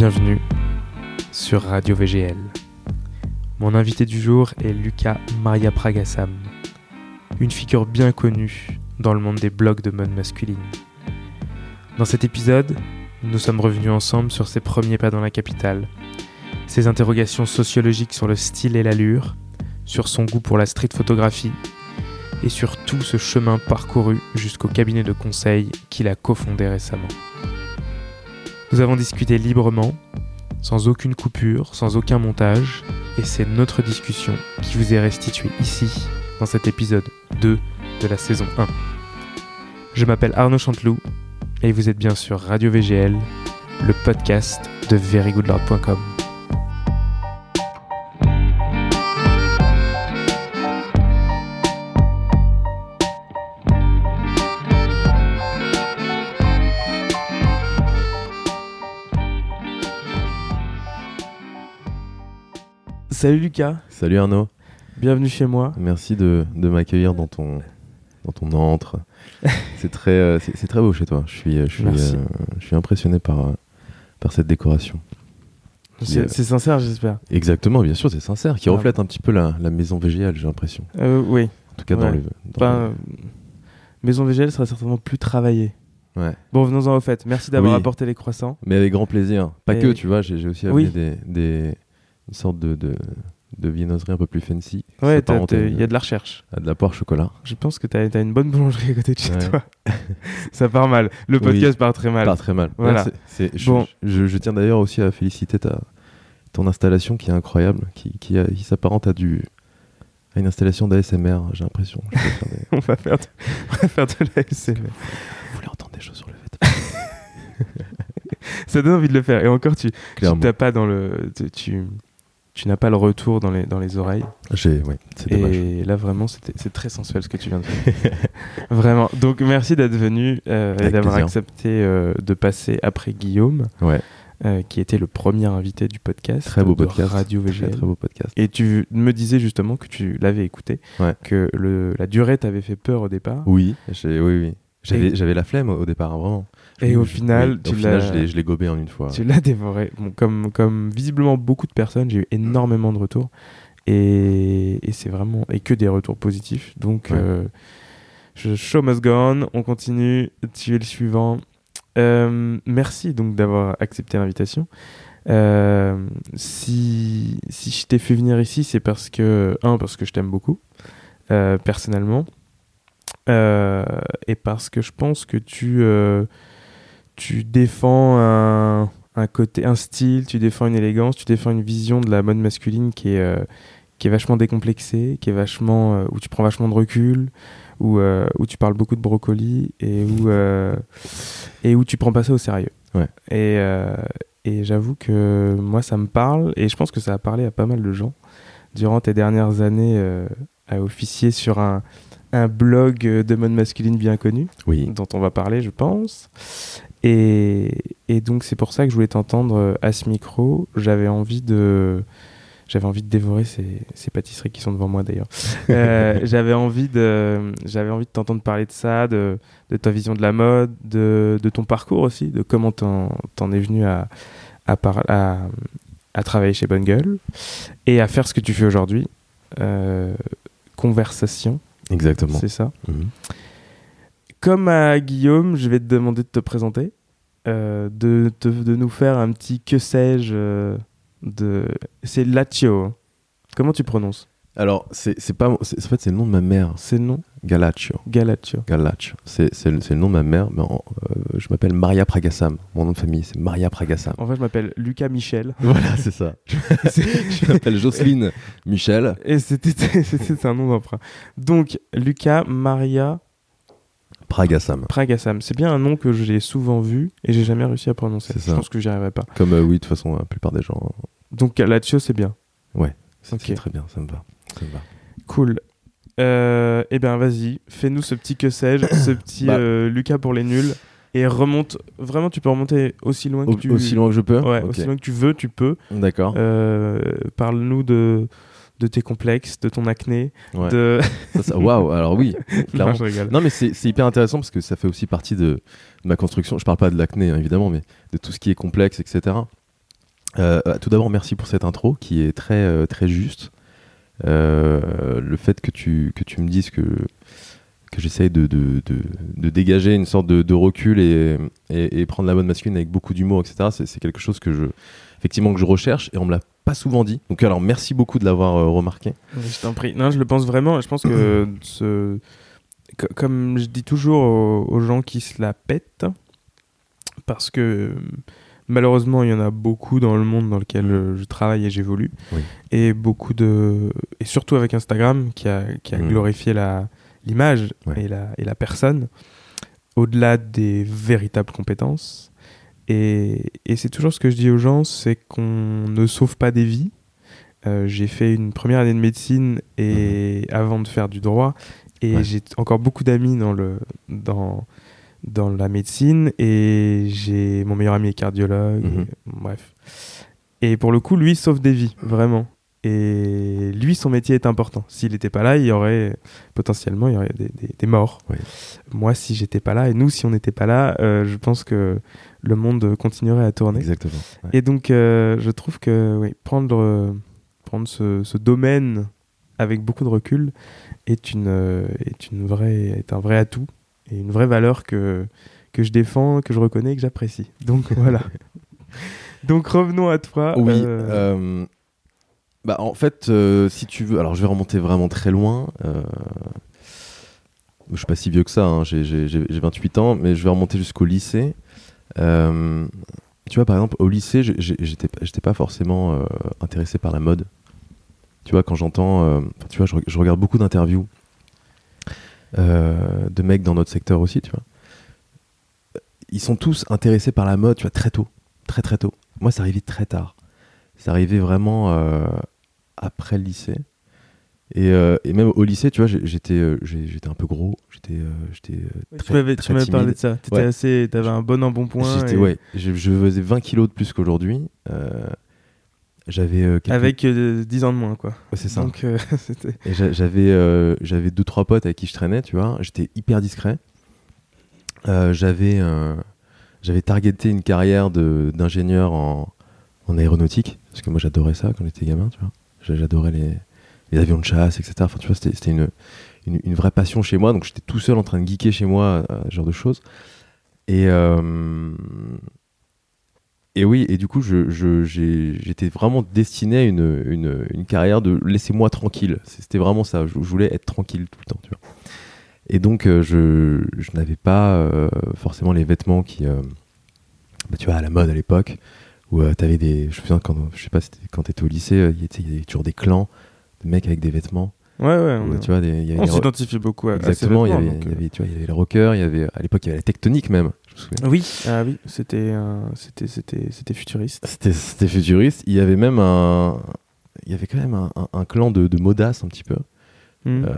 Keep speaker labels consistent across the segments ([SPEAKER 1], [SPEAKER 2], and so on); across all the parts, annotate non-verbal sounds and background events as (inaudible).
[SPEAKER 1] Bienvenue sur Radio VGL. Mon invité du jour est Lucas Maria Pragasam, une figure bien connue dans le monde des blogs de mode masculine. Dans cet épisode, nous sommes revenus ensemble sur ses premiers pas dans la capitale, ses interrogations sociologiques sur le style et l'allure, sur son goût pour la street photographie et sur tout ce chemin parcouru jusqu'au cabinet de conseil qu'il a cofondé récemment. Nous avons discuté librement, sans aucune coupure, sans aucun montage, et c'est notre discussion qui vous est restituée ici, dans cet épisode 2 de la saison 1. Je m'appelle Arnaud Chanteloup, et vous êtes bien sur Radio VGL, le podcast de verygoodlord.com. Salut Lucas,
[SPEAKER 2] Salut Arnaud,
[SPEAKER 1] bienvenue chez moi.
[SPEAKER 2] merci de, de m'accueillir dans ton, dans ton antre. (laughs) c'est très, euh, c'est très beau chez toi. Je suis, je suis, euh, je suis impressionné par, euh, par cette décoration.
[SPEAKER 1] C'est sincère, j'espère.
[SPEAKER 2] Exactement, bien sûr, c'est sincère, qui
[SPEAKER 1] Ah.
[SPEAKER 2] reflète un petit peu la, la maison VGL, j'ai l'impression.
[SPEAKER 1] Euh, oui.
[SPEAKER 2] En tout cas, dans le. dans
[SPEAKER 1] Ben, Maison VGL sera certainement plus travaillée.
[SPEAKER 2] Ouais.
[SPEAKER 1] Bon, venons-en au fait. Merci d'avoir
[SPEAKER 2] Oui.
[SPEAKER 1] apporté les croissants.
[SPEAKER 2] Mais avec grand plaisir. Pas
[SPEAKER 1] Et-
[SPEAKER 2] que, tu vois, j'ai j'ai aussi amené
[SPEAKER 1] Oui.
[SPEAKER 2] des, des, une sorte de, de, de viennoiserie un peu plus fancy.
[SPEAKER 1] Ouais, il y a de la recherche.
[SPEAKER 2] à de la poire chocolat.
[SPEAKER 1] Je pense que t'as as une bonne boulangerie à côté de chez
[SPEAKER 2] Ouais.
[SPEAKER 1] toi. (laughs) Ça part mal. Le
[SPEAKER 2] Oui.
[SPEAKER 1] podcast part très mal.
[SPEAKER 2] Pas très mal.
[SPEAKER 1] Voilà. Bon.
[SPEAKER 2] je, je tiens d'ailleurs aussi à féliciter ta, ton installation qui est incroyable, qui, qui, s'apparente à, du, à une installation d'ASMR, j'ai l'impression. (laughs) Des-
[SPEAKER 1] on, va faire de, on va faire de l'ASMR.
[SPEAKER 2] Vous voulez entendre des choses sur le fait (laughs)
[SPEAKER 1] Ça donne envie de le faire. Et encore, tu tu t'as pas dans le. Tu, tu, n'as pas le retour dans les, dans les oreilles.
[SPEAKER 2] J'ai, c'est dommage.
[SPEAKER 1] Et là, vraiment, c'est très sensuel ce que tu viens de faire. (laughs) vraiment. Donc, merci d'être venu euh, et d'avoir accepté euh, de passer après Guillaume,
[SPEAKER 2] Ouais,
[SPEAKER 1] euh, qui était le premier invité du podcast.
[SPEAKER 2] très beau
[SPEAKER 1] de
[SPEAKER 2] podcast.
[SPEAKER 1] Radio VGL.
[SPEAKER 2] très beau podcast.
[SPEAKER 1] Et tu me disais justement que tu l'avais écouté,
[SPEAKER 2] Ouais.
[SPEAKER 1] que le, la durée t'avait fait peur au départ.
[SPEAKER 2] Oui, oui, oui. J'avais,
[SPEAKER 1] Et-
[SPEAKER 2] la flemme au, au départ, hein, vraiment.
[SPEAKER 1] Et au final, tu
[SPEAKER 2] au final, je l'ai, je l'ai gobé en une fois.
[SPEAKER 1] Tu l'as dévoré. Bon, comme, comme visiblement beaucoup de personnes, j'ai eu énormément de retours. Et, et c'est vraiment. Et que des retours positifs. Donc,
[SPEAKER 2] Ouais.
[SPEAKER 1] euh, je, show must go on. On continue. Tu es le suivant. Euh, merci donc d'avoir accepté l'invitation. Euh, si, si je t'ai fait venir ici, c'est parce que. Un, parce que je t'aime beaucoup, euh, personnellement. Euh, et parce que je pense que tu. Tu défends un, un côté, un style, tu défends une élégance, tu défends une vision de la mode masculine qui est, euh, qui est vachement décomplexée, qui est vachement, euh, où tu prends vachement de recul, où, euh, où tu parles beaucoup de brocoli et où, et où tu prends pas ça au sérieux.
[SPEAKER 2] Ouais.
[SPEAKER 1] Et, et j'avoue que moi ça me parle et je pense que ça a parlé à pas mal de gens durant tes dernières années à officier sur un, un blog de mode masculine bien connu
[SPEAKER 2] Oui,
[SPEAKER 1] dont on va parler, je pense. Et, et donc c'est pour ça que je voulais t'entendre euh, à ce micro. J'avais envie de, j'avais envie de dévorer ces, ces pâtisseries qui sont devant moi d'ailleurs. Euh, (laughs) j'avais envie de, j'avais envie de t'entendre parler de ça, de, de ta vision de la mode, de, de ton parcours aussi, de comment t'en, es venu à, à, par- à, à travailler chez Bonne Gueule et à faire ce que tu fais aujourd'hui. Euh, conversation,
[SPEAKER 2] exactement.
[SPEAKER 1] c'est ça.
[SPEAKER 2] Mhm.
[SPEAKER 1] Comme à Guillaume, je vais te demander de te présenter, euh, de, de nous faire un petit que sais-je euh, de. C'est Laccio. hein. Comment tu prononces?
[SPEAKER 2] Alors, c'est, pas, en fait, c'est le nom de ma mère,
[SPEAKER 1] C'est le nom?
[SPEAKER 2] Galaccio.
[SPEAKER 1] Galaccio.
[SPEAKER 2] Galaccio. C'est, le, nom de ma mère. Mais en- euh, je m'appelle Maria Pragasam. Mon nom de famille, c'est Maria Pragasam.
[SPEAKER 1] En fait, je m'appelle Lucas Michel. (laughs)
[SPEAKER 2] Voilà, c'est ça. (laughs) je m'appelle Jocelyne Michel.
[SPEAKER 1] Et c'était (laughs) c'était un nom d'emprunt. Donc, Lucas Maria
[SPEAKER 2] Pragasam.
[SPEAKER 1] Pragasam. C'est bien un nom que j'ai souvent vu et j'ai jamais réussi à prononcer. Je pense que j'y arriverai pas.
[SPEAKER 2] Comme euh, oui, de toute façon, la plupart des gens. euh,
[SPEAKER 1] Donc, Galaccio, c'est bien.
[SPEAKER 2] C'est,
[SPEAKER 1] Ok.
[SPEAKER 2] c'est très bien, ça me va. Ça me va.
[SPEAKER 1] Cool. Euh, eh bien, vas-y, fais-nous ce petit que sais-je, (coughs) ce petit
[SPEAKER 2] Bah.
[SPEAKER 1] euh, Lucas pour les nuls. Et remonte. Vraiment, tu peux remonter aussi loin que tu
[SPEAKER 2] Aussi loin que je peux
[SPEAKER 1] Ouais, aussi loin que tu veux, tu peux.
[SPEAKER 2] D'accord.
[SPEAKER 1] Parle-nous de, de tes complexes, de ton acné.
[SPEAKER 2] Ouais.
[SPEAKER 1] De...
[SPEAKER 2] Waouh, alors oui,
[SPEAKER 1] non, (laughs)
[SPEAKER 2] clairement. Non, mais c'est hyper intéressant parce que ça fait aussi partie de, de ma construction. Je parle pas de l'acné, hein, évidemment, mais de tout ce qui est complexe, etc. Euh, euh, tout d'abord, merci pour cette intro qui est très, euh, très juste. Euh, le fait que tu, que tu me dises que, que j'essaye de, de, de, de dégager une sorte de, recul et, et, et prendre la mode masculine avec beaucoup d'humour, etc., c'est, c'est quelque chose que je, effectivement, que je recherche et on me l'a pas souvent dit. Donc, alors, merci beaucoup de l'avoir euh, remarqué.
[SPEAKER 1] Je t'en prie. Non, je le pense vraiment. Je pense que (clears throat) ce... co- comme je dis toujours aux, aux gens qui se la pètent, parce que malheureusement, il y en a beaucoup dans le monde dans lequel euh, je travaille et j'évolue.
[SPEAKER 2] Oui.
[SPEAKER 1] Et beaucoup de. Et surtout avec Instagram, qui a, qui a
[SPEAKER 2] Mm.
[SPEAKER 1] glorifié la, l'image
[SPEAKER 2] Ouais.
[SPEAKER 1] et, la, et la personne, au-delà des véritables compétences. Et, et c'est toujours ce que je dis aux gens c'est qu'on ne sauve pas des vies. Euh, j'ai fait une première année de médecine et avant de faire du droit et
[SPEAKER 2] Ouais.
[SPEAKER 1] j'ai encore beaucoup d'amis dans le dans dans la médecine et j'ai mon meilleur ami est cardiologue
[SPEAKER 2] Mhm.
[SPEAKER 1] et- bref et pour le coup lui sauve des vies vraiment et lui son métier est important s'il n'était pas là il y aurait potentiellement il y aurait des, des- des morts
[SPEAKER 2] Oui.
[SPEAKER 1] moi si j'étais pas là et nous si on n'était pas là euh, je pense que le monde continuerait à tourner
[SPEAKER 2] Exactement. Ouais.
[SPEAKER 1] et donc, euh, je trouve que oui, prendre, euh, prendre ce, ce domaine avec beaucoup de recul est, une, euh, est, une vraie, est un vrai atout et une vraie valeur que, que je défends, que je reconnais et que j'apprécie. Donc (laughs) voilà. donc revenons à toi.
[SPEAKER 2] Oui. bah, en fait, si tu veux, alors je vais remonter vraiment très loin. je suis pas si vieux que ça, hein, j'ai 28 ans, mais je vais remonter jusqu'au lycée. Euh, tu vois, par exemple, au lycée, j'étais j'étais pas forcément euh, intéressé par la mode. Tu vois, quand j'entends, euh, tu vois, je, re- je regarde beaucoup d'interviews de mecs dans notre secteur aussi, tu vois. Ils sont tous intéressés par la mode, tu vois, très tôt, très très tôt. Moi, ça arrivait très tard. Ça arrivait vraiment après le lycée. Et, euh, et même au lycée, tu vois, j'étais euh, j'étais un peu gros, j'étais euh, j'étais
[SPEAKER 1] tu
[SPEAKER 2] très,
[SPEAKER 1] tu m'avais parlé de ça. Tu
[SPEAKER 2] Ouais.
[SPEAKER 1] assez, avais un bon embonpoint.
[SPEAKER 2] J'étais-
[SPEAKER 1] et-
[SPEAKER 2] ouais, je, je faisais 20 kilos de plus qu'aujourd'hui. Euh, J'avais quelques-
[SPEAKER 1] Avec euh, 10 ans de moins, quoi.
[SPEAKER 2] Ouais, c'est ça.
[SPEAKER 1] Donc. (laughs)
[SPEAKER 2] Et j'avais j'avais deux trois potes avec qui je traînais, tu vois. J'étais hyper discret. J'avais j'avais targeté une carrière de d'ingénieur en, en aéronautique parce que moi j'adorais ça quand j'étais gamin, tu vois. J'a- J'adorais les, les avions de chasse, etc. Enfin, tu vois, c'était une, une une vraie passion chez moi. Donc j'étais tout seul en train de geeker chez moi, euh, ce genre de choses. Et euh, et oui, et du coup, je, je- j'étais vraiment destiné à une, une, une carrière de laissez-moi tranquille. C'était vraiment ça. Je, je voulais être tranquille tout le temps. Et donc, euh, je, je n'avais pas forcément les vêtements qui, bah, tu vois, à la mode à l'époque, où tu avais des. Je me souviens quand, je sais pas, quand tu étais au lycée, il y avait toujours des clans de mecs avec des vêtements.
[SPEAKER 1] Ouais, ouais.
[SPEAKER 2] où,
[SPEAKER 1] On,
[SPEAKER 2] tu vois, des, y avait
[SPEAKER 1] on s'identifie beaucoup à,
[SPEAKER 2] Exactement, il y, avait,
[SPEAKER 1] euh,
[SPEAKER 2] avait, tu vois, il y avait le rocker, il y avait, à l'époque, il y avait la tectonique même. Je me souviens.
[SPEAKER 1] Oui, ah oui, c'était, un- c'était, c'était, c'était futuriste.
[SPEAKER 2] C'était, c'était futuriste. Il y avait même un. Il y avait quand même un, un- un clan de, de modasse un petit peu.
[SPEAKER 1] Hmm.
[SPEAKER 2] Euh,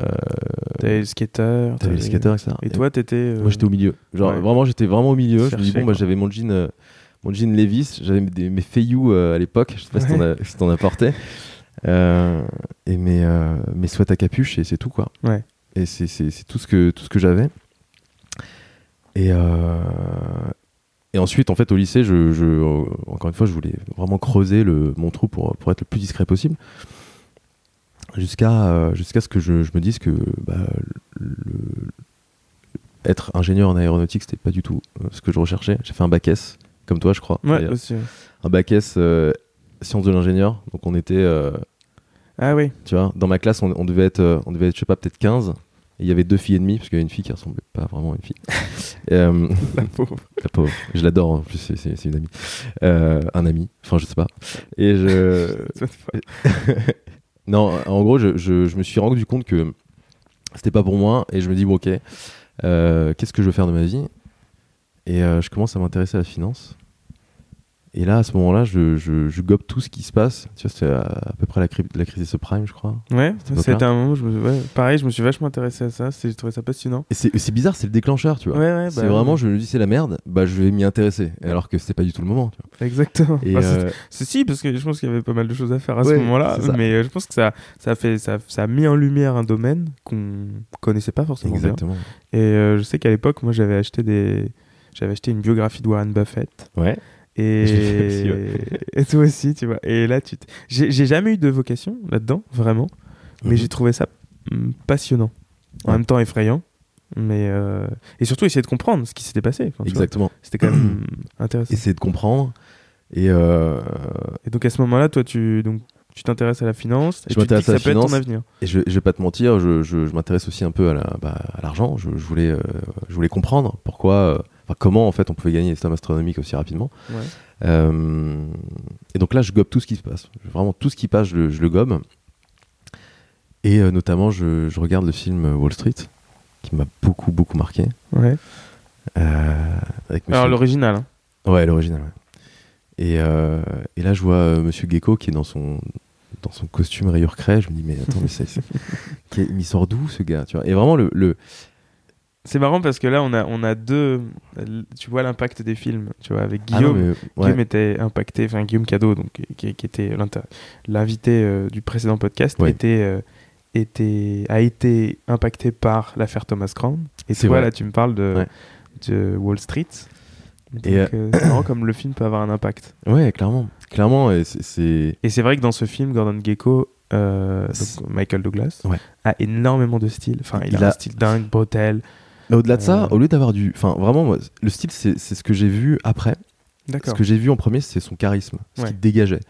[SPEAKER 1] T'avais les skateurs.
[SPEAKER 2] T'avais les skateurs, etc.
[SPEAKER 1] Et toi, t'étais. euh,
[SPEAKER 2] Moi j'étais au milieu. Genre
[SPEAKER 1] ouais.
[SPEAKER 2] vraiment j'étais vraiment au milieu. je me dis bon bah
[SPEAKER 1] quoi.
[SPEAKER 2] j'avais mon jean, euh, mon jean Levis, j'avais des- mes Fayou euh, à l'époque. Je sais pas si t'en as, si t'en as porté. (laughs) Euh, et mes euh, mes sweats à capuche et c'est tout quoi.
[SPEAKER 1] Ouais.
[SPEAKER 2] Et c'est, tout ce que tout ce que j'avais. Et euh, et ensuite en fait au lycée je, je euh, encore une fois je voulais vraiment creuser le mon trou pour pour être le plus discret possible. Jusqu'à euh, jusqu'à ce que je, je me dise que bah, le, être ingénieur en aéronautique, c'était pas du tout euh, ce que je recherchais. J'ai fait un bac S, comme toi, je crois.
[SPEAKER 1] Ouais, aussi.
[SPEAKER 2] Un bac S sciences de l'ingénieur. Donc on était,
[SPEAKER 1] Ah oui.
[SPEAKER 2] tu vois, dans ma classe, on, on devait être, euh, on devait être, je sais pas, peut-être 15. Et il y avait deux filles et demie, parce qu'il y avait une fille qui ressemblait pas vraiment à une fille. (laughs) Euh,
[SPEAKER 1] La pauvre.
[SPEAKER 2] la pauvre. Je l'adore, en plus, c'est, une amie. Euh, un ami, enfin, je sais pas. Et je. (laughs) (laughs) Non, en gros, je, je- je me suis rendu compte que c'était pas pour moi et je me dis, bon, ok, euh, qu'est-ce que je veux faire de ma vie? Et je commence à m'intéresser à la finance. Et là, à ce moment-là, je, je, je gobe tout ce qui se passe. Tu vois, c'était à, à peu près la, la crise des subprimes, je crois.
[SPEAKER 1] Ouais, c'était un moment où je me. Ouais, pareil, je me suis vachement intéressé à ça. c'est- J'ai trouvé ça passionnant.
[SPEAKER 2] Et c'est c'est bizarre, c'est le déclencheur, tu vois.
[SPEAKER 1] Ouais, ouais,
[SPEAKER 2] c'est
[SPEAKER 1] bah,
[SPEAKER 2] vraiment, je me dis, c'est la merde, bah je vais m'y intéresser. Alors que c'était pas du tout le moment. Tu vois.
[SPEAKER 1] Exactement.
[SPEAKER 2] Et,
[SPEAKER 1] Enfin, c'est-
[SPEAKER 2] euh,
[SPEAKER 1] c'est si, parce que je pense qu'il y avait pas mal de choses à faire à ce moment-là.
[SPEAKER 2] c'est.
[SPEAKER 1] Mais euh, je pense que ça, ça, a fait, ça, ça a mis en lumière un domaine qu'on connaissait pas forcément bien.
[SPEAKER 2] exactement.
[SPEAKER 1] Et euh, je sais qu'à l'époque, moi, j'avais acheté des. J'avais acheté une biographie de Warren Buffett.
[SPEAKER 2] Ouais.
[SPEAKER 1] Et... (laughs)
[SPEAKER 2] Aussi, ouais. (laughs)
[SPEAKER 1] et toi aussi, tu vois. Et là, tu. t- J'ai jamais eu de vocation là-dedans, vraiment. Mais
[SPEAKER 2] Mhm.
[SPEAKER 1] j'ai trouvé ça hum, passionnant. En
[SPEAKER 2] Ouais.
[SPEAKER 1] même temps effrayant. Mais euh, Et surtout essayer de comprendre ce qui s'était passé. Enfin.
[SPEAKER 2] Exactement.
[SPEAKER 1] C'était quand même (clears throat) intéressant.
[SPEAKER 2] Essayer de comprendre. Et euh,
[SPEAKER 1] Et donc à ce moment-là, toi, tu donc tu t'intéresses à la finance. Et
[SPEAKER 2] Je
[SPEAKER 1] tu te dis que ça peut être ton
[SPEAKER 2] finance.
[SPEAKER 1] avenir.
[SPEAKER 2] Et je, je vais pas te mentir, je, je- je m'intéresse aussi un peu à la- bah, à l'argent. je, voulais, euh, je voulais comprendre pourquoi, enfin, comment en fait on pouvait gagner des sommes astronomiques aussi rapidement.
[SPEAKER 1] Ouais.
[SPEAKER 2] Euh, et donc là, je gobe tout ce qui se passe. Vraiment tout ce qui passe, je, le- je le gobe. Et euh, notamment, je, je regarde le film Wall Street, qui m'a beaucoup beaucoup marqué.
[SPEAKER 1] Ouais.
[SPEAKER 2] Euh, avec
[SPEAKER 1] Alors l'original. hein.
[SPEAKER 2] Ouais, l'original. ouais. Et, et là, je vois Monsieur Gecko qui est dans son dans son costume rayure craie. Je me dis mais attends, mais (laughs) est- mais il sort d'où ce gars tu vois? Et vraiment le, le
[SPEAKER 1] C'est marrant parce que là, on a, on a deux. Tu vois l'impact des films. Tu vois, avec
[SPEAKER 2] Ah non,
[SPEAKER 1] Guillaume.
[SPEAKER 2] mais- ouais.
[SPEAKER 1] Guillaume était impacté, enfin Guillaume Cadeau, donc, qui, qui était l'invité euh, du précédent podcast,
[SPEAKER 2] Ouais.
[SPEAKER 1] était, euh, était, a été impacté par l'affaire Thomas Crown. Et toi,
[SPEAKER 2] vrai.
[SPEAKER 1] là, tu me parles de,
[SPEAKER 2] Ouais.
[SPEAKER 1] de Wall Street.
[SPEAKER 2] Euh,
[SPEAKER 1] c'est marrant comme le film peut avoir un impact.
[SPEAKER 2] ouais, clairement, clairement, et c'est, c'est-
[SPEAKER 1] Et c'est vrai que dans ce film, Gordon Gecko, donc Michael Douglas, a énormément de style. Enfin, il,
[SPEAKER 2] Il
[SPEAKER 1] a, un style dingue, brutal.
[SPEAKER 2] Mais au-delà de ça,
[SPEAKER 1] Euh.
[SPEAKER 2] au lieu d'avoir du, enfin vraiment, moi, le style, c'est, ce que j'ai vu après. Ce que j'ai vu en premier, c'est son charisme, ce
[SPEAKER 1] Ouais.
[SPEAKER 2] qu'il dégageait.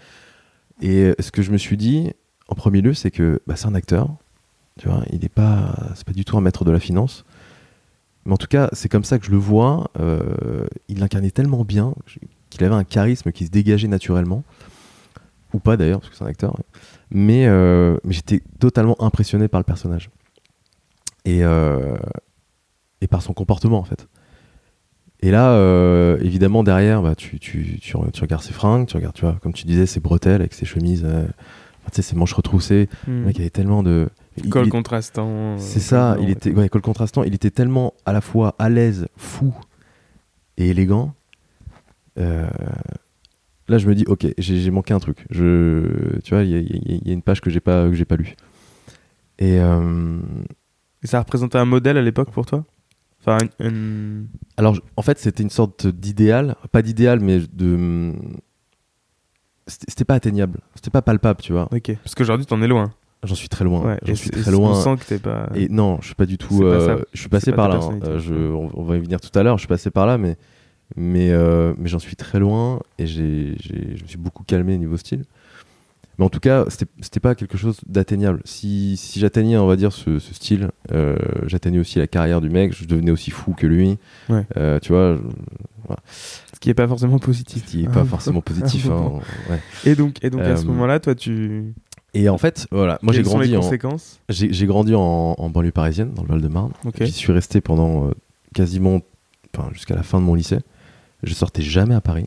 [SPEAKER 2] Et euh, ce que je me suis dit en premier lieu, c'est que bah, c'est un acteur. Tu vois, il n'est pas, c'est pas du tout un maître de la finance. Mais en tout cas, c'est comme ça que je le vois. euh, il l'incarnait tellement bien qu'il avait un charisme qui se dégageait naturellement, ou pas d'ailleurs, parce que c'est un acteur. Mais, euh, mais j'étais totalement impressionné par le personnage et euh, et par son comportement en fait. Et là, euh, évidemment, derrière, bah, tu, tu, tu, re- tu regardes ses fringues, tu regardes, tu vois, comme tu disais, ses bretelles avec ses chemises, euh, enfin, tu sais, ses manches retroussées.
[SPEAKER 1] Hmm.
[SPEAKER 2] Le mec avait tellement de. il-
[SPEAKER 1] Col
[SPEAKER 2] il-
[SPEAKER 1] contrastant. euh,
[SPEAKER 2] C'est ça, il était, ouais, col contrastant, il était tellement à la fois à l'aise, fou et élégant. Euh, là, je me dis, ok, j'ai manqué un truc. Je, tu vois, il y, a- y y une page que j'ai pas, que pas lue. Et
[SPEAKER 1] Et ça représentait un modèle à l'époque pour toi? Enfin, une- une-
[SPEAKER 2] alors, en fait, c'était une sorte d'idéal, pas d'idéal, mais de. C'était pas atteignable, c'était pas palpable, tu vois.
[SPEAKER 1] Ok. Parce qu'aujourd'hui, t'en es loin.
[SPEAKER 2] J'en suis très loin.
[SPEAKER 1] Ouais.
[SPEAKER 2] J'en suis très
[SPEAKER 1] On
[SPEAKER 2] loin.
[SPEAKER 1] sent que t'es pas.
[SPEAKER 2] Et non, je suis pas du
[SPEAKER 1] C'est
[SPEAKER 2] tout.
[SPEAKER 1] pas
[SPEAKER 2] euh,
[SPEAKER 1] ça.
[SPEAKER 2] je suis passé
[SPEAKER 1] pas
[SPEAKER 2] par là. hein. Euh, je, on, on va y venir tout à l'heure. Je suis passé par là, mais mais euh, mais j'en suis très loin et j'ai, j'ai- je me suis beaucoup calmé niveau style. Mais en tout cas, c'était, pas quelque chose d'atteignable. Si, si j'atteignais, on va dire, ce, ce style, euh, j'atteignais aussi la carrière du mec. Je devenais aussi fou que lui.
[SPEAKER 1] Ouais.
[SPEAKER 2] Euh, tu vois, je-
[SPEAKER 1] Ce qui est pas forcément positif.
[SPEAKER 2] ce qui est pas forcément positif.
[SPEAKER 1] Ah, (laughs)
[SPEAKER 2] hein, ouais.
[SPEAKER 1] Et donc, et donc à ce
[SPEAKER 2] Euh,
[SPEAKER 1] moment-là, toi, tu.
[SPEAKER 2] Et en fait, voilà, moi j'ai grandi en, J'ai grandi en, en banlieue parisienne, dans le Val-de-Marne. J'y suis resté pendant quasiment enfin, jusqu'à la fin de mon lycée. Je sortais jamais à Paris.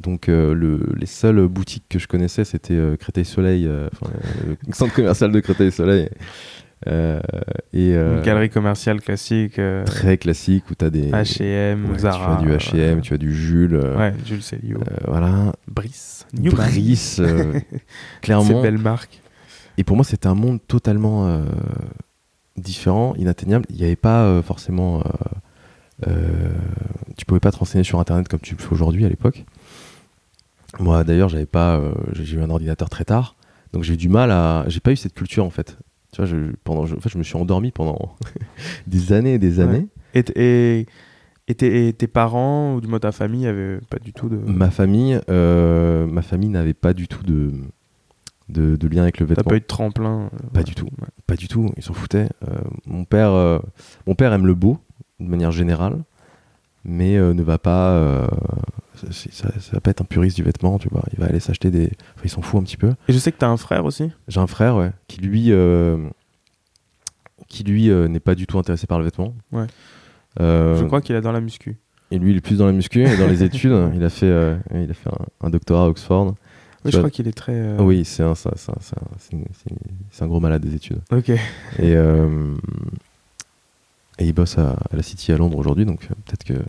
[SPEAKER 2] Donc euh, le, les seules boutiques que je connaissais, c'était euh, Créteil-Soleil, euh, enfin, euh, le centre commercial de Créteil-Soleil. Euh, et euh,
[SPEAKER 1] Une galerie commerciale classique. euh,
[SPEAKER 2] très classique où tu as des...
[SPEAKER 1] H&M,
[SPEAKER 2] ouais,
[SPEAKER 1] Zara.
[SPEAKER 2] Tu as du H&M, tu as du Jules. euh,
[SPEAKER 1] Ouais, Jules Célio.
[SPEAKER 2] euh, voilà.
[SPEAKER 1] Brice. New Brand.
[SPEAKER 2] Brice, euh, (laughs) clairement.
[SPEAKER 1] belles marques.
[SPEAKER 2] Et pour moi, c'était un monde totalement euh, différent, inatteignable. Il n'y avait pas euh, forcément. euh, euh, tu pouvais pas te renseigner sur Internet comme tu le fais aujourd'hui à l'époque. Moi, d'ailleurs, j'avais pas. euh, j'ai eu un ordinateur très tard, donc j'ai eu du mal à. J'ai pas eu cette culture en fait. Tu vois, je, pendant, je, en fait, je me suis endormi pendant (laughs) des années et des
[SPEAKER 1] Ouais.
[SPEAKER 2] années.
[SPEAKER 1] Et, t- et, et tes, et tes parents ou du moins ta famille avaient pas du tout de.
[SPEAKER 2] Ma famille, euh, ma famille n'avait pas du tout de, de, de lien avec le
[SPEAKER 1] T'as
[SPEAKER 2] vêtement.
[SPEAKER 1] pas eu de tremplin euh,
[SPEAKER 2] Pas
[SPEAKER 1] ouais.
[SPEAKER 2] du tout.
[SPEAKER 1] Ouais.
[SPEAKER 2] Pas du tout, ils s'en foutaient. Mon, père, mon père aime le beau, de manière générale, mais euh, ne va pas. euh, ça, ça, ça va pas être un puriste du vêtement, tu vois. Il va aller s'acheter des. Enfin, il s'en fout un petit peu.
[SPEAKER 1] Et je sais que t'as un frère aussi.
[SPEAKER 2] J'ai un frère, ouais, qui lui. euh, qui lui euh, n'est pas du tout intéressé par le vêtement.
[SPEAKER 1] Ouais.
[SPEAKER 2] Euh,
[SPEAKER 1] Je crois qu'il est dans la muscu.
[SPEAKER 2] Et lui, il est plus dans la muscu et dans les (laughs) études. Il a fait, il a fait un, un doctorat à Oxford.
[SPEAKER 1] Oui, je crois qu'il est très.
[SPEAKER 2] Oui, c'est un, c'est un- c'est un- gros malade des études.
[SPEAKER 1] Ok.
[SPEAKER 2] Et, et il bosse à, à la City à Londres aujourd'hui, donc euh, peut-être que, que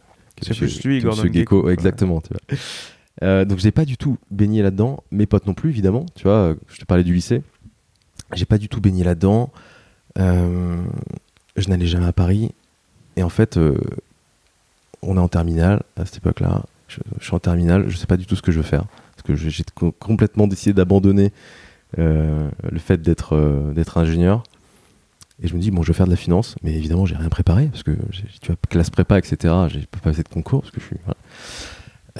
[SPEAKER 1] C'est plus lui, Gordon
[SPEAKER 2] Gecko,
[SPEAKER 1] Gecko.
[SPEAKER 2] exactement. Tu vois. Euh, donc j'ai pas du tout baigné là-dedans, mes potes non plus évidemment. Tu vois, euh, je te parlais du lycée, j'ai pas du tout baigné là-dedans. Euh, je n'allais jamais à Paris, et en fait, euh, on est en terminale à cette époque-là, je, je suis en terminale, je sais pas du tout ce que je veux faire. Parce que j'ai j'ai co- complètement décidé d'abandonner le fait d'être d'être ingénieur. Et je me dis, bon, je vais faire de la finance, mais évidemment, j'ai rien préparé, parce que tu vois, classe prépa, etc., j'ai pas passé de concours, parce que je suis. voilà.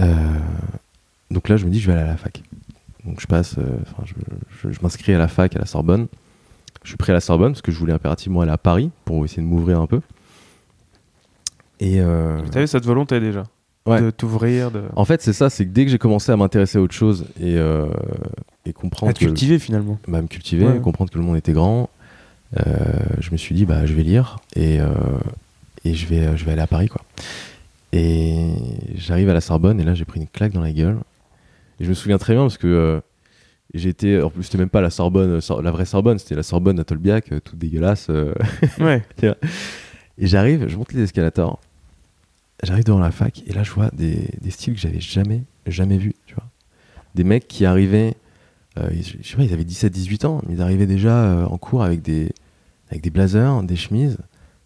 [SPEAKER 2] Euh, donc là, je me dis, je vais aller à la fac. Donc je passe, euh, enfin, je, je- je m'inscris à la fac à la Sorbonne. Je suis pris à la Sorbonne, parce que je voulais impérativement aller à Paris, pour essayer de m'ouvrir un peu. Et. euh,
[SPEAKER 1] T'avais cette volonté déjà
[SPEAKER 2] Ouais.
[SPEAKER 1] de t'ouvrir, de...
[SPEAKER 2] en fait, c'est ça, c'est que dès que j'ai commencé à m'intéresser à autre chose et, euh, et comprendre
[SPEAKER 1] à te
[SPEAKER 2] que
[SPEAKER 1] cultiver finalement.
[SPEAKER 2] bah, me cultiver,
[SPEAKER 1] Ouais.
[SPEAKER 2] comprendre que le monde était grand, je me suis dit bah je vais lire et, euh, et je vais je vais aller à Paris quoi. Et j'arrive à la Sorbonne et là j'ai pris une claque dans la gueule. Et je me souviens très bien parce que euh, j'étais en plus c'était même pas la Sorbonne, euh, Sor- la vraie Sorbonne, c'était la Sorbonne à Tolbiac, euh, toute dégueulasse. euh. (laughs)
[SPEAKER 1] Ouais. (laughs)
[SPEAKER 2] Et j'arrive, je monte les escalators, j'arrive devant la fac et là je vois des, des styles que j'avais jamais, jamais vus, tu vois. Des mecs qui arrivaient, euh, ils- je sais pas, ils avaient 17-18 ans, mais ils arrivaient déjà euh, en cours avec des, avec des blazers, des chemises,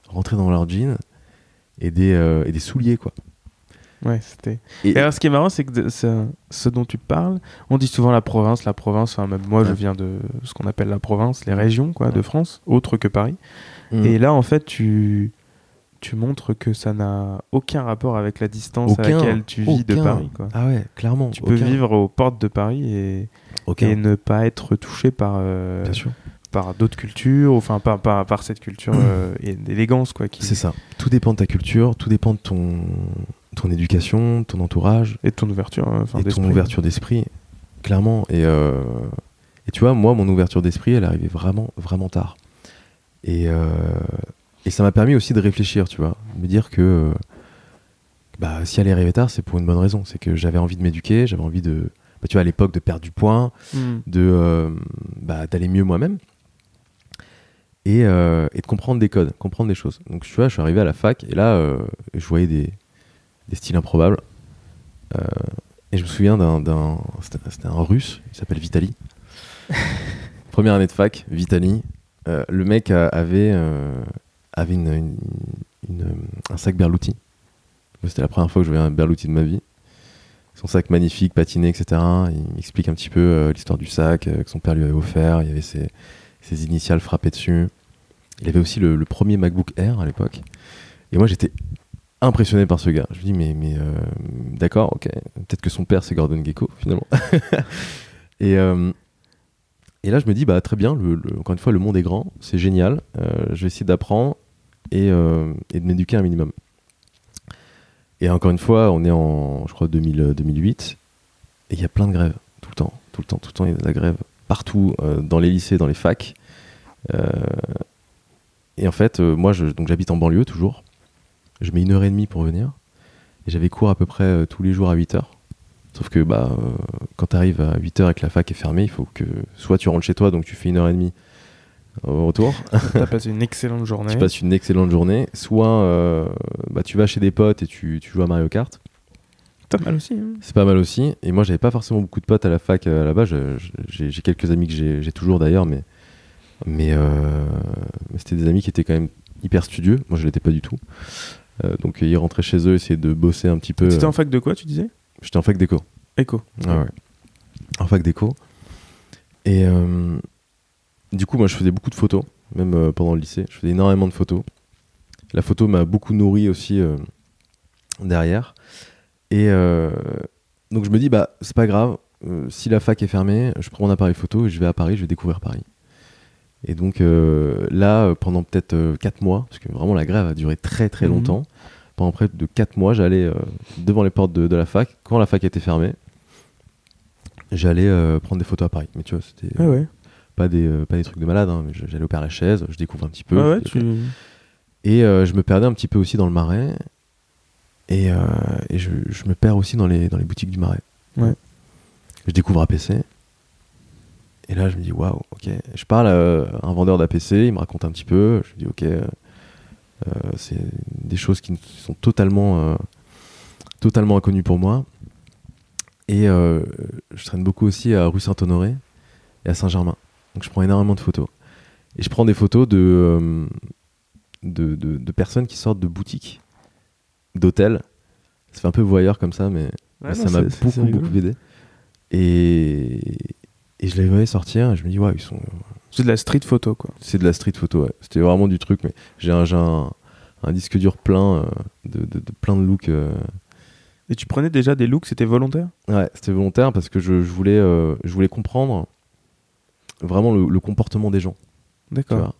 [SPEAKER 2] rentrés dans leurs jeans et des, euh, et des souliers, quoi.
[SPEAKER 1] Ouais, c'était.
[SPEAKER 2] Et,
[SPEAKER 1] Et alors, ce qui est marrant, c'est que ce, ce dont tu parles, on dit souvent la province, la province. Enfin, même moi, je viens de ce qu'on appelle la province, les régions, quoi, de. France, autres que Paris.
[SPEAKER 2] Mm.
[SPEAKER 1] Et là, en fait, tu tu montres que ça n'a aucun rapport avec la distance à laquelle tu vis de. Paris, quoi.
[SPEAKER 2] ah ouais, clairement.
[SPEAKER 1] Tu peux vivre aux portes de Paris et, ne pas être touché par, euh, par d'autres cultures, enfin par, par, par cette culture euh, et d'élégance quoi, qui,
[SPEAKER 2] C'est ça. Tout dépend de ta culture, tout dépend de ton, ton éducation, ton entourage.
[SPEAKER 1] et de ton ouverture, euh, enfin,
[SPEAKER 2] et ton ouverture d'esprit, clairement. Et, euh, et tu vois, moi, mon ouverture d'esprit, elle arrivait vraiment, vraiment tard. Et, euh, et ça m'a permis aussi de réfléchir, tu vois, de me dire que euh, bah, si elle est arrivée tard, c'est pour une bonne raison. C'est que j'avais envie de m'éduquer, j'avais envie de, bah, tu vois, à l'époque, de perdre du poids,
[SPEAKER 1] Hmm.
[SPEAKER 2] de euh, bah, d'aller mieux moi-même. Et, euh, et de comprendre des codes, comprendre des choses. Donc tu vois, je suis arrivé à la fac et là, euh, je voyais des, des styles improbables. Et je me souviens d'un, d'un- c'était, un russe, il s'appelle Vitali. (laughs) Première année de fac, Vitali. Le mec a- avait, avait une, un sac Berluti. C'était la première fois que je voyais un Berluti de ma vie. Son sac magnifique, patiné, etc. Il m'explique un petit peu euh, l'histoire du sac euh, que son père lui avait offert. Il y avait ses, initiales frappées dessus. Il avait aussi le, premier MacBook Air à l'époque. Et moi, j'étais impressionné par ce gars. Je me dis, mais, mais euh, d'accord, ok. Peut-être que son père, c'est Gordon Gecko, finalement. (laughs) et, et là, je me dis, bah, très bien, encore une fois, le monde est grand, c'est génial. Euh, je vais essayer d'apprendre et, euh, et de m'éduquer un minimum. Et encore une fois, on est en, je crois, 2000, 2008, et il y a plein de grèves, tout le temps, tout le temps, tout le temps, il y a de la grève partout, euh, dans les lycées, dans les facs. Euh, et en fait, euh, moi, je, donc j'habite en banlieue toujours. Je mets une heure et demie pour venir. Et j'avais cours à peu près euh, tous les jours à 8 heures. Sauf que bah, euh, quand tu arrives à 8 heures et que la fac est fermée, il faut que soit tu rentres chez toi, donc tu fais une heure et demie au retour, (laughs)
[SPEAKER 1] T'as passé une excellente (laughs) journée.
[SPEAKER 2] tu passes une excellente journée, soit euh, bah, tu vas chez des potes et tu, tu joues à Mario Kart.
[SPEAKER 1] Pas mal aussi. hein.
[SPEAKER 2] C'est pas mal aussi. Et moi, j'avais pas forcément beaucoup de potes à la fac euh, là-bas. J'ai quelques amis que j'ai toujours d'ailleurs, mais, mais, mais c'était des amis qui étaient quand même hyper studieux. Moi, je l'étais pas du tout. Donc, ils rentraient chez eux, essayaient de bosser un petit peu.
[SPEAKER 1] T'étais en fac de quoi, tu disais?
[SPEAKER 2] J'étais en fac d'éco.
[SPEAKER 1] Écho.
[SPEAKER 2] Ah ouais. En fac d'éco. Et euh, du coup, moi, je faisais beaucoup de photos, même euh, pendant le lycée. Je faisais énormément de photos. La photo m'a beaucoup nourri aussi euh, derrière. Et donc, je me dis, bah, c'est pas grave. si la fac est fermée, je prends mon appareil photo et je vais à Paris, je vais découvrir Paris. Et donc là, pendant peut-être 4 mois, parce que vraiment la grève a duré très très
[SPEAKER 1] Mhm.
[SPEAKER 2] longtemps, pendant près de 4 mois, j'allais euh, devant les portes de, de la fac, quand la fac était fermée, j'allais euh, prendre des photos à Paris. Mais tu vois, c'était
[SPEAKER 1] Ah ouais.
[SPEAKER 2] pas, des, euh, pas des trucs de malade, hein, j'allais au Père Lachaise, je découvre un petit peu.
[SPEAKER 1] Ah ouais,
[SPEAKER 2] je-
[SPEAKER 1] tu...
[SPEAKER 2] Et je me perdais un petit peu aussi dans le marais, et, et je, je me perds aussi dans les, dans les boutiques du marais.
[SPEAKER 1] Ouais.
[SPEAKER 2] Je découvre APC. Et là, je me dis, waouh, ok. Je parle à un vendeur d'APC, il me raconte un petit peu. Je me dis, ok, c'est des choses qui sont totalement, euh, totalement inconnues pour moi. Et euh, je traîne beaucoup aussi à rue Saint-Honoré et à Saint-Germain. Donc je prends énormément de photos. Et je prends des photos de, euh, de, de- de personnes qui sortent de boutiques, d'hôtels. Ça fait un peu voyeur comme ça, mais
[SPEAKER 1] Ouais,
[SPEAKER 2] ça m'a beaucoup, beaucoup aidé. Et, et je les voyais sortir, et je me dis, ouais, ils sont.
[SPEAKER 1] C'est de la street photo, quoi.
[SPEAKER 2] C'est de la street photo, ouais. C'était vraiment du truc, mais j'ai un, j'ai un, un disque dur plein euh, de, de- de plein de looks. euh.
[SPEAKER 1] Et tu prenais déjà des looks, c'était volontaire?
[SPEAKER 2] Ouais, c'était volontaire parce que je, je voulais, euh, je voulais comprendre vraiment le, le comportement des gens.
[SPEAKER 1] D'accord.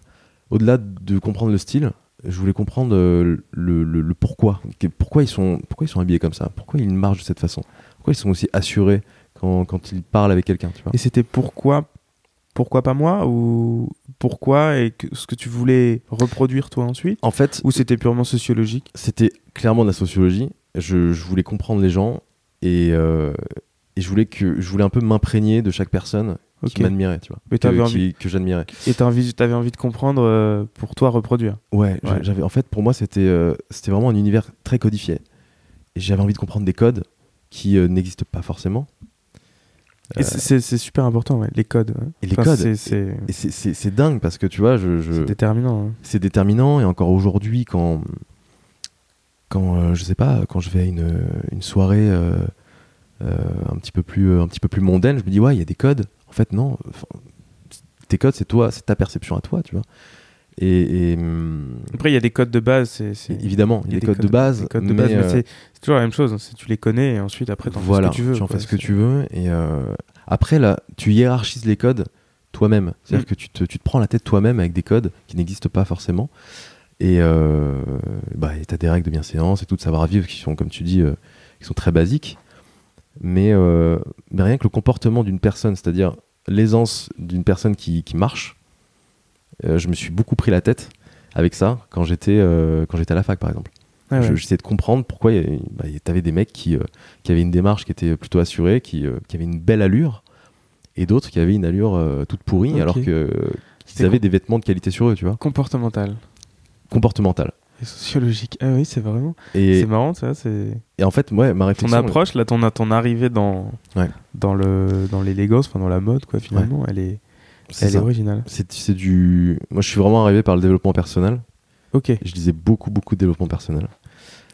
[SPEAKER 2] Au-delà de comprendre le style, je voulais comprendre le, le- le pourquoi. Pourquoi ils, sont, pourquoi ils sont habillés comme ça? Pourquoi ils marchent de cette façon? Pourquoi ils sont aussi assurés quand, quand ils parlent avec quelqu'un
[SPEAKER 1] Et c'était pourquoi Pourquoi pas moi Ou pourquoi et que, ce que tu voulais reproduire toi ensuite
[SPEAKER 2] En fait,
[SPEAKER 1] Ou c'était purement sociologique
[SPEAKER 2] c'était clairement de la sociologie. Je, je voulais comprendre les gens et, euh, et je, voulais que, je voulais un peu m'imprégner de chaque personne qui m'admirait, tu vois.
[SPEAKER 1] Mais
[SPEAKER 2] Que, qui-
[SPEAKER 1] envie-
[SPEAKER 2] que j'admirais.
[SPEAKER 1] Et t'as envie, t'avais envie de comprendre euh, pour toi reproduire
[SPEAKER 2] Ouais, j'a-
[SPEAKER 1] Ouais.
[SPEAKER 2] j'avais en fait pour moi c'était euh, c'était vraiment un univers très codifié. Et j'avais envie de comprendre des codes qui n'existent pas forcément.
[SPEAKER 1] Et c'est- super important, ouais, les codes. ouais.
[SPEAKER 2] Et les
[SPEAKER 1] Enfin,
[SPEAKER 2] codes.
[SPEAKER 1] c'est-
[SPEAKER 2] dingue parce que tu vois, je, je-
[SPEAKER 1] c'est déterminant. hein.
[SPEAKER 2] c'est déterminant et encore aujourd'hui quand quand euh, je sais pas quand je vais à une, une soirée euh, euh, un petit peu plus un petit peu plus mondaine, je me dis ouais il y a des codes. En fait non, tes codes c'est toi, c'est ta perception à toi, tu vois. Et, et, hum,
[SPEAKER 1] Après, il y a des codes de base. c'est
[SPEAKER 2] évidemment il y a des, codes, de base,
[SPEAKER 1] des codes de base,
[SPEAKER 2] euh,
[SPEAKER 1] c'est toujours la même chose. hein. Tu les connais et ensuite après
[SPEAKER 2] voilà,
[SPEAKER 1] fais ce que tu veux.
[SPEAKER 2] en
[SPEAKER 1] quoi.
[SPEAKER 2] fais ce que tu veux. Et euh, après, là, tu hiérarchises les codes toi-même. C'est-à-dire
[SPEAKER 1] Mm.
[SPEAKER 2] que tu te, tu te prends la tête toi-même avec des codes qui n'existent pas forcément. Et euh, bah, tu as des règles de bienséance et tout de savoir-vivre qui sont, comme tu dis, euh, qui sont très basiques. Mais, mais rien que le comportement d'une personne, c'est-à-dire l'aisance d'une personne qui, qui marche, je me suis beaucoup pris la tête avec ça quand j'étais euh, quand j'étais à la fac, par exemple.
[SPEAKER 1] Ah ouais.
[SPEAKER 2] J'essayais de comprendre pourquoi avait- bah, t'avais des mecs qui, euh, qui avaient une démarche qui était plutôt assurée, qui, euh, qui avaient une belle allure, et d'autres qui avaient une allure euh, toute pourrie, alors que qu'ils avaient des vêtements de qualité sur eux, tu vois,
[SPEAKER 1] comportemental
[SPEAKER 2] comportemental.
[SPEAKER 1] et sociologique. Ah oui, c'est vraiment. C'est marrant, ça. C'est
[SPEAKER 2] et en fait, ouais, ma
[SPEAKER 1] ton
[SPEAKER 2] réflexion,
[SPEAKER 1] approche là, ton ton arrivée dans
[SPEAKER 2] Ouais.
[SPEAKER 1] dans le dans l'élégance, enfin dans la mode, quoi. Finalement, elle est
[SPEAKER 2] c'est
[SPEAKER 1] elle est originale.
[SPEAKER 2] C'est du. Moi, je suis vraiment arrivé par le développement personnel.
[SPEAKER 1] Ok.
[SPEAKER 2] Je lisais beaucoup, beaucoup de développement personnel.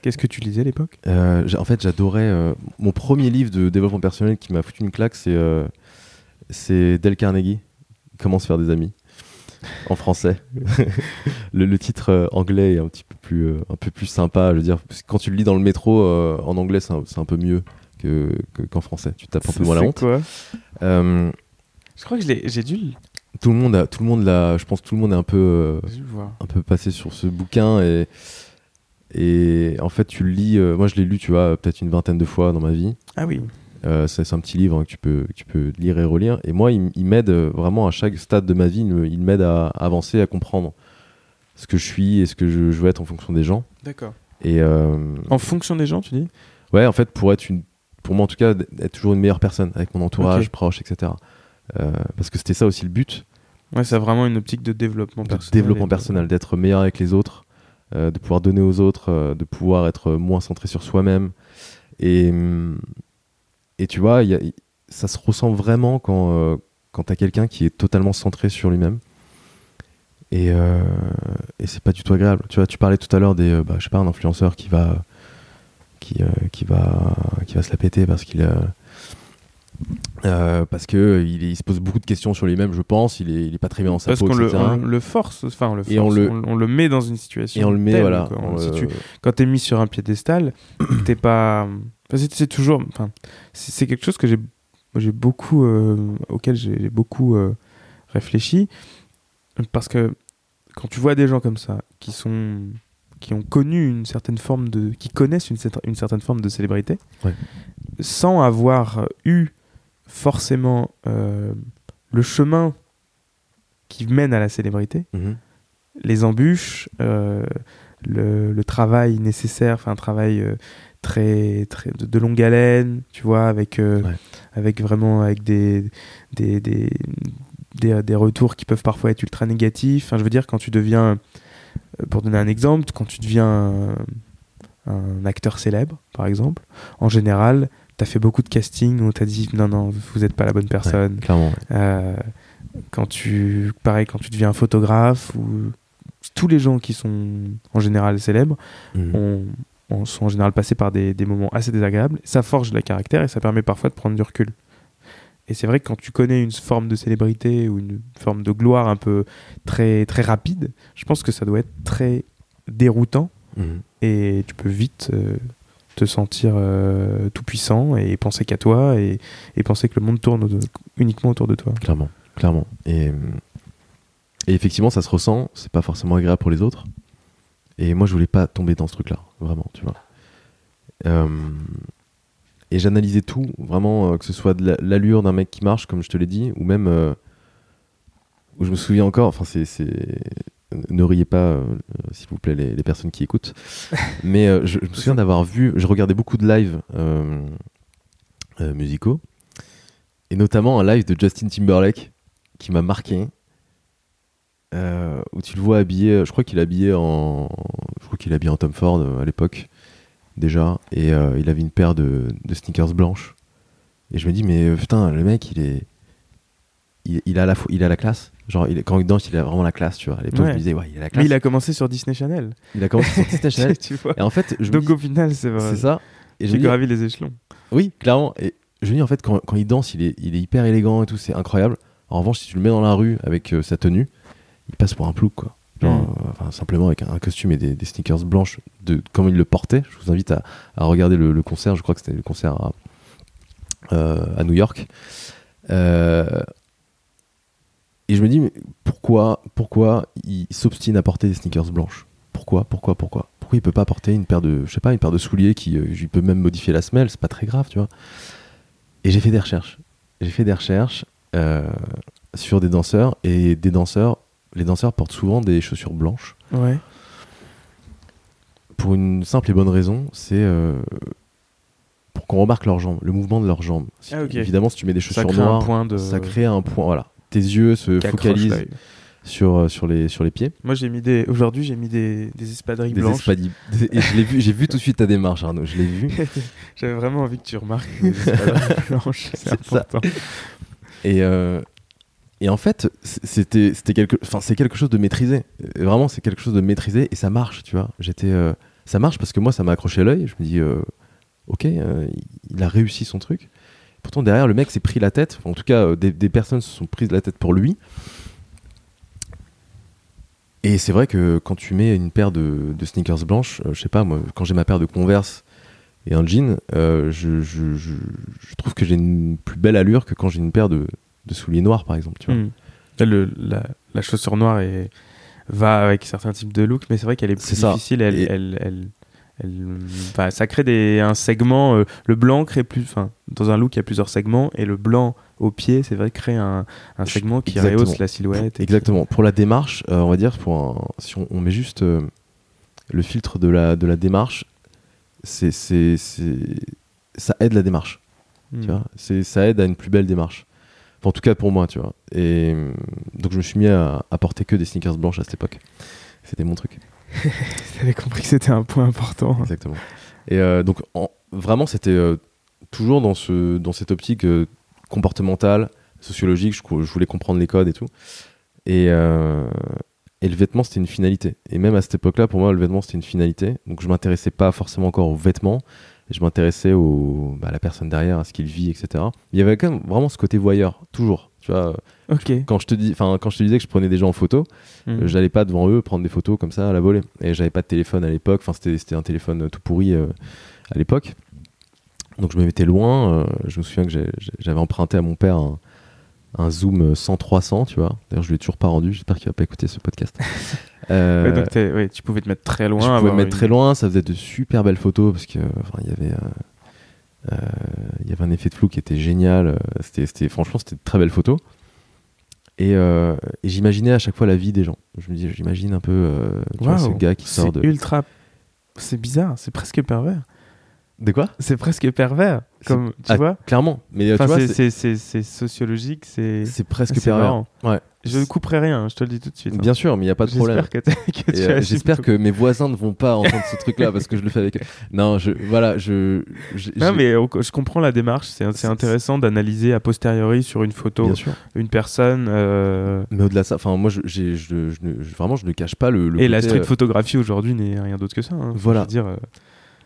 [SPEAKER 1] Qu'est-ce que tu lisais à l'époque?
[SPEAKER 2] Euh, en fait, j'adorais. euh, mon premier livre de développement personnel qui m'a foutu une claque, c'est euh, c'est Dale Carnegie, Comment se faire des amis, en français. (laughs) le, le titre anglais est un petit peu plus, un peu plus sympa. Je veux dire, quand tu le lis dans le métro en anglais, c'est un, c'est un peu mieux que- que- qu'en français. Tu tapes un peu moins la
[SPEAKER 1] C'est
[SPEAKER 2] honte.
[SPEAKER 1] quoi? Je crois que j'ai dû, le-
[SPEAKER 2] tout le monde, a, tout le monde l'a. Je pense que tout le monde est un peu. euh, un peu passé sur ce bouquin et et en fait tu le lis euh, moi je l'ai lu tu vois peut-être une vingtaine de fois dans ma vie
[SPEAKER 1] Ah oui.
[SPEAKER 2] Euh, c'est un petit livre hein, que tu peux que tu peux lire et relire et moi il, m'aide vraiment à chaque stade de ma vie il m'aide à, à avancer à comprendre ce que je suis et ce que je, je veux être en fonction des gens
[SPEAKER 1] D'accord.
[SPEAKER 2] et
[SPEAKER 1] En fonction des gens, tu dis?
[SPEAKER 2] Ouais en fait pour être une pour moi en tout cas d'être toujours une meilleure personne avec mon entourage
[SPEAKER 1] Ok.
[SPEAKER 2] proche etc parce que c'était ça aussi le but
[SPEAKER 1] Ouais, c'est vraiment une optique de développement
[SPEAKER 2] de
[SPEAKER 1] personnel.
[SPEAKER 2] développement
[SPEAKER 1] de-
[SPEAKER 2] personnel, d'être meilleur avec les autres, euh, de pouvoir donner aux autres, euh, de pouvoir être moins centré sur soi-même. Et, et tu vois, il y a- ça se ressent vraiment quand, euh, quand tu as quelqu'un qui est totalement centré sur lui-même. Et, euh, et c'est pas du tout agréable. Tu vois, tu parlais tout à l'heure des, euh, bah, je sais pas, un influenceur qui va, qui, euh, qui va, qui va se la péter parce qu'il a, euh, parce que euh, il, est- il se pose beaucoup de questions sur lui-même, je pense. Il est, il est pas très bien dans sa
[SPEAKER 1] Parce
[SPEAKER 2] peau,
[SPEAKER 1] qu'on le,
[SPEAKER 2] etc.
[SPEAKER 1] on le force, enfin on le,
[SPEAKER 2] Et on
[SPEAKER 1] force,
[SPEAKER 2] le-
[SPEAKER 1] on, le met dans une situation.
[SPEAKER 2] et on le met,
[SPEAKER 1] telle,
[SPEAKER 2] voilà.
[SPEAKER 1] quoi.
[SPEAKER 2] on
[SPEAKER 1] Si
[SPEAKER 2] le-
[SPEAKER 1] tu- quand t'es mis sur un piédestal, (clears throat) t'es pas. Enfin, c'est, c'est toujours. Enfin, c'est, c'est quelque chose que j'ai, j'ai beaucoup, euh, auquel j'ai, j'ai beaucoup euh, réfléchi, parce que quand tu vois des gens comme ça, qui sont, qui ont connu une certaine forme de, qui connaissent une, cer- une certaine forme de célébrité,
[SPEAKER 2] Ouais.
[SPEAKER 1] sans avoir eu forcément euh, le chemin qui mène à la célébrité
[SPEAKER 2] Mhm.
[SPEAKER 1] les embûches, euh, le, le travail nécessaire, enfin un travail euh, très, très de, de longue haleine, tu vois, avec,
[SPEAKER 2] Ouais.
[SPEAKER 1] avec vraiment avec des, des, des, des, des retours qui peuvent parfois être ultra négatifs. Enfin, je veux dire, quand tu deviens, pour donner un exemple, quand tu deviens un, un acteur célèbre, par exemple, en général, tu as fait beaucoup de casting où on t'a dit non, non, vous n'êtes pas la bonne personne.
[SPEAKER 2] Ouais, clairement.
[SPEAKER 1] Euh, quand tu pareil quand tu deviens photographe ou tous les gens qui sont en général célèbres
[SPEAKER 2] Mhm.
[SPEAKER 1] ont, sont en général passés par des, des moments assez désagréables. Ça forge le caractère et ça permet parfois de prendre du recul. Et c'est vrai que quand tu connais une forme de célébrité ou une forme de gloire un peu très, très rapide, je pense que ça doit être très déroutant
[SPEAKER 2] Mhm.
[SPEAKER 1] et tu peux vite euh, te sentir euh, tout puissant et penser qu'à toi et, penser que le monde tourne uniquement autour de toi.
[SPEAKER 2] Clairement, clairement. Et, et effectivement, ça se ressent, c'est pas forcément agréable pour les autres. Et moi, je voulais pas tomber dans ce truc-là, vraiment, tu vois. Euh, et j'analysais tout, vraiment, euh, que ce soit de la- l'allure d'un mec qui marche, comme je te l'ai dit, ou même. euh, où je me souviens encore, enfin, c'est. Ne riez pas, euh, s'il vous plaît, les, les personnes qui écoutent. (laughs) Mais euh, je, je me souviens d'avoir vu. Je regardais beaucoup de lives euh, musicaux. Et notamment un live de Justin Timberlake qui m'a marqué. où tu le vois habillé, je crois qu'il est habillé en, je crois qu'il est habillé en Tom Ford à l'époque déjà, et il avait une paire de, de sneakers blanches. Et je me dis mais putain le mec il est, il, il a la, il a la classe. Genre il, quand il danse il a vraiment la classe tu vois. À l'époque je
[SPEAKER 1] Ouais.
[SPEAKER 2] me disais ouais il a la classe.
[SPEAKER 1] Mais il a commencé sur Disney Channel.
[SPEAKER 2] Il a commencé sur Disney (laughs) Channel.
[SPEAKER 1] tu vois.
[SPEAKER 2] Et en fait je
[SPEAKER 1] Donc au final, c'est vrai.
[SPEAKER 2] c'est ça.
[SPEAKER 1] J'ai gravi les échelons.
[SPEAKER 2] oui, clairement. Et je me dis, en fait, quand, quand il danse, il est, il est hyper élégant et tout, c'est incroyable. En revanche, si tu le mets dans la rue avec euh, sa tenue, il passe pour un plouc, quoi. Genre,
[SPEAKER 1] Mm.
[SPEAKER 2] euh, enfin, simplement avec un, un costume et des, des sneakers blanches, de, comme il le portait. Je vous invite à, à regarder le, le concert. Je crois que c'était le concert à, euh, à New York. Euh, et je me dis, mais pourquoi, pourquoi il s'obstine à porter des sneakers blanches? Pourquoi, pourquoi, pourquoi? Pourquoi il peut pas porter une paire de, je sais pas, une paire de souliers qui, euh, peut même modifier la semelle, c'est pas très grave, tu vois Et j'ai fait des recherches. J'ai fait des recherches euh, sur des danseurs et des danseurs. Les danseurs portent souvent des chaussures blanches
[SPEAKER 1] Ouais.
[SPEAKER 2] pour une simple et bonne raison, c'est euh, pour qu'on remarque leurs jambes, le mouvement de leurs jambes. Si-
[SPEAKER 1] Ah.
[SPEAKER 2] Évidemment, si tu mets des
[SPEAKER 1] Ça
[SPEAKER 2] chaussures
[SPEAKER 1] un
[SPEAKER 2] noires,
[SPEAKER 1] point de.
[SPEAKER 2] ça crée un point. Voilà, tes yeux se
[SPEAKER 1] accroche
[SPEAKER 2] focalisent sur, euh, sur, les, sur les pieds.
[SPEAKER 1] Moi, j'ai mis des. Aujourd'hui, j'ai mis des, des espadrilles
[SPEAKER 2] Des
[SPEAKER 1] blanches.
[SPEAKER 2] Et je l'ai vu, j'ai vu tout de suite ta démarche, Arnaud. Je l'ai vu. (laughs)
[SPEAKER 1] J'avais vraiment envie que tu remarques les espadrilles (laughs) blanches. C'est
[SPEAKER 2] ça.
[SPEAKER 1] important.
[SPEAKER 2] Et, euh, et en fait, c'était, c'était quelque, enfin, c'est quelque chose de maîtrisé. Euh, Vraiment, c'est quelque chose de maîtrisé et ça marche, tu vois. J'étais, euh, ça marche parce que moi, ça m'a accroché l'œil. Je me dis, euh, ok, il a réussi son truc. Pourtant, derrière, le mec s'est pris la tête. Enfin, en tout cas, euh, des, des personnes se sont prises la tête pour lui. Et c'est vrai que quand tu mets une paire de, de sneakers blanches, euh, je sais pas, moi, quand j'ai ma paire de Converse et un jean, euh, je, je- je- je trouve que j'ai une plus belle allure que quand j'ai une paire de, de souliers noirs, par exemple. Tu vois.
[SPEAKER 1] Hmm. Le- la, la chaussure noire est, va avec certains types de looks, mais c'est vrai qu'elle est plus difficile. Elle, elle, bah, ça crée des, un segment. euh, le blanc crée plus. Enfin, dans un look, il y a plusieurs segments, et le blanc au pied, c'est vrai, crée un, un segment qui
[SPEAKER 2] exactement.
[SPEAKER 1] rehausse la silhouette. qui-
[SPEAKER 2] Exactement. Pour la démarche, euh, on va dire, pour un- si on, on met juste euh, le filtre de la, de la démarche, c'est, c'est, ça aide la démarche.
[SPEAKER 1] Hmm.
[SPEAKER 2] Tu vois c'est, ça aide à une plus belle démarche. Enfin, en tout cas pour moi, tu vois. Et donc je me suis mis à, à porter que des sneakers blanches à cette époque. C'était mon truc. (laughs)
[SPEAKER 1] T'avais compris que c'était un point important.
[SPEAKER 2] Exactement. Et euh, donc, en- vraiment, c'était euh, toujours dans, ce, dans cette optique euh, comportementale, sociologique. Je, voulais comprendre les codes et tout. Et, le vêtement, c'était une finalité. Et même à cette époque-là, pour moi, le vêtement, c'était une finalité. Donc, je m'intéressais pas forcément encore aux vêtements. Je m'intéressais bah, à la personne derrière, à ce qu'il vit, etc. Il y avait quand même vraiment ce côté voyeur, toujours. Tu vois, quand je te dis, enfin, quand je te disais que je prenais des gens en photo,
[SPEAKER 1] Hmm.
[SPEAKER 2] euh, J'allais pas devant eux prendre des photos comme ça à la volée. Et j'avais pas de téléphone à l'époque. Enfin, c'était c'était un téléphone tout pourri euh, à l'époque. Donc je me mettais loin. euh, je me souviens que j'avais emprunté à mon père un, un zoom 100-300, tu vois. D'ailleurs, je l'ai toujours pas rendu. J'espère qu'il va pas écouter ce podcast. (laughs) Euh,
[SPEAKER 1] Ouais, donc t'es- ouais, tu pouvais te mettre très loin.
[SPEAKER 2] je pouvais me mettre
[SPEAKER 1] une-
[SPEAKER 2] très loin. Ça faisait de super belles photos parce que enfin, il y avait. Euh, il y avait un effet de flou qui était génial. euh, C'était, franchement, c'était de très belles photos. Et, euh, et j'imaginais à chaque fois la vie des gens. Je me dis, j'imagine un peu euh, tu vois, ce gars qui sort
[SPEAKER 1] C'est
[SPEAKER 2] de.
[SPEAKER 1] ultra. C'est bizarre, c'est presque pervers.
[SPEAKER 2] De quoi?
[SPEAKER 1] C'est presque pervers. Comme, tu
[SPEAKER 2] Ah,
[SPEAKER 1] vois
[SPEAKER 2] Clairement. Mais euh,
[SPEAKER 1] Enfin,
[SPEAKER 2] tu vois,
[SPEAKER 1] c'est- sociologique, c'est.
[SPEAKER 2] c'est presque pervers. Ouais.
[SPEAKER 1] Je ne couperai rien, je te le dis tout de suite. hein.
[SPEAKER 2] Bien sûr, mais il n'y a pas de problème.
[SPEAKER 1] J'espère que,
[SPEAKER 2] euh, que mes voisins ne vont pas entendre ce truc-là parce que je le fais avec eux. Non, je, voilà, je. je-
[SPEAKER 1] Non,
[SPEAKER 2] je-
[SPEAKER 1] mais on- je comprends la démarche. C'est intéressant d'analyser a posteriori sur une photo une personne. euh,
[SPEAKER 2] Mais au-delà de ça, enfin, moi, je, vraiment, je ne cache pas le. le
[SPEAKER 1] Et la street
[SPEAKER 2] euh,
[SPEAKER 1] photographie aujourd'hui n'est rien d'autre que ça. hein.
[SPEAKER 2] Voilà.
[SPEAKER 1] Je veux dire,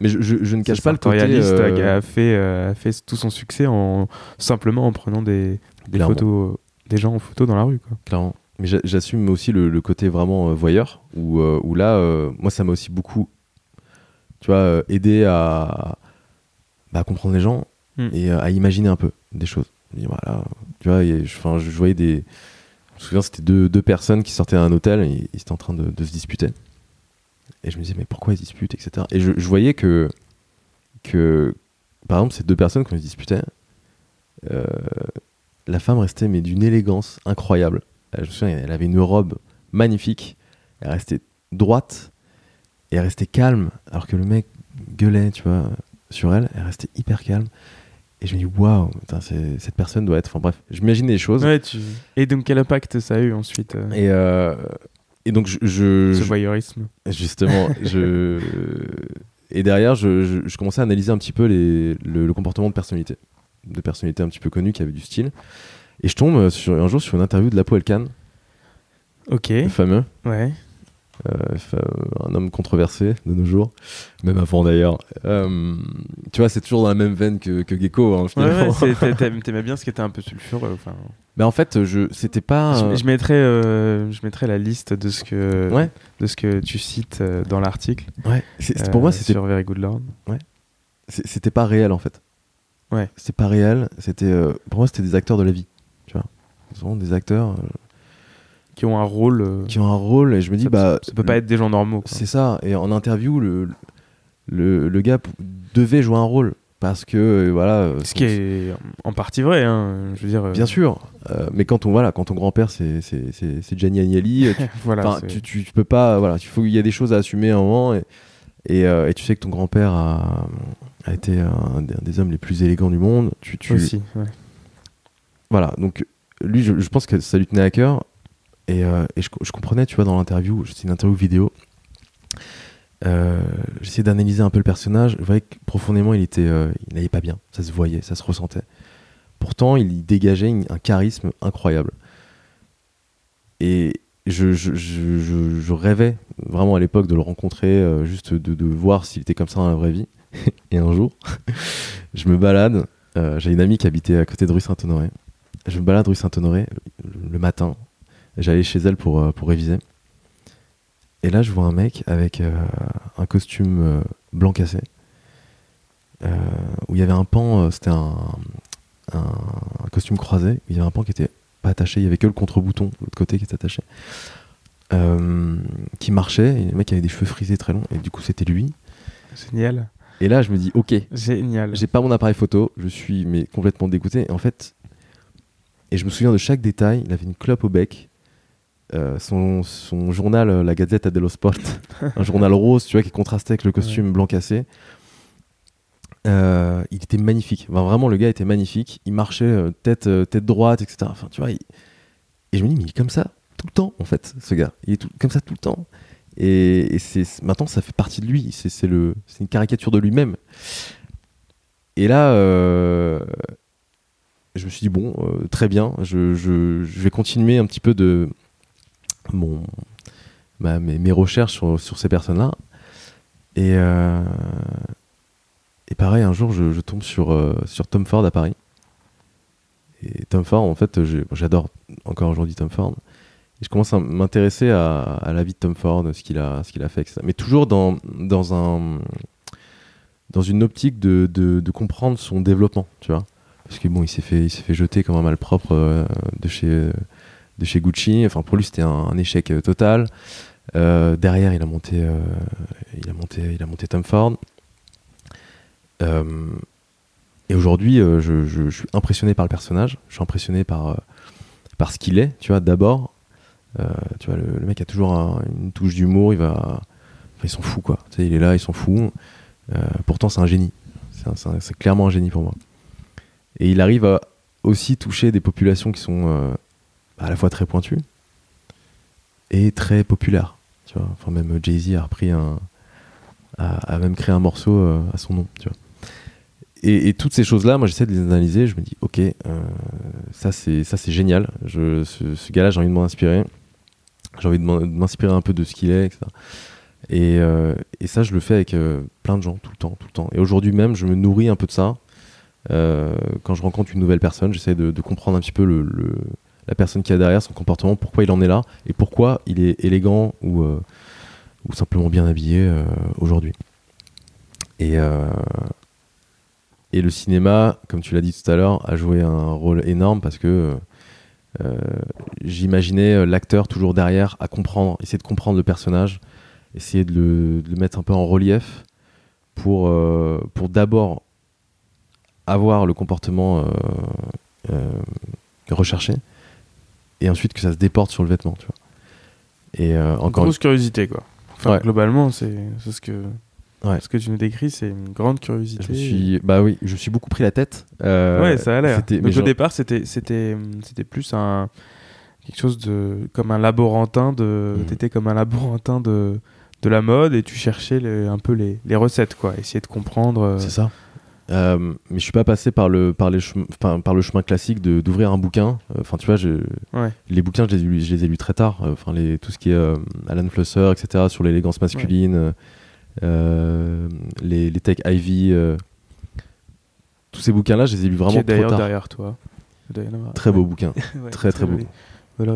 [SPEAKER 2] Mais je, je- je ne cache pas le côté.
[SPEAKER 1] réaliste
[SPEAKER 2] euh,
[SPEAKER 1] a, fait, euh, a fait tout son succès en simplement en prenant des, photos, des gens en photo dans la rue. Quoi.
[SPEAKER 2] Clairement. Mais j'a- j'assume aussi le, le côté vraiment euh, voyeur, où, euh, où là, euh, moi, ça m'a aussi beaucoup, tu vois, aidé à, bah, à comprendre les gens
[SPEAKER 1] Mm.
[SPEAKER 2] et à imaginer un peu des choses. Et voilà, tu vois, et je, voyais des. Je me souviens, c'était deux, deux personnes qui sortaient d'un hôtel et ils étaient en train de, de se disputer. Et je me disais, mais pourquoi ils disputent, etc. Et je, je voyais que, que, par exemple, ces deux personnes, quand ils disputaient, euh, la femme restait mais d'une élégance incroyable. Euh, Je me souviens, elle avait une robe magnifique, elle restait droite et elle restait calme, alors que le mec gueulait, tu vois, sur elle, elle restait hyper calme. Et je me dis, waouh, cette personne doit être. Enfin bref, je m'imagine des choses.
[SPEAKER 1] Ouais, tu... Et donc, quel impact ça a eu ensuite, euh,
[SPEAKER 2] Et, euh, et donc, je. je-
[SPEAKER 1] ce voyeurisme
[SPEAKER 2] Justement, (laughs) je. Et derrière, je, je- je commençais à analyser un petit peu les, le, le comportement de personnalités. De personnalités un petit peu connues qui avaient du style. Et je tombe sur, un jour sur une interview de Lapo Elkan,
[SPEAKER 1] Ok,
[SPEAKER 2] le fameux,
[SPEAKER 1] ouais.
[SPEAKER 2] Euh, fa- un homme controversé de nos jours, même avant d'ailleurs. Euh, tu vois, c'est toujours dans la même veine que, que Gecko, hein,
[SPEAKER 1] Ouais,
[SPEAKER 2] finalement.
[SPEAKER 1] ouais, (laughs) t'aimais bien ce qui était un peu sulfureux. Enfin,
[SPEAKER 2] Mais en fait, je, c'était pas.
[SPEAKER 1] je, je mettrais, euh, je mettrais la liste de ce que,
[SPEAKER 2] Ouais.
[SPEAKER 1] de ce que tu cites euh, dans l'article.
[SPEAKER 2] Ouais,
[SPEAKER 1] euh,
[SPEAKER 2] pour moi, c'était
[SPEAKER 1] sur Very Good Lord.
[SPEAKER 2] c'est- c'était pas réel en fait.
[SPEAKER 1] Ouais.
[SPEAKER 2] C'était pas réel. C'était euh, pour moi c'était des acteurs de la vie. Tu vois, vraiment des acteurs euh,
[SPEAKER 1] Qui ont un rôle. euh,
[SPEAKER 2] qui ont un rôle et je me dis
[SPEAKER 1] ça,
[SPEAKER 2] bah
[SPEAKER 1] ça peut pas être des gens normaux.
[SPEAKER 2] c'est ça. Et en interview le le, le gars devait jouer un rôle parce que euh, voilà. euh,
[SPEAKER 1] Ce qui est en partie vrai. Hein, je veux dire. euh,
[SPEAKER 2] Bien sûr, euh, mais quand on voilà, quand ton grand-père c'est c'est Gianni Agnelli, tu, (laughs)
[SPEAKER 1] Voilà.
[SPEAKER 2] tu, tu, tu peux pas voilà, il faut il y a des choses à assumer à un moment et et, euh, et tu sais que ton grand-père a, a été un des, un des hommes les plus élégants du monde. Tu, tu
[SPEAKER 1] Aussi. ouais.
[SPEAKER 2] voilà, donc lui, je, je pense que ça lui tenait à cœur. Et, euh, je, comprenais, tu vois, dans l'interview, c'est une interview vidéo. Euh, J'essayais d'analyser un peu le personnage. Je voyais que profondément, il était, euh, il n'allait pas bien. Ça se voyait, ça se ressentait. Pourtant, il dégageait un charisme incroyable. Et je, je, je, rêvais vraiment à l'époque de le rencontrer, juste de, de voir s'il était comme ça dans la vraie vie. (laughs) et un jour, (laughs) je me balade. J'ai une amie qui habitait à côté de rue Saint-Honoré. Je me balade rue Saint-Honoré le matin. J'allais chez elle pour, euh, pour réviser. Et là, je vois un mec avec euh, un costume euh, blanc cassé. euh, où il y avait un pan, c'était un, un, un costume croisé. où Il y avait un pan qui était pas attaché, il y avait que le contre-bouton de l'autre côté qui était attaché. Euh, qui marchait, et le mec avait des cheveux frisés très longs, et du coup c'était lui.
[SPEAKER 1] Génial.
[SPEAKER 2] Et là, je me dis, ok,
[SPEAKER 1] Génial.
[SPEAKER 2] j'ai pas mon appareil photo, je suis mais complètement dégoûté. Et en fait, et je me souviens de chaque détail. Il avait une clope au bec, euh, son, son journal, euh, la Gazette dello Sport, (laughs) un journal rose, tu vois, qui contrastait avec le costume blanc cassé. Euh, il était magnifique. Enfin, vraiment, le gars était magnifique. Il marchait tête, tête droite, etc. Enfin, tu vois. il- Et je me dis, mais il est comme ça tout le temps, en fait, ce gars. Il est tout- comme ça tout le temps. Et, et c'est maintenant, ça fait partie de lui. C'est le, une caricature de lui-même. Et là, je me suis dit bon, très bien. Je, je- je vais continuer un petit peu de mon ma- mes, recherches sur, sur ces personnes-là. Et euh, et pareil, un jour, je, tombe sur euh, sur Tom Ford à Paris. Et Tom Ford, en fait, j'adore encore aujourd'hui Tom Ford. Et je commence à m'intéresser à, à la vie de Tom Ford, ce qu'il a, qu'il a fait, etc. Mais toujours dans, dans, un, dans une optique de, de, comprendre son développement, tu vois. Parce que bon, il s'est fait, fait jeter comme un malpropre euh, de, chez, de chez Gucci. Enfin, pour lui, c'était un, échec euh, total. Euh, derrière, il a monté, euh, il a monté, il a monté Tom Ford. Et aujourd'hui, je, suis impressionné par le personnage. Je suis impressionné par, ce qu'il est, tu vois, d'abord. Tu vois, le, mec a toujours un- une touche d'humour, il va. Enfin, il s'en fout, quoi. Il est là, il s'en fout. Pourtant, c'est un génie. C'est clairement un génie pour moi. Et il arrive à aussi toucher des populations qui sont à la fois très pointues et très populaires. Tu vois, enfin, même Jay-Z a repris un. a, même créé un morceau euh, à son nom, tu vois. Et, toutes ces choses-là, moi j'essaie de les analyser. Je me dis, ok, euh, ça c'est génial. Je, ce, ce gars-là, j'ai envie de m'en inspirer. J'ai envie de m'inspirer un peu de ce qu'il est, etc. Et, euh, et ça, je le fais avec plein de gens, tout le temps, tout le temps. Et aujourd'hui même, je me nourris un peu de ça. Quand je rencontre une nouvelle personne, j'essaie de, comprendre un petit peu le- la personne qui a derrière son comportement, pourquoi il en est là, et pourquoi il est élégant ou, euh, simplement bien habillé euh, aujourd'hui. Et, euh, et le cinéma, comme tu l'as dit tout à l'heure, a joué un rôle énorme parce que j'imaginais l'acteur toujours derrière à comprendre, essayer de comprendre le personnage, essayer de le, mettre un peu en relief pour, d'abord avoir le comportement recherché et ensuite que ça se déporte sur le vêtement. Tu vois. Et euh, encore
[SPEAKER 1] grosse curiosité, quoi. Enfin,
[SPEAKER 2] Ouais.
[SPEAKER 1] globalement, c'est ce que,
[SPEAKER 2] Ouais.
[SPEAKER 1] ce que tu nous décris, c'est une grande curiosité.
[SPEAKER 2] je me suis, bah oui, je me suis beaucoup pris la tête. Euh,
[SPEAKER 1] ouais, ça a l'air. Donc au
[SPEAKER 2] genre-
[SPEAKER 1] départ, c'était c'était c'était plus un quelque chose de comme un laborantin de
[SPEAKER 2] Mhm.
[SPEAKER 1] t'étais comme un laborantin de de la mode et tu cherchais les- un peu les, les recettes quoi, essayer de comprendre. euh,
[SPEAKER 2] C'est ça. Euh, mais je suis pas passé par le par les chem- enfin, par le chemin classique de d'ouvrir un bouquin. Enfin, tu vois, je,
[SPEAKER 1] Ouais.
[SPEAKER 2] les bouquins, je les, ai lus- je les ai lus très tard. Euh, Enfin, les tout ce qui est euh, Alan Flusser, etc. Sur l'élégance masculine, euh, euh, les, les Tech Ivy, euh, tous ces bouquins-là, je les ai lus
[SPEAKER 1] qui
[SPEAKER 2] vraiment
[SPEAKER 1] est
[SPEAKER 2] trop tard.
[SPEAKER 1] derrière toi.
[SPEAKER 2] Très beau bouquin. (laughs)
[SPEAKER 1] Ouais,
[SPEAKER 2] très, très beau.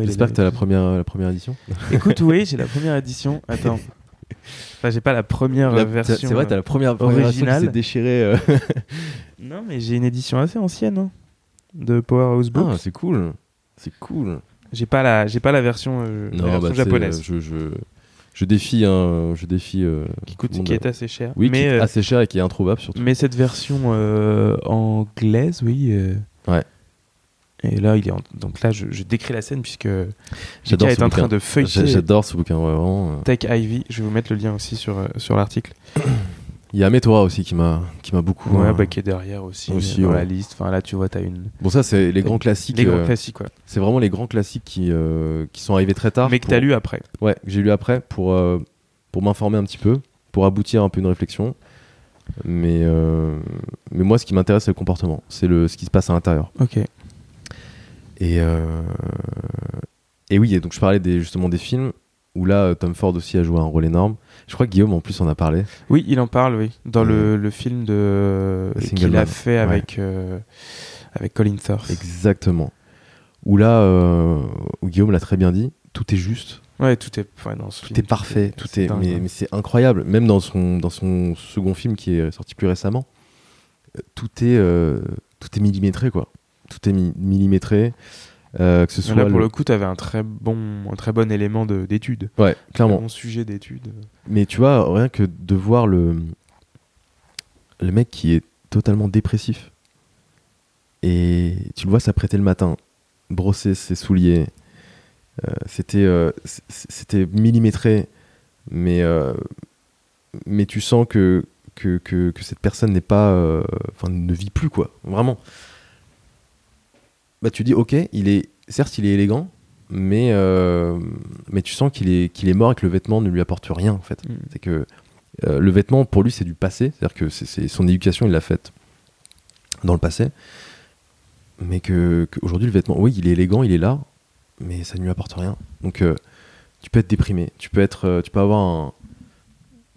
[SPEAKER 2] J'espère que tu as la première la première édition.
[SPEAKER 1] Écoute, oui, (laughs) j'ai la première édition. Attends. Enfin, j'ai pas la première
[SPEAKER 2] La-
[SPEAKER 1] version.
[SPEAKER 2] C'est vrai,
[SPEAKER 1] euh,
[SPEAKER 2] tu as la première, première version qui
[SPEAKER 1] originale.
[SPEAKER 2] s'est déchirée. euh. (laughs)
[SPEAKER 1] Non, mais j'ai une édition assez ancienne hein, de Powerhouse Books.
[SPEAKER 2] Ah, c'est cool. C'est cool.
[SPEAKER 1] J'ai pas la, j'ai pas la version, euh, la version
[SPEAKER 2] bah,
[SPEAKER 1] japonaise
[SPEAKER 2] je, je, je défie, hein, je défie. euh,
[SPEAKER 1] qui coûte, qui est assez chère.
[SPEAKER 2] Oui,
[SPEAKER 1] mais,
[SPEAKER 2] qui est
[SPEAKER 1] euh,
[SPEAKER 2] assez cher et qui est introuvable surtout.
[SPEAKER 1] mais cette version euh, anglaise, oui.
[SPEAKER 2] Ouais.
[SPEAKER 1] Et là, il est en- donc là, je, je décris la scène puisque
[SPEAKER 2] ce
[SPEAKER 1] est en train
[SPEAKER 2] bouquin.
[SPEAKER 1] de feuilleter
[SPEAKER 2] J'adore ce bouquin, ouais, vraiment.
[SPEAKER 1] Tech Ivy. Je vais vous mettre le lien aussi sur euh, sur l'article. (clears throat)
[SPEAKER 2] Il y a Metora aussi qui m'a qui m'a beaucoup.
[SPEAKER 1] Ouais,
[SPEAKER 2] euh,
[SPEAKER 1] bah, qui est derrière aussi,
[SPEAKER 2] aussi,
[SPEAKER 1] dans
[SPEAKER 2] ouais.
[SPEAKER 1] la liste. Enfin là, tu vois, t'as une
[SPEAKER 2] Bon, ça, c'est les grands classiques.
[SPEAKER 1] les grands
[SPEAKER 2] euh,
[SPEAKER 1] classiques, quoi.
[SPEAKER 2] c'est vraiment les grands classiques qui, euh, qui sont arrivés très tard.
[SPEAKER 1] Mais que
[SPEAKER 2] pour-
[SPEAKER 1] t'as lu après.
[SPEAKER 2] Ouais, que j'ai lu après pour, euh, pour m'informer un petit peu, pour aboutir un peu une réflexion. Mais, mais moi, ce qui m'intéresse, c'est le comportement. C'est le, ce qui se passe à l'intérieur.
[SPEAKER 1] Ok.
[SPEAKER 2] Et, euh, et oui, et donc je parlais des, justement des films où là, euh, Tom Ford aussi a joué un rôle énorme. Je crois que Guillaume, en plus, en a parlé.
[SPEAKER 1] Oui, il en parle, oui, dans
[SPEAKER 2] Euh,
[SPEAKER 1] le, le film de qu'il a fait
[SPEAKER 2] ouais.
[SPEAKER 1] avec euh, avec Colin Firth.
[SPEAKER 2] Exactement. Où là, euh, où Guillaume l'a très bien dit, tout est juste,
[SPEAKER 1] Ouais, tout est ouais, dans ce
[SPEAKER 2] tout
[SPEAKER 1] film,
[SPEAKER 2] est parfait, tout est,
[SPEAKER 1] dingue,
[SPEAKER 2] mais, mais c'est incroyable. Même dans son, dans son second film qui est sorti plus récemment, tout est, euh, tout est millimétré, quoi. Tout est mi- millimétré. euh, que ce soit
[SPEAKER 1] Là, pour
[SPEAKER 2] le-
[SPEAKER 1] le coup, tu avais un très bon un très bon élément de- d'étude,
[SPEAKER 2] Ouais,
[SPEAKER 1] un
[SPEAKER 2] clairement.
[SPEAKER 1] bon sujet d'étude.
[SPEAKER 2] Mais tu vois, rien que de voir le, le mec qui est totalement dépressif, et tu le vois s'apprêter le matin, brosser ses souliers, euh, c'était euh, c'était millimétré, mais, mais tu sens que, que, que, que cette personne n'est pas. Enfin, ne vit plus, quoi, vraiment. Bah, tu dis, ok, il est, certes, il est élégant, mais, euh, mais tu sens qu'il est, qu'il est mort et que le vêtement ne lui apporte rien, en fait.
[SPEAKER 1] Mm.
[SPEAKER 2] C'est que euh, le vêtement, pour lui, c'est du passé. C'est-à-dire que c'est, son éducation, il l'a faite dans le passé. Mais que, que aujourd'hui, le vêtement, oui, il est élégant, il est là, mais ça ne lui apporte rien. Donc, euh, tu peux être déprimé, tu peux être, tu peux avoir un,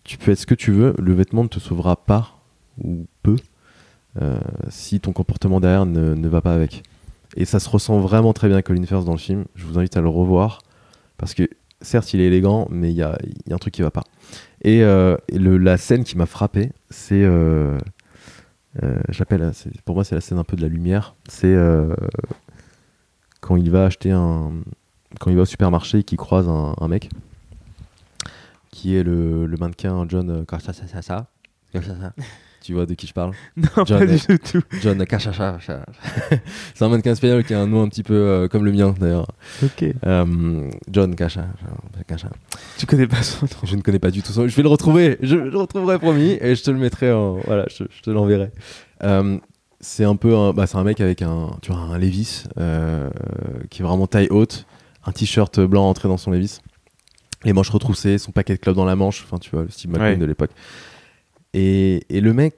[SPEAKER 2] tu peux être ce que tu veux. Le vêtement ne te sauvera pas ou peu si ton comportement derrière ne, ne va pas avec. Et ça se ressent vraiment très bien Colin Firth dans le film. Je vous invite à le revoir parce que certes, il est élégant, mais il y a, un truc qui va pas. Et, euh, la scène qui m'a frappé, c'est. euh, euh, c'est- pour moi, c'est la scène un peu de la lumière. C'est quand il va acheter un. Quand il va au supermarché et qu'il croise un, mec qui est le, mannequin John Cachachacha. (laughs) Tu vois de qui je parle (laughs)
[SPEAKER 1] Non,
[SPEAKER 2] John
[SPEAKER 1] pas du
[SPEAKER 2] est-
[SPEAKER 1] tout.
[SPEAKER 2] John Cachachacha. (laughs) c'est un mannequin espagnol qui a un nom un petit peu euh, comme le mien d'ailleurs.
[SPEAKER 1] Ok.
[SPEAKER 2] Euh, John Cacha.
[SPEAKER 1] Tu connais pas son nom.
[SPEAKER 2] Je ne connais pas du tout son. Je vais le retrouver. Je, je le retrouverai promis et je te le mettrai en. Voilà, je, je te l'enverrai. Euh, c'est un peu, un, bah, c'est un mec avec un, tu vois, un Levis euh, qui est vraiment taille haute, un t-shirt blanc entré dans son Levis, les manches retroussées, son paquet de clubs dans la manche. Enfin, tu vois, le style McQueen
[SPEAKER 1] Ouais.
[SPEAKER 2] de l'époque. Et, le mec,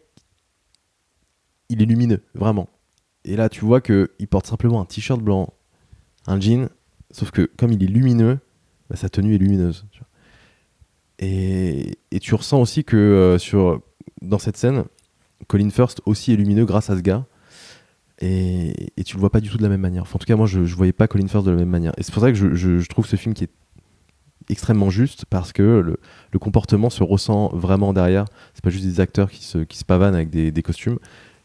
[SPEAKER 2] il est lumineux, vraiment. Et là, tu vois que il porte simplement un t-shirt blanc, un jean, sauf que comme il est lumineux, bah, sa tenue est lumineuse. Et, tu ressens aussi que euh, sur, dans cette scène, Colin First aussi est lumineux grâce à ce gars. Et, tu le vois pas du tout de la même manière. En tout cas, moi, je, je voyais pas Colin First de la même manière. Et c'est pour ça que je trouve ce film qui est extrêmement juste parce que le, le comportement se ressent vraiment derrière. C'est pas juste des acteurs qui se, qui se pavanent avec des, des costumes.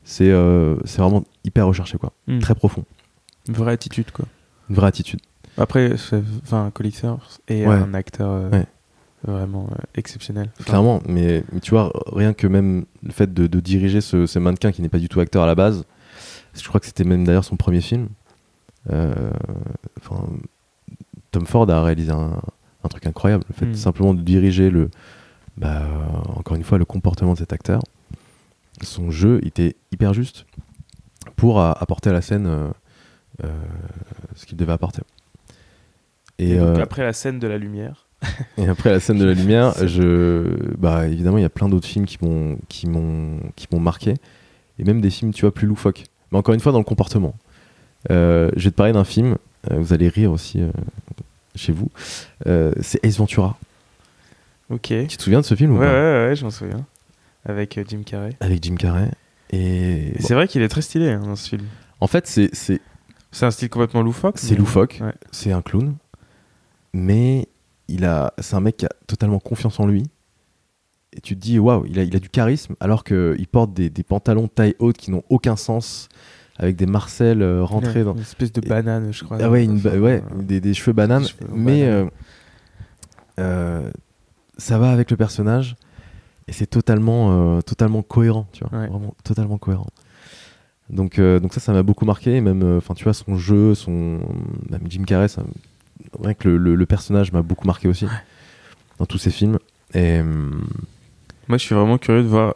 [SPEAKER 2] C'est euh, vraiment hyper recherché, quoi.
[SPEAKER 1] Hmm.
[SPEAKER 2] Très profond.
[SPEAKER 1] Une vraie attitude, quoi.
[SPEAKER 2] Une vraie attitude.
[SPEAKER 1] Après, enfin, est
[SPEAKER 2] Ouais.
[SPEAKER 1] un acteur euh,
[SPEAKER 2] Ouais.
[SPEAKER 1] vraiment euh, exceptionnel. Enfin,
[SPEAKER 2] Clairement, mais, mais tu vois, rien que même le fait de, de diriger ce, ce mannequin qui n'est pas du tout acteur à la base, je crois que c'était même d'ailleurs son premier film. Euh, Tom Ford a réalisé un, un truc incroyable. Le fait
[SPEAKER 1] Mm.
[SPEAKER 2] simplement de diriger le, bah, euh, encore une fois, le comportement de cet acteur, son jeu était hyper juste pour apporter à la scène euh, euh, ce qu'il devait apporter. Et,
[SPEAKER 1] Et donc,
[SPEAKER 2] euh,
[SPEAKER 1] après la scène de la lumière. (laughs)
[SPEAKER 2] et après la scène de la lumière, (laughs) je, bah évidemment, il y a plein d'autres films qui m'ont, qui m'ont, qui m'ont marqué, et même des films, tu vois, plus loufoques. Mais encore une fois, dans le comportement. Euh, je vais te parler d'un film. euh, vous allez rire aussi euh, chez vous. Euh, c'est Ace Ventura.
[SPEAKER 1] Ok. Ouais,
[SPEAKER 2] Tu te souviens de ce film ou
[SPEAKER 1] ouais,
[SPEAKER 2] pas
[SPEAKER 1] ouais, je m'en souviens. Avec euh, Jim Carrey.
[SPEAKER 2] Avec Jim Carrey. Et
[SPEAKER 1] Et
[SPEAKER 2] bon,
[SPEAKER 1] C'est vrai qu'il est très stylé hein, dans ce film.
[SPEAKER 2] en fait, c'est, c'est,
[SPEAKER 1] un style complètement loufoque.
[SPEAKER 2] c'est
[SPEAKER 1] mais-
[SPEAKER 2] loufoque.
[SPEAKER 1] Ouais.
[SPEAKER 2] C'est un clown, mais il a, c'est un mec qui a totalement confiance en lui. Et tu te dis, waouh, il a, il a du charisme, alors qu'il porte des, des pantalons taille haute qui n'ont aucun sens, avec des marcelles euh, rentrées
[SPEAKER 1] Ouais,
[SPEAKER 2] dans.
[SPEAKER 1] Une espèce de banane, je crois.
[SPEAKER 2] Ah ouais, une ba- ouais
[SPEAKER 1] euh,
[SPEAKER 2] des, des cheveux bananes,
[SPEAKER 1] des cheveux
[SPEAKER 2] mais
[SPEAKER 1] bananes.
[SPEAKER 2] euh, euh, ça va avec le personnage et c'est totalement, euh, totalement cohérent, tu vois,
[SPEAKER 1] Ouais.
[SPEAKER 2] vraiment totalement cohérent. Donc, euh, donc ça, ça m'a beaucoup marqué, même, euh, enfin, tu vois, son jeu, son, même Jim Carrey, ça, rien que le, le- le personnage m'a beaucoup marqué aussi dans tous ses films. Et
[SPEAKER 1] Moi, je suis vraiment curieux de voir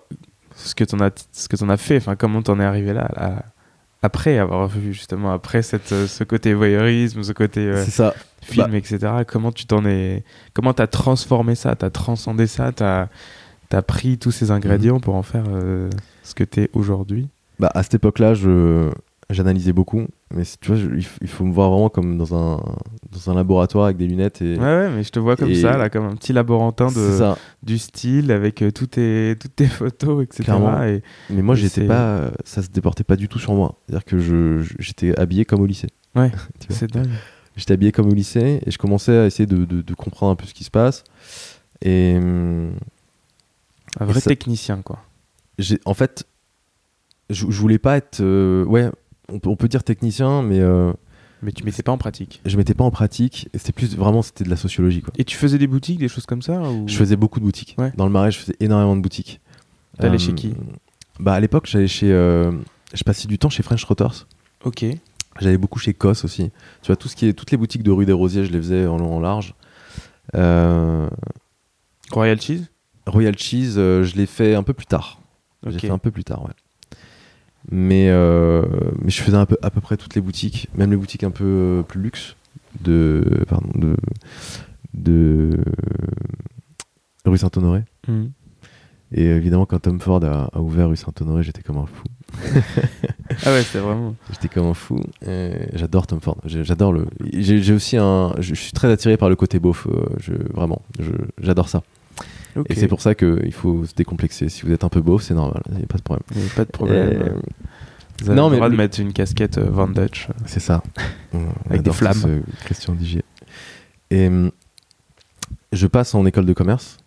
[SPEAKER 1] ce que t'en as, ce que t'en as fait. Enfin, comment t'en es arrivé là, là, après avoir vu justement après cette, euh, ce côté voyeurisme, ce côté euh,
[SPEAKER 2] ça.
[SPEAKER 1] film, etc. Comment tu t'en es, comment t'as transformé ça, t'as transcendé ça, t'as as pris tous ces ingrédients
[SPEAKER 2] Mhm.
[SPEAKER 1] pour en faire euh, ce que t'es aujourd'hui?
[SPEAKER 2] Bah, à cette époque-là, je j'analysais beaucoup, mais tu vois, je- il, faut me voir vraiment comme dans un dans un laboratoire avec des lunettes et
[SPEAKER 1] Ouais, ouais, mais je te vois comme ça, là, comme un petit laborantin de, du style avec euh, tout tes, toutes tes photos, etc.
[SPEAKER 2] Clairement.
[SPEAKER 1] Et,
[SPEAKER 2] Mais moi, j'étais pas, ça se déportait pas du tout sur moi. C'est-à-dire que j'étais habillé comme au lycée.
[SPEAKER 1] ouais, (laughs) c'est dingue.
[SPEAKER 2] J'étais habillé comme au lycée et je commençais à essayer de, de- de comprendre un peu ce qui se passe. Et hum,
[SPEAKER 1] Un vrai
[SPEAKER 2] ça-
[SPEAKER 1] technicien, quoi.
[SPEAKER 2] en fait, je, je voulais pas être, euh, ouais, on peut, on peut dire technicien, mais euh,
[SPEAKER 1] Mais tu mettais pas en pratique.
[SPEAKER 2] je mettais pas en pratique. C'était plus vraiment, c'était de la sociologie, quoi.
[SPEAKER 1] Et tu faisais des boutiques, des choses comme ça ou...
[SPEAKER 2] Je faisais beaucoup de boutiques.
[SPEAKER 1] Ouais.
[SPEAKER 2] Dans le marais, je faisais énormément de boutiques.
[SPEAKER 1] T'allais
[SPEAKER 2] Euh,
[SPEAKER 1] chez qui?
[SPEAKER 2] Bah à l'époque, j'allais chez, euh, je passais du temps chez French Trotters.
[SPEAKER 1] Ok.
[SPEAKER 2] J'allais beaucoup chez Cos aussi. Tu vois, tout ce qui est, toutes les boutiques de rue des Rosiers, je les faisais en long en large. Euh,
[SPEAKER 1] Royal Cheese?
[SPEAKER 2] Royal Cheese, je l'ai fait un peu plus tard. J'ai fait un peu plus tard, ouais. Mais, euh, mais je faisais un peu, à peu près toutes les boutiques, même les boutiques un peu euh, plus luxe de, pardon, de, de rue Saint-Honoré.
[SPEAKER 1] Mhm.
[SPEAKER 2] Et évidemment, quand Tom Ford a, a ouvert rue Saint-Honoré, j'étais comme un fou. (laughs)
[SPEAKER 1] Ah ouais, c'est vraiment.
[SPEAKER 2] J'étais comme un fou. J'adore Tom Ford. J'adore le. J'ai aussi un. Je, suis très attiré par le côté beauf. euh, je, vraiment, je- j'adore ça. Et c'est pour ça qu'il faut se décomplexer. Si vous êtes un peu beauf, c'est normal. Il n'y a pas de problème.
[SPEAKER 1] Il y a pas de problème. Vous avez
[SPEAKER 2] non,
[SPEAKER 1] le
[SPEAKER 2] mais
[SPEAKER 1] droit de mettre une casquette euh, Van Dutch.
[SPEAKER 2] C'est ça. (laughs)
[SPEAKER 1] Avec des flammes.
[SPEAKER 2] euh, Christian Digier. Et hum, je passe en école de commerce.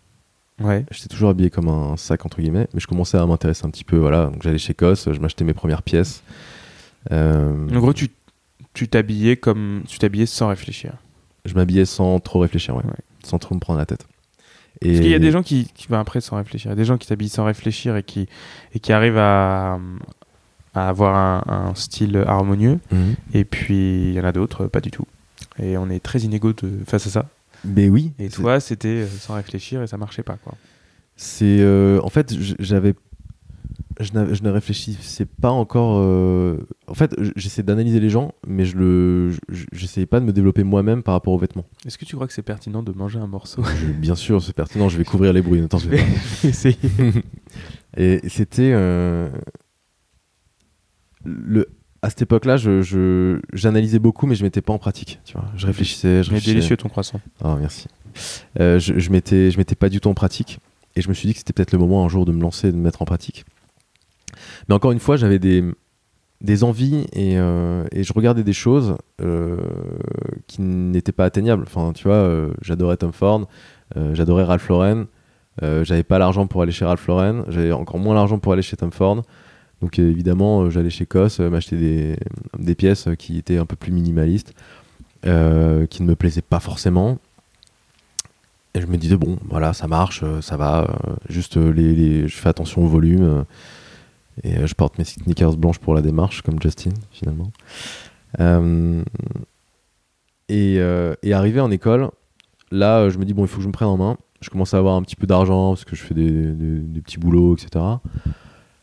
[SPEAKER 1] Ouais.
[SPEAKER 2] J'étais toujours habillé comme un sac entre guillemets, mais je commençais à m'intéresser un petit peu. Voilà, donc j'allais chez Cos, je m'achetais mes premières pièces. Euh,
[SPEAKER 1] En gros, tu tu t'habillais comme tu t'habillais sans réfléchir.
[SPEAKER 2] je m'habillais sans trop réfléchir, ouais.
[SPEAKER 1] Ouais.
[SPEAKER 2] sans trop me prendre la tête. Et
[SPEAKER 1] Parce qu'il y a des gens qui, qui après sans réfléchir. Il y a des gens qui s'habillent sans réfléchir et qui, et qui arrivent à, à avoir un, un style harmonieux.
[SPEAKER 2] Mhm.
[SPEAKER 1] Et puis, il y en a d'autres, pas du tout. Et on est très inégaux de, face à ça.
[SPEAKER 2] Mais oui.
[SPEAKER 1] Et toi, c'était euh, sans réfléchir et ça marchait pas. Quoi.
[SPEAKER 2] C'est euh, en fait j'avais je, ne réfléchissais pas encore. euh, En fait, j'essaie d'analyser les gens, mais je le, je- j'essayais pas de me développer moi-même par rapport aux vêtements.
[SPEAKER 1] Est-ce que tu crois que c'est pertinent de manger un morceau
[SPEAKER 2] Je- bien sûr, c'est pertinent. Je vais couvrir les bruits. Ne t'en
[SPEAKER 1] vais (laughs) essayer. (laughs)
[SPEAKER 2] Et c'était euh, le à cette époque-là, je, j'analysais beaucoup, mais je mettais pas en pratique. Tu vois, je réfléchissais, je
[SPEAKER 1] Mais
[SPEAKER 2] réfléchissais.
[SPEAKER 1] délicieux ton croissant.
[SPEAKER 2] Ah, merci. Euh, je, je mettais, je mettais pas du tout en pratique, et je me suis dit que c'était peut-être le moment un jour de me lancer, de me mettre en pratique. Mais encore une fois, j'avais des, des envies et, euh, et je regardais des choses euh, qui n'étaient pas atteignables. Enfin, tu vois, euh, j'adorais Tom Ford, j'adorais Ralph Lauren. J'avais pas l'argent pour aller chez Ralph Lauren, j'avais encore moins l'argent pour aller chez Tom Ford. Donc évidemment, j'allais chez Cos m'acheter des, des pièces qui étaient un peu plus minimalistes, qui ne me plaisaient pas forcément. Et je me disais, bon, voilà, ça marche, ça va. juste, les- je fais attention au volume. Et euh, je porte mes sneakers blanches pour la démarche, comme Justin, finalement. Euh, et, euh, arrivé en école, là, euh, je me dis, bon, il faut que je me prenne en main. Je commence à avoir un petit peu d'argent parce que je fais des, petits boulots, etc.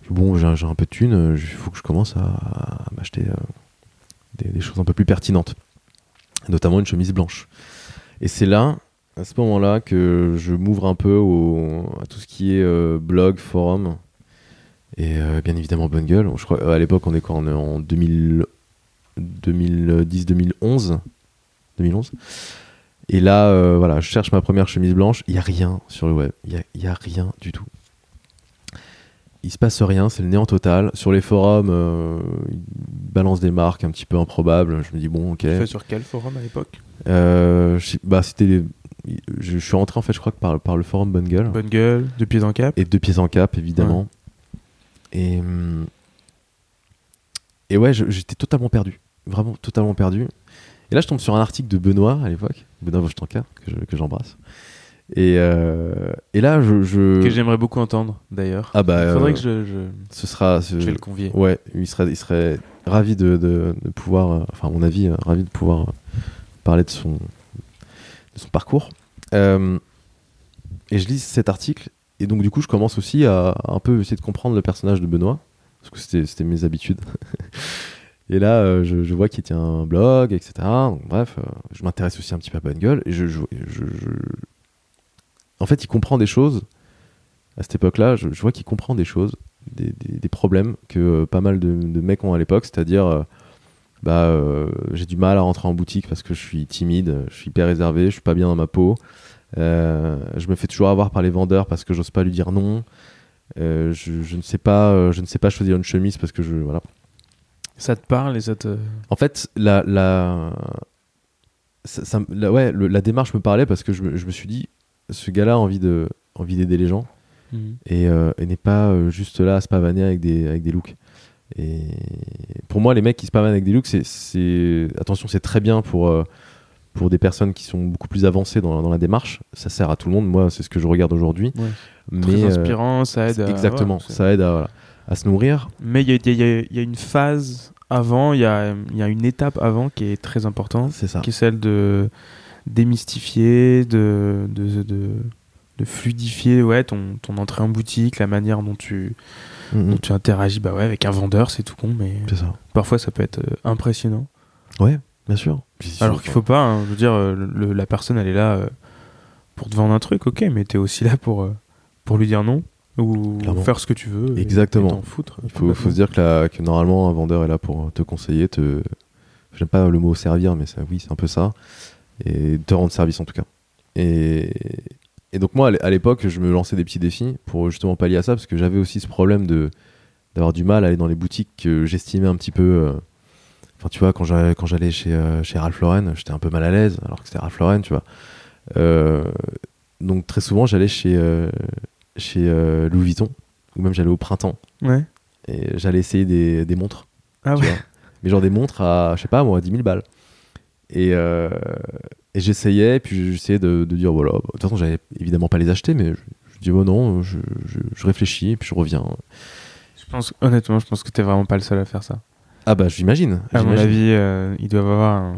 [SPEAKER 2] Bon, j'ai un peu de thunes, il faut que je commence à, m'acheter des, choses un peu plus pertinentes, notamment une chemise blanche. Et c'est là, à ce moment-là, que je m'ouvre un peu à tout ce qui est blog, forum, et euh, bien évidemment Bungle. Je crois, à l'époque, on est quoi On est en 2000 2010-2011. 2011. Et là, euh, voilà, je cherche ma première chemise blanche. Il n'y a rien sur le web. Il n'y a, rien du tout. Il se passe rien, c'est le néant total. Sur les forums, euh, ils balancent des marques un petit peu improbables. Je me dis, bon, ok.
[SPEAKER 1] Tu fais sur quel forum à l'époque?
[SPEAKER 2] Euh, bah, c'était les- je, suis rentré en fait, je crois que par, par le forum Bungle.
[SPEAKER 1] Bonne gueule, de pieds en cap.
[SPEAKER 2] Et deux pieds en cap, évidemment. Et, et ouais, j'étais totalement perdu. Vraiment totalement perdu. Et là, je tombe sur un article de Benoît à l'époque, Benoît Vochtanka, que je- que j'embrasse. Et, euh, et là, je. je-
[SPEAKER 1] Que j'aimerais beaucoup entendre d'ailleurs.
[SPEAKER 2] Ah bah,
[SPEAKER 1] Il faudrait
[SPEAKER 2] euh,
[SPEAKER 1] que je, je,
[SPEAKER 2] ce sera. ce-
[SPEAKER 1] je vais le convier.
[SPEAKER 2] Ouais, il serait, il serait ravi de, de- de pouvoir, euh, enfin à mon avis, ravi de pouvoir parler de son, de son parcours. Et je lis cet article, et donc du coup je commence aussi à, un peu essayer de comprendre le personnage de Benoît, parce que c'était mes habitudes. (laughs) et là, euh, je, vois qu'il tient un blog, etc. Bref, euh, je m'intéresse aussi un petit peu à Bonne Gueule, et je, En fait, il comprend des choses. À cette époque-là, je, vois qu'il comprend des choses des, problèmes que euh, pas mal de, mecs ont à l'époque, c'est-à-dire bah, j'ai du mal à rentrer en boutique parce que je suis timide, je suis hyper réservé, je suis pas bien dans ma peau, je me fais toujours avoir par les vendeurs parce que j'ose pas lui dire non, Euh, je, je ne sais pas, euh, je ne sais pas choisir une chemise parce que je voilà.
[SPEAKER 1] Ça te parle et ça te.
[SPEAKER 2] En fait, la, la, ça- ça me- la- ouais, le- la démarche me parlait parce que je me, je me suis dit, ce gars-là a envie de, envie d'aider les gens et, euh, et n'est pas euh, juste là à se pavaner avec des, avec des looks. Et pour moi, les mecs qui se pavanent avec des looks, c'est, c'est attention, c'est très bien pour, euh, pour des personnes qui sont beaucoup plus avancées dans, dans la démarche. Ça sert à tout le monde. Moi, c'est ce que je regarde aujourd'hui.
[SPEAKER 1] Ouais.
[SPEAKER 2] Mais
[SPEAKER 1] Très
[SPEAKER 2] euh,
[SPEAKER 1] inspirant, ça aide. à-
[SPEAKER 2] exactement,
[SPEAKER 1] ouais, c'est-
[SPEAKER 2] ça aide à, voilà, à se nourrir.
[SPEAKER 1] Mais il y y y a une phase avant, il y a, y a une étape avant qui est très importante,
[SPEAKER 2] C'est ça.
[SPEAKER 1] qui est celle de démystifier, de, de, de, de fluidifier ouais, ton, ton entrée en boutique, la manière dont tu,
[SPEAKER 2] Mhm.
[SPEAKER 1] dont tu interagis bah ouais, avec un vendeur, c'est tout con, mais parfois ça peut être euh, impressionnant.
[SPEAKER 2] Ouais, bien sûr.
[SPEAKER 1] Alors qu'il faut pas, hein, je veux dire, euh, le- la personne elle est là euh, pour te vendre un truc, ok, mais t'es aussi là pour, euh, pour lui dire non ou
[SPEAKER 2] Clairement.
[SPEAKER 1] faire ce que tu veux.
[SPEAKER 2] Exactement.
[SPEAKER 1] et t'en foutre.
[SPEAKER 2] Il faut, faut se dire que, la- que normalement un vendeur est là pour te conseiller, te... j'aime pas le mot servir, mais ça, oui, c'est un peu ça, et te rendre service en tout cas. Et, et donc moi, à l'époque, je me lançais des petits défis pour justement pallier à ça, parce que j'avais aussi ce problème de d'avoir du mal à aller dans les boutiques que j'estimais un petit peu. Enfin, tu vois, quand j'allais, quand j'allais chez, euh, chez Ralph Lauren, j'étais un peu mal à l'aise, alors que c'était Ralph Lauren, tu vois. Euh, donc très souvent, j'allais chez, euh, chez euh, Louis Vuitton, ou même j'allais au printemps
[SPEAKER 1] Ouais.
[SPEAKER 2] et j'allais essayer des, des montres,
[SPEAKER 1] Ah ouais.
[SPEAKER 2] vois. mais genre des montres à, je sais pas moi, 10 000 balles. Et, et j'essayais, puis j'essayais de, de dire, voilà, de toute façon, j'allais évidemment pas les acheter, mais je, je dis, oh non, je, je, je réfléchis, et puis je reviens.
[SPEAKER 1] Je pense, honnêtement, je pense que t'es vraiment pas le seul à faire ça.
[SPEAKER 2] Ah bah j'imagine.
[SPEAKER 1] À mon avis, euh, ils doivent avoir un-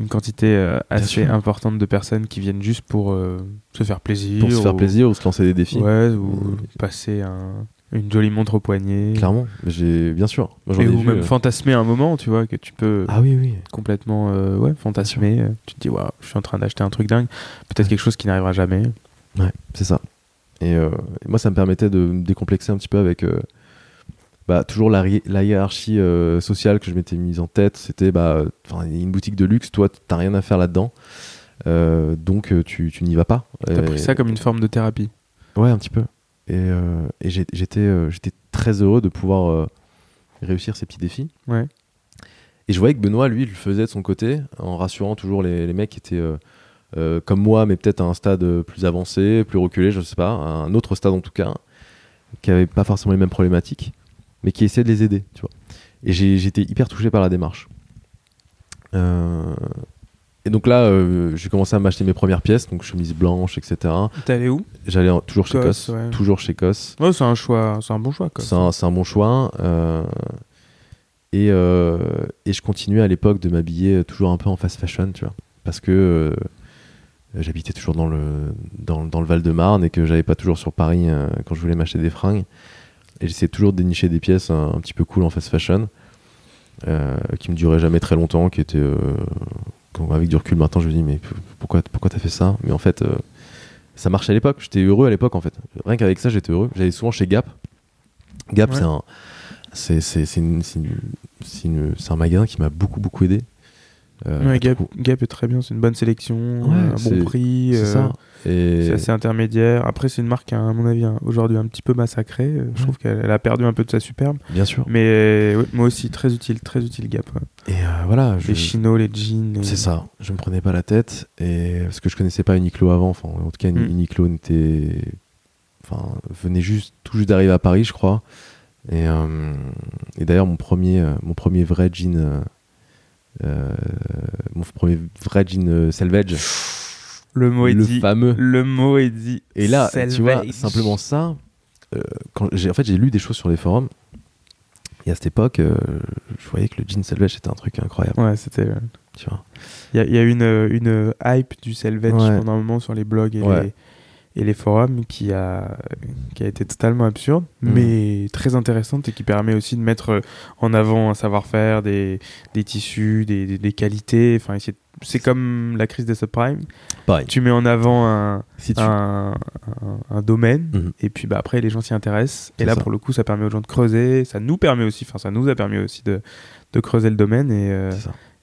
[SPEAKER 1] une quantité euh, assez importante de personnes qui viennent juste pour euh, se faire plaisir.
[SPEAKER 2] Pour se faire
[SPEAKER 1] ou-
[SPEAKER 2] plaisir ou se lancer des défis.
[SPEAKER 1] Ouais, ou passer un- une jolie montre au poignet.
[SPEAKER 2] Clairement, j'ai bien sûr. Moi,
[SPEAKER 1] Et ou
[SPEAKER 2] vu,
[SPEAKER 1] même
[SPEAKER 2] euh.
[SPEAKER 1] fantasmer un moment, tu vois, que tu peux
[SPEAKER 2] Ah oui, oui.
[SPEAKER 1] complètement ouais, fantasmer. Tu te dis, waouh, je suis en train d'acheter un truc dingue. Peut-être quelque chose qui n'arrivera jamais.
[SPEAKER 2] Ouais, c'est ça. Et, euh, et moi, ça me permettait de me décomplexer un petit peu avec, euh, bah, toujours la, hi- la hiérarchie euh, sociale que je m'étais mise en tête, c'était bah, une boutique de luxe, toi, t'as rien à faire là-dedans, Euh, donc euh, tu, tu n'y vas pas.
[SPEAKER 1] T'as
[SPEAKER 2] Et-
[SPEAKER 1] pris ça comme une forme de thérapie.
[SPEAKER 2] Ouais, un petit peu. Et, et j'étais j'étais très heureux de pouvoir réussir ces petits défis.
[SPEAKER 1] Ouais.
[SPEAKER 2] Et je voyais que Benoît, lui, il le faisait de son côté, en rassurant toujours les, les mecs qui étaient euh, euh, comme moi, mais peut-être à un stade plus avancé, plus reculé, je sais pas, à un autre stade en tout cas, qui avait pas forcément les mêmes problématiques, mais qui essayait de les aider, tu vois. Et j'ai- j'étais hyper touché par la démarche. Euh, et donc là, euh, j'ai commencé à m'acheter mes premières pièces, donc chemise blanche, etc.
[SPEAKER 1] T'es allé où?
[SPEAKER 2] J'allais toujours chez
[SPEAKER 1] Cos, ouais.
[SPEAKER 2] toujours chez Cos.
[SPEAKER 1] Ouais, c'est un choix, c'est un bon choix.
[SPEAKER 2] C'est un, c'est un bon choix. euh, et, euh, et je continuais à l'époque de m'habiller toujours un peu en fast fashion, tu vois. Parce que j'habitais toujours dans le, dans, dans le Val-de-Marne et que j'allais pas toujours sur Paris quand je voulais m'acheter des fringues. Et j'essayais toujours de dénicher des pièces un, un petit peu cool en fast fashion, euh, qui me duraient jamais très longtemps, qui étaient. euh, avec du recul maintenant, je me dis, mais pourquoi, pourquoi t'as fait ça? Mais en fait, euh, ça marchait à l'époque. J'étais heureux à l'époque, en fait. Rien qu'avec ça, j'étais heureux. J'allais souvent chez Gap. Gap,
[SPEAKER 1] Ouais.
[SPEAKER 2] c'est un. C'est, c'est, c'est, une- c'est une- c'est une- c'est un magasin qui m'a beaucoup, beaucoup aidé. Euh,
[SPEAKER 1] Ouais, Gap, Gap est très bien, c'est une bonne sélection, un bon prix. Euh,
[SPEAKER 2] ça. Et
[SPEAKER 1] C'est assez intermédiaire. Après, c'est une marque, à mon avis, aujourd'hui un petit peu massacrée. Euh, Je
[SPEAKER 2] Ouais.
[SPEAKER 1] trouve qu'elle elle a perdu un peu de sa superbe.
[SPEAKER 2] bien sûr.
[SPEAKER 1] Mais ouais, moi aussi, très utile, très utile Gap. ouais.
[SPEAKER 2] Et euh, voilà. je-
[SPEAKER 1] Les chinos, les jeans. les-
[SPEAKER 2] C'est ça. Je me prenais pas la tête et parce que je connaissais pas Uniqlo avant. Enfin, en tout cas,
[SPEAKER 1] Mm.
[SPEAKER 2] Uniqlo n'était, enfin, venait juste tout juste d'arriver à Paris, je crois. Et, euh, et d'ailleurs, mon premier, mon premier vrai jean, euh, mon premier vrai jean Selvage,
[SPEAKER 1] Le mot est
[SPEAKER 2] le
[SPEAKER 1] dit.
[SPEAKER 2] fameux.
[SPEAKER 1] Le mot est dit.
[SPEAKER 2] Et là, tu vois, simplement ça, euh, quand j'ai, en fait, j'ai lu des choses sur les forums. Et à cette époque, euh, je voyais que le jean Selvage c'était un truc incroyable.
[SPEAKER 1] Ouais, c'était. euh,
[SPEAKER 2] Tu vois.
[SPEAKER 1] Il y, y a une, une hype du selvage
[SPEAKER 2] Ouais.
[SPEAKER 1] pendant un moment sur les blogs et,
[SPEAKER 2] Ouais.
[SPEAKER 1] les, et les forums qui a, qui a été totalement absurde,
[SPEAKER 2] Mhm.
[SPEAKER 1] mais très intéressante et qui permet aussi de mettre en avant un savoir-faire, des, des tissus, des, des- des qualités. Enfin, essayer de- c'est comme la crise des subprimes.
[SPEAKER 2] Pareil.
[SPEAKER 1] Tu mets en avant un,
[SPEAKER 2] Si tu,
[SPEAKER 1] un, un- un domaine
[SPEAKER 2] Mhm.
[SPEAKER 1] et puis bah, après les gens s'y intéressent. Et là,
[SPEAKER 2] ça.
[SPEAKER 1] pour le coup, ça permet aux gens de creuser. Ça nous permet aussi, enfin, ça nous a permis aussi de, de creuser le domaine et, euh,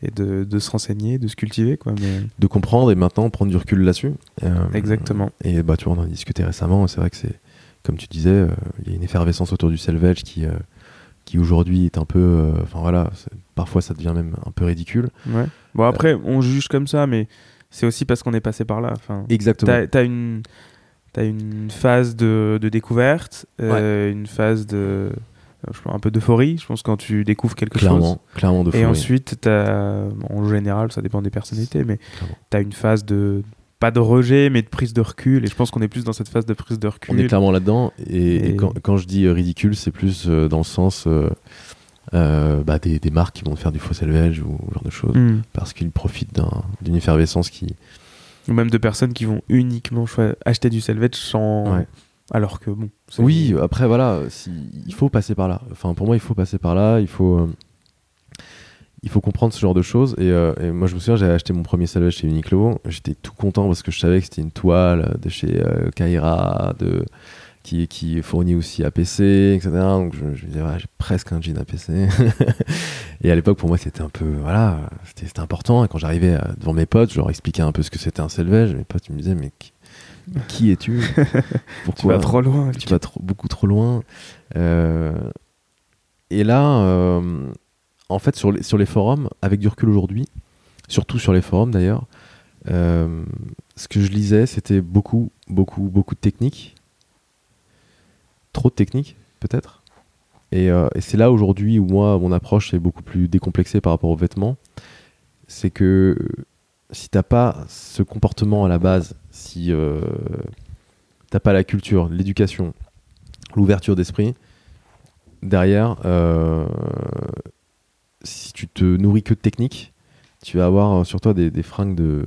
[SPEAKER 1] et de, de se renseigner, de se cultiver. Quoi, mais...
[SPEAKER 2] de comprendre et maintenant prendre du recul là-dessus. Euh,
[SPEAKER 1] Exactement.
[SPEAKER 2] Et bah, tu vois, on en a discuté récemment. C'est vrai que c'est, comme tu disais, euh, il y a une effervescence autour du selvage qui, qui aujourd'hui est un peu. euh, Enfin voilà, parfois ça devient même un peu ridicule.
[SPEAKER 1] Ouais. Bon, après, on juge comme ça, mais c'est aussi parce qu'on est passé par là. Enfin,
[SPEAKER 2] Exactement.
[SPEAKER 1] t'as, une, t'as une phase de, de découverte, euh, une phase de. je pense, un peu d'euphorie, je pense, quand tu découvres quelque chose.
[SPEAKER 2] Clairement, clairement de
[SPEAKER 1] Et ensuite, t'as, en général, ça dépend des personnalités, mais
[SPEAKER 2] Clairement.
[SPEAKER 1] tu as une phase de. Pas de rejet, mais de prise de recul. Et je pense qu'on est plus dans cette phase de prise de recul.
[SPEAKER 2] on est clairement là-dedans. Et, et
[SPEAKER 1] Et-
[SPEAKER 2] quand, quand je dis euh, ridicule, c'est plus euh, dans le sens euh, bah, des, des marques qui vont faire du faux selvage ou ce genre de choses.
[SPEAKER 1] Hmm.
[SPEAKER 2] Parce qu'ils profitent d'un- d'une effervescence qui.
[SPEAKER 1] Ou même de personnes qui vont uniquement acheter du selvage sans.
[SPEAKER 2] Ouais.
[SPEAKER 1] Alors que bon.
[SPEAKER 2] Oui, après voilà, si, il faut passer par là. Enfin, pour moi, il faut passer par là. Il faut, euh, il faut comprendre ce genre de choses. Et, euh, et moi, je me souviens, j'avais acheté mon premier salvage chez Uniqlo. J'étais tout content parce que je savais que c'était une toile de chez euh, Kaira, de qui, qui fournit aussi APC, etc. Donc je, je me disais, ouais, j'ai presque un jean APC. (laughs) et à l'époque, pour moi, c'était un peu, voilà, c'était important. Et quand j'arrivais euh, devant mes potes, je leur expliquais un peu ce que c'était un selvage. Mes potes me disaient, mais qui, es-tu? (laughs)
[SPEAKER 1] Tu vas trop loin.
[SPEAKER 2] tu vas trop- beaucoup trop loin. Euh, et là, euh, en fait, sur les, forums, avec du recul aujourd'hui, surtout sur les forums d'ailleurs, euh, ce que je lisais, c'était beaucoup, beaucoup, beaucoup de techniques. Trop de techniques, peut-être. Et, euh, et c'est là aujourd'hui où moi, mon approche est beaucoup plus décomplexée par rapport aux vêtements. C'est que si t'as pas ce comportement à la base, si euh, t'as pas la culture, l'éducation, l'ouverture d'esprit, derrière, euh, si tu te nourris que de technique, tu vas avoir euh, sur toi des, des fringues de.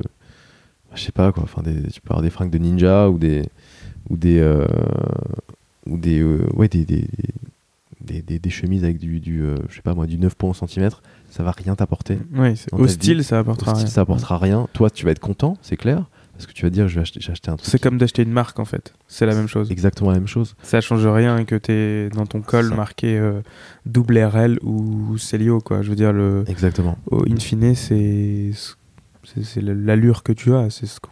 [SPEAKER 2] Je sais pas quoi, enfin des, tu peux avoir des fringues de ninja ou des. ou des. euh, ou des. euh, ouais, des. des des, des- des chemises avec du, du euh, je sais pas moi, du 9 points au centimètre, ça va rien t'apporter.
[SPEAKER 1] Ouais, au style,
[SPEAKER 2] vie,
[SPEAKER 1] ça apportera
[SPEAKER 2] Au style,
[SPEAKER 1] rien.
[SPEAKER 2] ça apportera rien. Toi, tu vas être content, c'est clair, Parce que tu vas dire, j'ai acheté, j'ai acheté un truc.
[SPEAKER 1] C'est comme d'acheter une marque en fait. C'est la même chose.
[SPEAKER 2] Exactement la même chose.
[SPEAKER 1] Ça change rien que t'es dans ton col
[SPEAKER 2] Ça.
[SPEAKER 1] marqué euh, double RL ou Célio quoi. Je veux dire le
[SPEAKER 2] Exactement.
[SPEAKER 1] au in fine c'est l'allure que tu as, c'est ce, qu'on-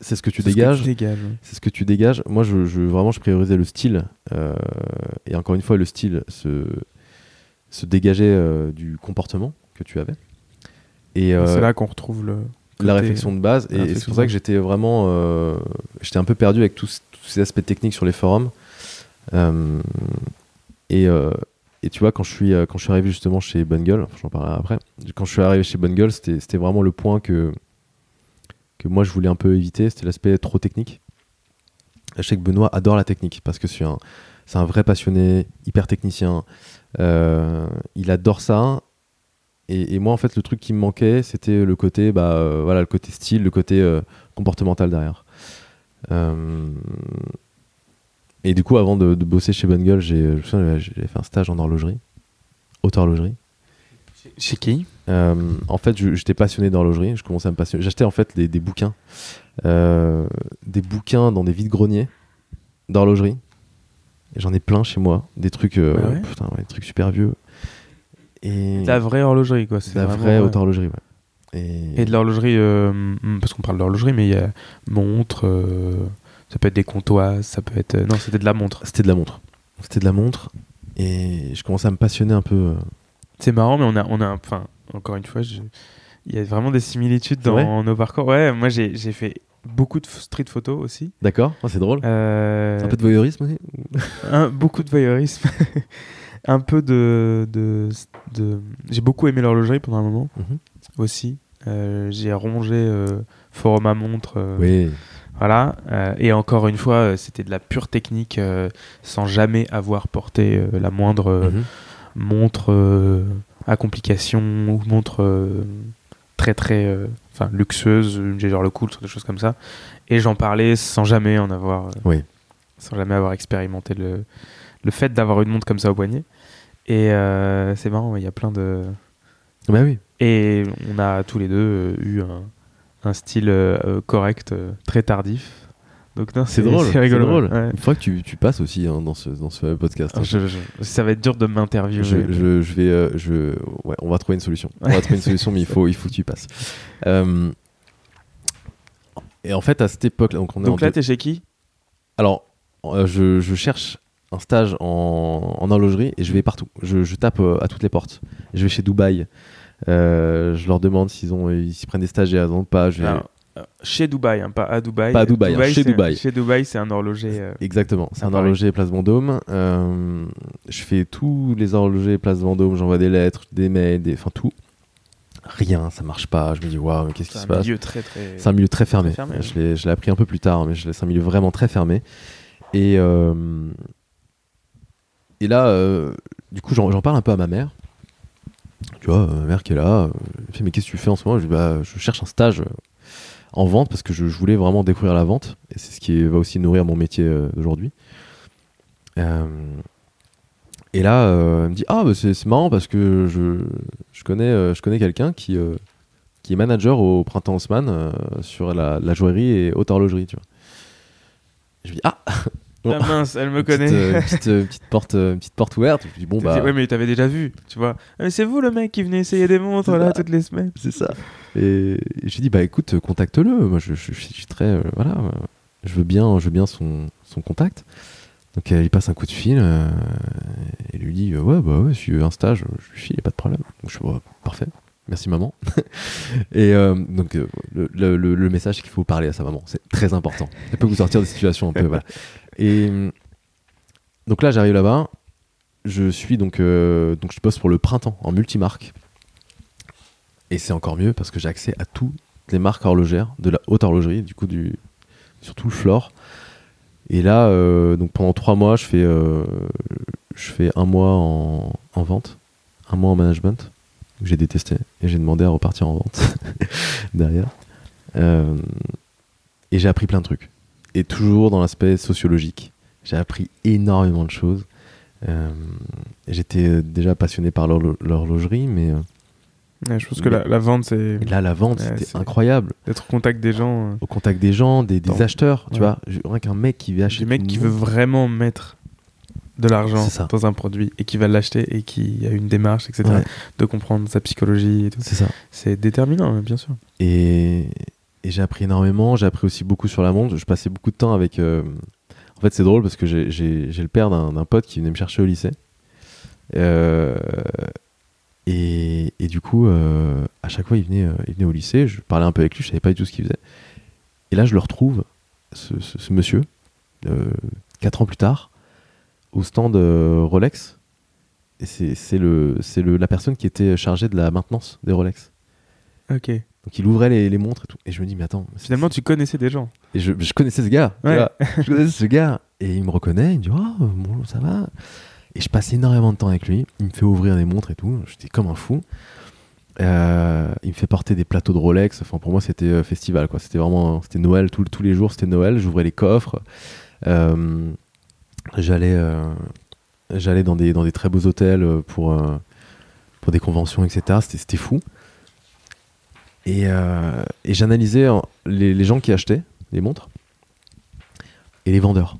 [SPEAKER 2] C'est ce que tu dégages.
[SPEAKER 1] tu
[SPEAKER 2] c'est ce que tu dégages. Moi, je, je- vraiment, je priorisais le style. euh, et encore une fois, le style se, se dégageait euh, du comportement que tu avais. Et euh,
[SPEAKER 1] C'est là qu'on retrouve le
[SPEAKER 2] la réflexion de base. Et c'est pour ça que j'étais vraiment. euh, j'étais un peu perdu avec tous, tous ces aspects techniques sur les forums. Euh, et, euh, et tu vois, quand je suis, quand je suis arrivé justement chez Bungle, enfin, j'en parlerai après, quand je suis arrivé chez Bungle, c'était c'était vraiment le point que, que moi je voulais un peu éviter, c'était l'aspect trop technique. Je sais que Benoît adore la technique parce que c'est un, un vrai passionné, hyper technicien. Il adore ça. Et, et moi, en fait, le truc qui me manquait, c'était le côté, bah, euh, voilà, le côté style, le côté euh, comportemental derrière. Euh, et du coup, avant de, de bosser chez Bungle, j'ai, je me souviens, j'ai fait un stage en horlogerie, haute horlogerie.
[SPEAKER 1] Chez qui?
[SPEAKER 2] En fait, j'étais passionné d'horlogerie. Je commençais à me passionner. J'achetais en fait des, des bouquins, des bouquins dans des vides greniers d'horlogerie. J'en ai plein chez moi, des trucs,
[SPEAKER 1] Ah ouais?
[SPEAKER 2] putain, ouais, des trucs super vieux. Et
[SPEAKER 1] La vraie horlogerie quoi.
[SPEAKER 2] de
[SPEAKER 1] C'est
[SPEAKER 2] la vraie haute horlogerie, ouais. Et,
[SPEAKER 1] Et de l'horlogerie, euh, parce qu'on parle d'horlogerie, mais il y a montre, euh, ça peut être des comptoirs, ça peut être. euh, non, c'était de la montre.
[SPEAKER 2] c'était de la montre. C'était de la montre. Et je commençais à me passionner un peu. euh,
[SPEAKER 1] C'est marrant, mais on a, on a, enfin, encore une fois, je- il y a vraiment des similitudes dans nos parcours. Ouais, moi j'ai j'ai fait beaucoup de street photo aussi.
[SPEAKER 2] D'accord Ah, C'est drôle.
[SPEAKER 1] Euh,
[SPEAKER 2] un peu de voyeurisme aussi
[SPEAKER 1] un- beaucoup de voyeurisme. (laughs) un peu de. de, de- J'ai beaucoup aimé l'horlogerie pendant un moment
[SPEAKER 2] Mhm.
[SPEAKER 1] aussi. Euh, j'ai rongé euh, Forum à montre. euh,
[SPEAKER 2] Oui.
[SPEAKER 1] Voilà. euh, et encore une fois, c'était de la pure technique sans jamais avoir porté la moindre
[SPEAKER 2] Mhm.
[SPEAKER 1] montre à complication ou montre très très enfin luxueuse, j'ai genre le cool, des choses comme ça. Et j'en parlais sans jamais en avoir,
[SPEAKER 2] Oui.
[SPEAKER 1] sans jamais avoir expérimenté le, le fait d'avoir une montre comme ça au poignet. Et euh, c'est marrant, il y a plein de.
[SPEAKER 2] Bah oui.
[SPEAKER 1] Et on a tous les deux euh, eu un, un style euh, correct, euh, très tardif. Donc non,
[SPEAKER 2] C'est drôle.
[SPEAKER 1] c'est rigolo.
[SPEAKER 2] drôle.
[SPEAKER 1] ouais.
[SPEAKER 2] Il faudra que tu, tu passes aussi hein, dans, ce, dans ce podcast.
[SPEAKER 1] Je- je- ça va être dur de m'interviewer.
[SPEAKER 2] Je, je, je vais, euh, je, ouais, on va trouver une solution. On va trouver une solution, mais il faut, il faut que tu y passes. Et en fait, à cette époque, donc on est
[SPEAKER 1] Donc
[SPEAKER 2] en
[SPEAKER 1] là,
[SPEAKER 2] deux-
[SPEAKER 1] t'es chez qui?
[SPEAKER 2] Alors, je cherche un stage en, en horlogerie et je vais partout. Je, je tape euh, à toutes les portes. Je vais chez Dubaï. Euh, je leur demande s'ils ont, ils prennent des stagiaires, non pas. Je vais-
[SPEAKER 1] Alors, euh, Chez Dubaï, hein, pas à Dubaï.
[SPEAKER 2] Pas à Dubaï, hein, chez Dubaï.
[SPEAKER 1] Chez Dubaï, c'est un horloger. euh,
[SPEAKER 2] Exactement, c'est un
[SPEAKER 1] Paris.
[SPEAKER 2] horloger Place Vendôme. Je fais tous les horlogers Place Vendôme, j'envoie des lettres, des mails, des... enfin tout. Rien, ça marche pas. Je me dis, waouh, mais qu'est-ce qui
[SPEAKER 1] c'est
[SPEAKER 2] se
[SPEAKER 1] un
[SPEAKER 2] passe
[SPEAKER 1] milieu très très.
[SPEAKER 2] C'est un milieu très fermé.
[SPEAKER 1] Très fermé,
[SPEAKER 2] je l'ai appris un peu plus tard, mais c'est un milieu vraiment très fermé. Et, et là, euh, du coup, j'en parle un peu à ma mère. Tu vois, ma mère qui est là, euh, elle fait Mais qu'est-ce que tu fais en ce moment? Je dis bah, Je cherche un stage euh, en vente parce que je, voulais vraiment découvrir la vente. Et c'est ce qui va aussi nourrir mon métier d'aujourd'hui. Et là, elle me dit Ah, bah, c'est marrant parce que je, connais, connais quelqu'un qui, qui est manager au Printemps Haussmann sur la, la joaillerie et haute horlogerie. Tu vois. Je me dis Ah (laughs)
[SPEAKER 1] Ah mince, elle me
[SPEAKER 2] Une petite,
[SPEAKER 1] connaît.
[SPEAKER 2] euh, petite, euh, petite porte, euh, petite porte ouverte. Je dis Bon,
[SPEAKER 1] T'as dit,
[SPEAKER 2] bah.
[SPEAKER 1] Ouais, mais t'avais déjà vu, tu vois. Ah, mais c'est vous le mec qui venait essayer des montres là
[SPEAKER 2] ça.
[SPEAKER 1] toutes les semaines.
[SPEAKER 2] C'est ça. Et j'ai dit bah écoute, contacte-le. Moi, je, je- je suis très voilà, je veux bien, je veux bien son, son contact. Donc elle lui passe un coup de fil et lui dit ouais bah ouais, si tu veux un stage, je lui file, y a pas de problème. Donc je suis ouais, parfait. Merci maman. (laughs) et euh, donc euh, le, le- le- message c'est qu'il faut parler à sa maman, c'est très important. Ça peut vous sortir de situations un peu voilà. Et euh, donc là j'arrive là-bas, je suis donc euh, donc je bosse pour le printemps en multimarque. Et c'est encore mieux parce que j'ai accès à toutes les marques horlogères de la haute horlogerie, du coup, du, surtout le floor. Et là, euh, donc pendant trois mois, je fais, euh, je fais un mois en, en vente, un mois en management, que j'ai détesté, et j'ai demandé à repartir en vente (laughs) derrière. Et j'ai appris plein de trucs. Et toujours dans l'aspect sociologique. J'ai appris énormément de choses. Euh, J'étais euh, déjà passionné par l'horlo- l'horlogerie, mais euh,
[SPEAKER 1] Ouais, je pense que la, la vente, c'est
[SPEAKER 2] là, la vente,
[SPEAKER 1] Ouais,
[SPEAKER 2] c'était incroyable.
[SPEAKER 1] d'être au contact des gens. euh,
[SPEAKER 2] Au contact des gens, des, des acheteurs, tu vois. Rien qu'un mec qui veut acheter.
[SPEAKER 1] Mecs
[SPEAKER 2] une
[SPEAKER 1] qui veut vraiment mettre de l'argent dans un produit et qui va l'acheter et qui a une démarche, etc. De comprendre sa psychologie et tout.
[SPEAKER 2] c'est ça.
[SPEAKER 1] C'est déterminant, bien sûr.
[SPEAKER 2] Et, et j'ai appris énormément. J'ai appris aussi beaucoup sur la montre. Je passais beaucoup de temps avec. euh, En fait, c'est drôle parce que j'ai- le père d'un pote qui venait me chercher au lycée. Euh, Et, du coup, euh, à chaque fois, il venait, il venait au lycée. Je parlais un peu avec lui. Je savais pas du tout ce qu'il faisait. Et là, je le retrouve, ce, monsieur, quatre ans plus tard, au stand Rolex. Et c'est la personne qui était chargée de la maintenance des Rolex.
[SPEAKER 1] Ok.
[SPEAKER 2] Donc il ouvrait les, les montres et tout. Et je me dis, mais attends.
[SPEAKER 1] Finalement, tu connaissais des gens.
[SPEAKER 2] Et je, je connaissais ce gars. tu
[SPEAKER 1] Ouais.
[SPEAKER 2] vois. (laughs) je connaissais ce gars. Et il me reconnaît. Il me dit, oh, bon, ça va. Et je passe énormément de temps avec lui. Il me fait ouvrir des montres et tout. J'étais comme un fou. Euh, il me fait porter des plateaux de Rolex. Enfin, pour moi, c'était euh, festival. quoi. C'était vraiment c'était Noël. Tout- tous les jours, c'était Noël. J'ouvrais les coffres. Euh, j'allais euh, j'allais dans des, dans des très beaux hôtels pour, pour des conventions, etc. C'était c'était fou. Et, euh, et j'analysais les, gens qui achetaient les montres et les vendeurs.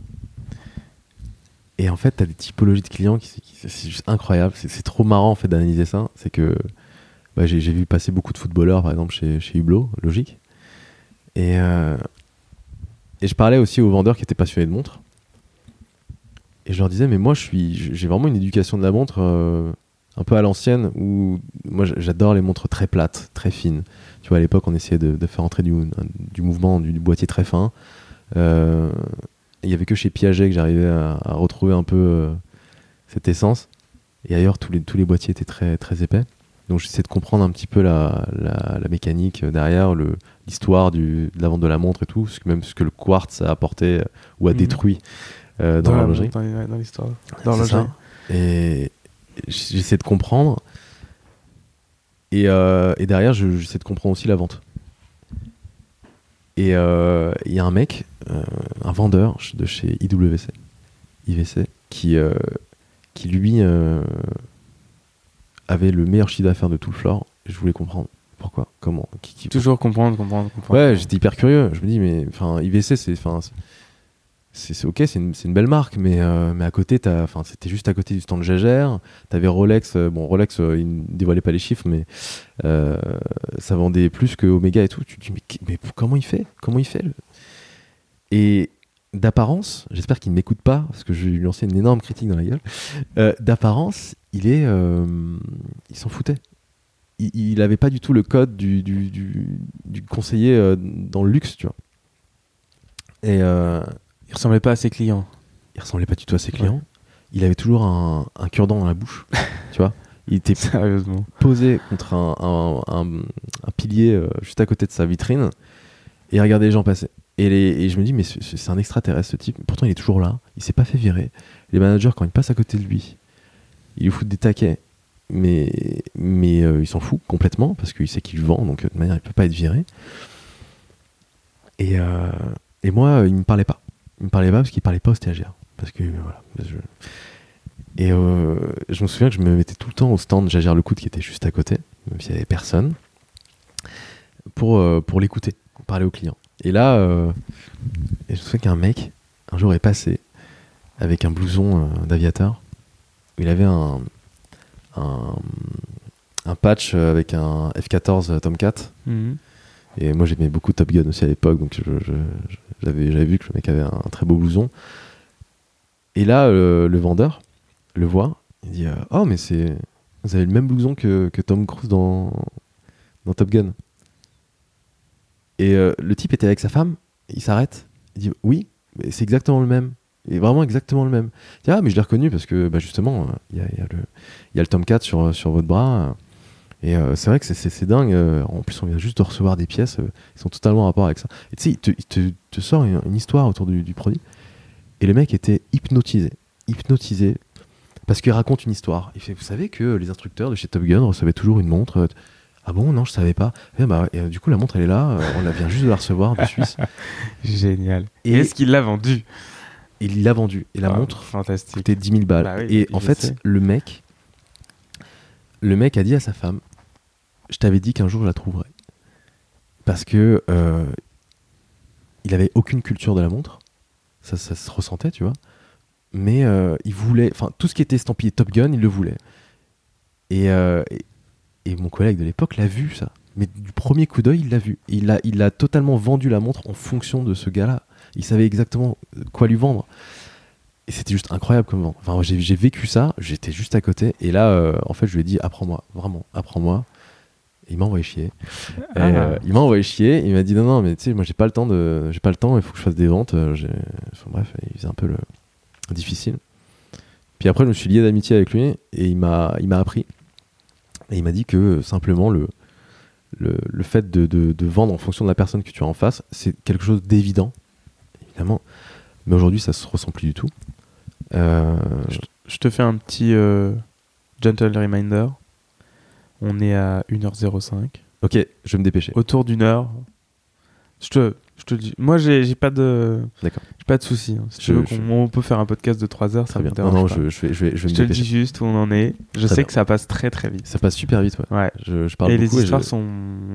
[SPEAKER 2] Et en fait, tu as des typologies de clients qui, qui- c'est juste incroyable. C'est trop marrant en fait d'analyser ça. C'est que bah, j'ai j'ai vu passer beaucoup de footballeurs, par exemple, chez, chez Hublot, logique. Et, euh, et je parlais aussi aux vendeurs qui étaient passionnés de montres. Et je leur disais, mais moi, je suis, j'ai vraiment une éducation de la montre euh, un peu à l'ancienne, où moi, j'adore les montres très plates, très fines. Tu vois, à l'époque, on essayait de, de faire entrer du, du mouvement, du, du boîtier très fin. Euh, Il y avait que chez Piaget que j'arrivais à, à retrouver un peu euh, cette essence. Et ailleurs, tous les, tous les boîtiers étaient très, très épais. Donc j'essaie de comprendre un petit peu la, la, la mécanique derrière, le- l'histoire du- de la vente de la montre et tout, même ce que le quartz a apporté euh, ou a
[SPEAKER 1] Mhm.
[SPEAKER 2] détruit euh, dans l'horlogerie.
[SPEAKER 1] dans dans l'histoire. Dans l'horlogerie.
[SPEAKER 2] ça. Et j'essaie de comprendre. Et, euh, et derrière, je- j'essaie de comprendre aussi la vente. Et euh, il y a un mec, euh, un vendeur de chez IWC, IVC, qui, qui lui avait le meilleur chiffre d'affaires de tout le floor. Je voulais comprendre pourquoi, comment, qui, qui-
[SPEAKER 1] Toujours comprendre, comprendre, comprendre.
[SPEAKER 2] Ouais, j'étais hyper curieux. Je me dis, mais enfin, IVC, c'est, c'est, ok, c'est une, belle marque, mais, euh, mais à côté, c'était juste à côté du stand Jaeger. T'avais Rolex. euh, bon, Rolex, euh, ils ne dévoilaient pas les chiffres, mais euh, ça vendait plus que Omega et tout. Tu te dis, mais, comment il fait? Comment il fait Et d'apparence, j'espère qu'il ne m'écoute pas, parce que je lui lancer une énorme critique dans la gueule. d'apparence, il est, il s'en foutait il- il avait pas du tout le code du, conseiller dans le luxe, tu vois. Et
[SPEAKER 1] Il ressemblait pas à ses clients.
[SPEAKER 2] il ressemblait pas du tout à ses clients. Il avait toujours un, un cure-dent dans la bouche, (laughs) tu vois. Il était
[SPEAKER 1] Sérieusement.
[SPEAKER 2] posé contre un, un- un- un pilier euh, juste à côté de sa vitrine et il regardait les gens passer. Et, les- et je me dis, mais c'est un extraterrestre ce type. Pourtant, il est toujours là. Il s'est pas fait virer. Les managers, quand ils passent à côté de lui, ils lui foutent des taquets. Mais, mais euh, il s'en fout complètement parce qu'il sait qu'il vend, donc de manière, il peut pas être viré. Et, euh, et moi, il me parlait pas. Il me parlait pas parce qu'il parlait pas aux stagiaires. Parce que, euh, voilà. Et euh, je me souviens que je me mettais tout le temps au stand J'agère le coude qui était juste à côté, même s'il y avait personne, pour, euh, pour l'écouter, parler aux clients. Et là, je me souviens qu'un mec, un jour, est passé avec un blouson d'aviateur. Il avait un, un, patch avec un F-14 Tomcat.
[SPEAKER 1] Mhm.
[SPEAKER 2] Et moi, j'aimais beaucoup Top Gun aussi à l'époque, donc j'avais vu que le mec avait un, très beau blouson. Et là, le vendeur le voit, il dit euh, Oh, mais c'est. Vous avez le même blouson que, que Tom Cruise dans, dans Top Gun. Et euh, le type était avec sa femme, il s'arrête, il dit Oui, mais c'est exactement le même. Et vraiment exactement le même. Il dit, ah, mais je l'ai reconnu parce que bah, justement, euh, il y, a, y a y a le Tomcat sur, sur votre bras. Et euh, c'est vrai que c'est- dingue. euh, en plus, on vient juste de recevoir des pièces euh, qui sont totalement en rapport avec ça. Et tu sais, il te, il te- te sort une, une histoire autour du, du produit. Et le mec était hypnotisé. Hypnotisé. Parce qu'il raconte une histoire. Il fait Vous savez que les instructeurs de chez Top Gun recevaient toujours une montre. euh, Ah bon Non, je savais pas. Eh bah, et, euh, du coup, la montre, elle est là. on la vient juste de la recevoir de Suisse. (laughs)
[SPEAKER 1] Génial.
[SPEAKER 2] Et-
[SPEAKER 1] Et est-ce qu'il l'a vendu
[SPEAKER 2] Et il l'a vendue. Et la
[SPEAKER 1] Ah,
[SPEAKER 2] montre
[SPEAKER 1] Fantastique.
[SPEAKER 2] coûtait 10 000 balles.
[SPEAKER 1] Bah oui,
[SPEAKER 2] et en fait, le mec, le mec a dit à sa femme je t'avais dit qu'un jour je la trouverais. Parce que euh, il avait aucune culture de la montre. Ça, se ressentait, tu vois. Mais euh, il voulait, enfin, tout ce qui était estampillé Top Gun, il le voulait. Et, euh, et, et mon collègue de l'époque l'a vu, ça. Mais du premier coup d'œil, il l'a vu. Il a, il a totalement vendu la montre en fonction de ce gars-là. Il savait exactement quoi lui vendre. Et c'était juste incroyable comme vente. Enfin, j'ai vécu ça, j'étais juste à côté. Et là, en fait, je lui ai dit apprends-moi, vraiment, apprends-moi. Il m'a envoyé chier. Et,
[SPEAKER 1] Ah.
[SPEAKER 2] euh, il m'a envoyé chier. Il m'a dit non, non, mais tu sais, moi, j'ai pas le temps de, j'ai pas le temps. Il faut que je fasse des ventes. euh, Enfin, bref, il faisait un peu le difficile. Puis après, je me suis lié d'amitié avec lui et il m'a, il m'a appris. Et il m'a dit que euh, simplement le, le, le fait de, de- de vendre en fonction de la personne que tu as en face, c'est quelque chose d'évident, évidemment. Mais aujourd'hui, ça se ressent plus du tout. Euh,
[SPEAKER 1] Je te fais un petit euh, gentle reminder. On est à 1h05.
[SPEAKER 2] ok, je vais me dépêcher.
[SPEAKER 1] Autour d'une heure. Je te, je te dis. Moi, j'ai pas de.
[SPEAKER 2] D'accord.
[SPEAKER 1] J'ai pas de soucis. hein. Si tu veux
[SPEAKER 2] je-
[SPEAKER 1] qu'on on peut faire un podcast de 3 heures, ça
[SPEAKER 2] Très bien. Non, non, je, je vais, je vais, je vais
[SPEAKER 1] Je
[SPEAKER 2] me
[SPEAKER 1] te le dis
[SPEAKER 2] dépêcher.
[SPEAKER 1] juste où on en est. Je
[SPEAKER 2] Très
[SPEAKER 1] sais
[SPEAKER 2] bien.
[SPEAKER 1] que ça passe très très vite.
[SPEAKER 2] Ça passe super vite, ouais.
[SPEAKER 1] Ouais.
[SPEAKER 2] Je, je parle
[SPEAKER 1] Et les histoires sont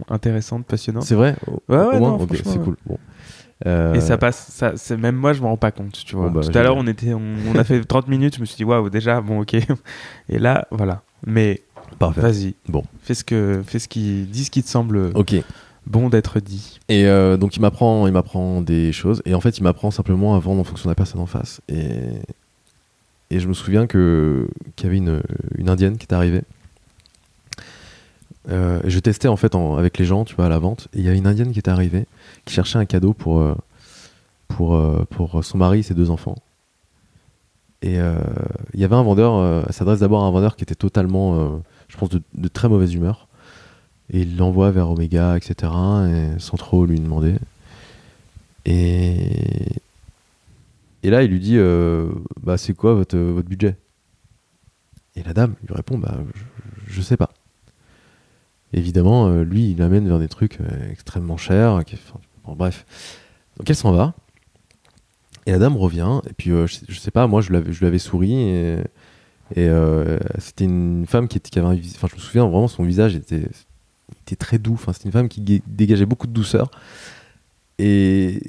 [SPEAKER 1] intéressantes, passionnantes.
[SPEAKER 2] C'est vrai?
[SPEAKER 1] Ouais, ouais,
[SPEAKER 2] moins?
[SPEAKER 1] non,
[SPEAKER 2] Ok,
[SPEAKER 1] franchement,
[SPEAKER 2] c'est
[SPEAKER 1] ouais.
[SPEAKER 2] cool. Bon. Euh,
[SPEAKER 1] Et ça passe, ça, c'est même moi je m'en rends pas compte, tu vois.
[SPEAKER 2] Bon, bah,
[SPEAKER 1] Tout à l'heure on était, on, on a fait 30 minutes, je me suis dit waouh déjà bon ok. (laughs) Et là voilà. Mais
[SPEAKER 2] Parfait.
[SPEAKER 1] vas-y.
[SPEAKER 2] Bon.
[SPEAKER 1] Fais ce que, fais ce qui, dis ce qui te semble
[SPEAKER 2] Ok.
[SPEAKER 1] bon d'être dit.
[SPEAKER 2] Et euh, donc il m'apprend, il m'apprend des choses. Et en fait, il m'apprend simplement à vendre en fonction de la personne en face. Et, et je me souviens que qu'il y avait une, une indienne qui est arrivée. Euh, je testais en fait en- avec les gens, tu vois, à la vente. Et il y a une indienne qui était arrivée, qui cherchait un cadeau pour euh, pour pour son mari et ses deux enfants. Et euh, il y avait un vendeur. elle s'adresse d'abord à un vendeur qui était totalement, je pense, de, très mauvaise humeur. Et il l'envoie vers Omega, etc. Et sans trop lui demander. Et, là, il lui dit euh, bah, C'est quoi votre, budget? Et la dame lui répond bah, je, je sais pas. Évidemment, euh, lui, il l'amène vers des trucs euh, extrêmement chers. bref. Donc elle s'en va. Et la dame revient. Et puis, je, je sais pas, moi, je lui avais, souri. Et, euh, c'était une femme qui, était, qui avait un Enfin, je me souviens vraiment, son visage était, était très doux. Enfin, c'était une femme qui dégageait beaucoup de douceur. Et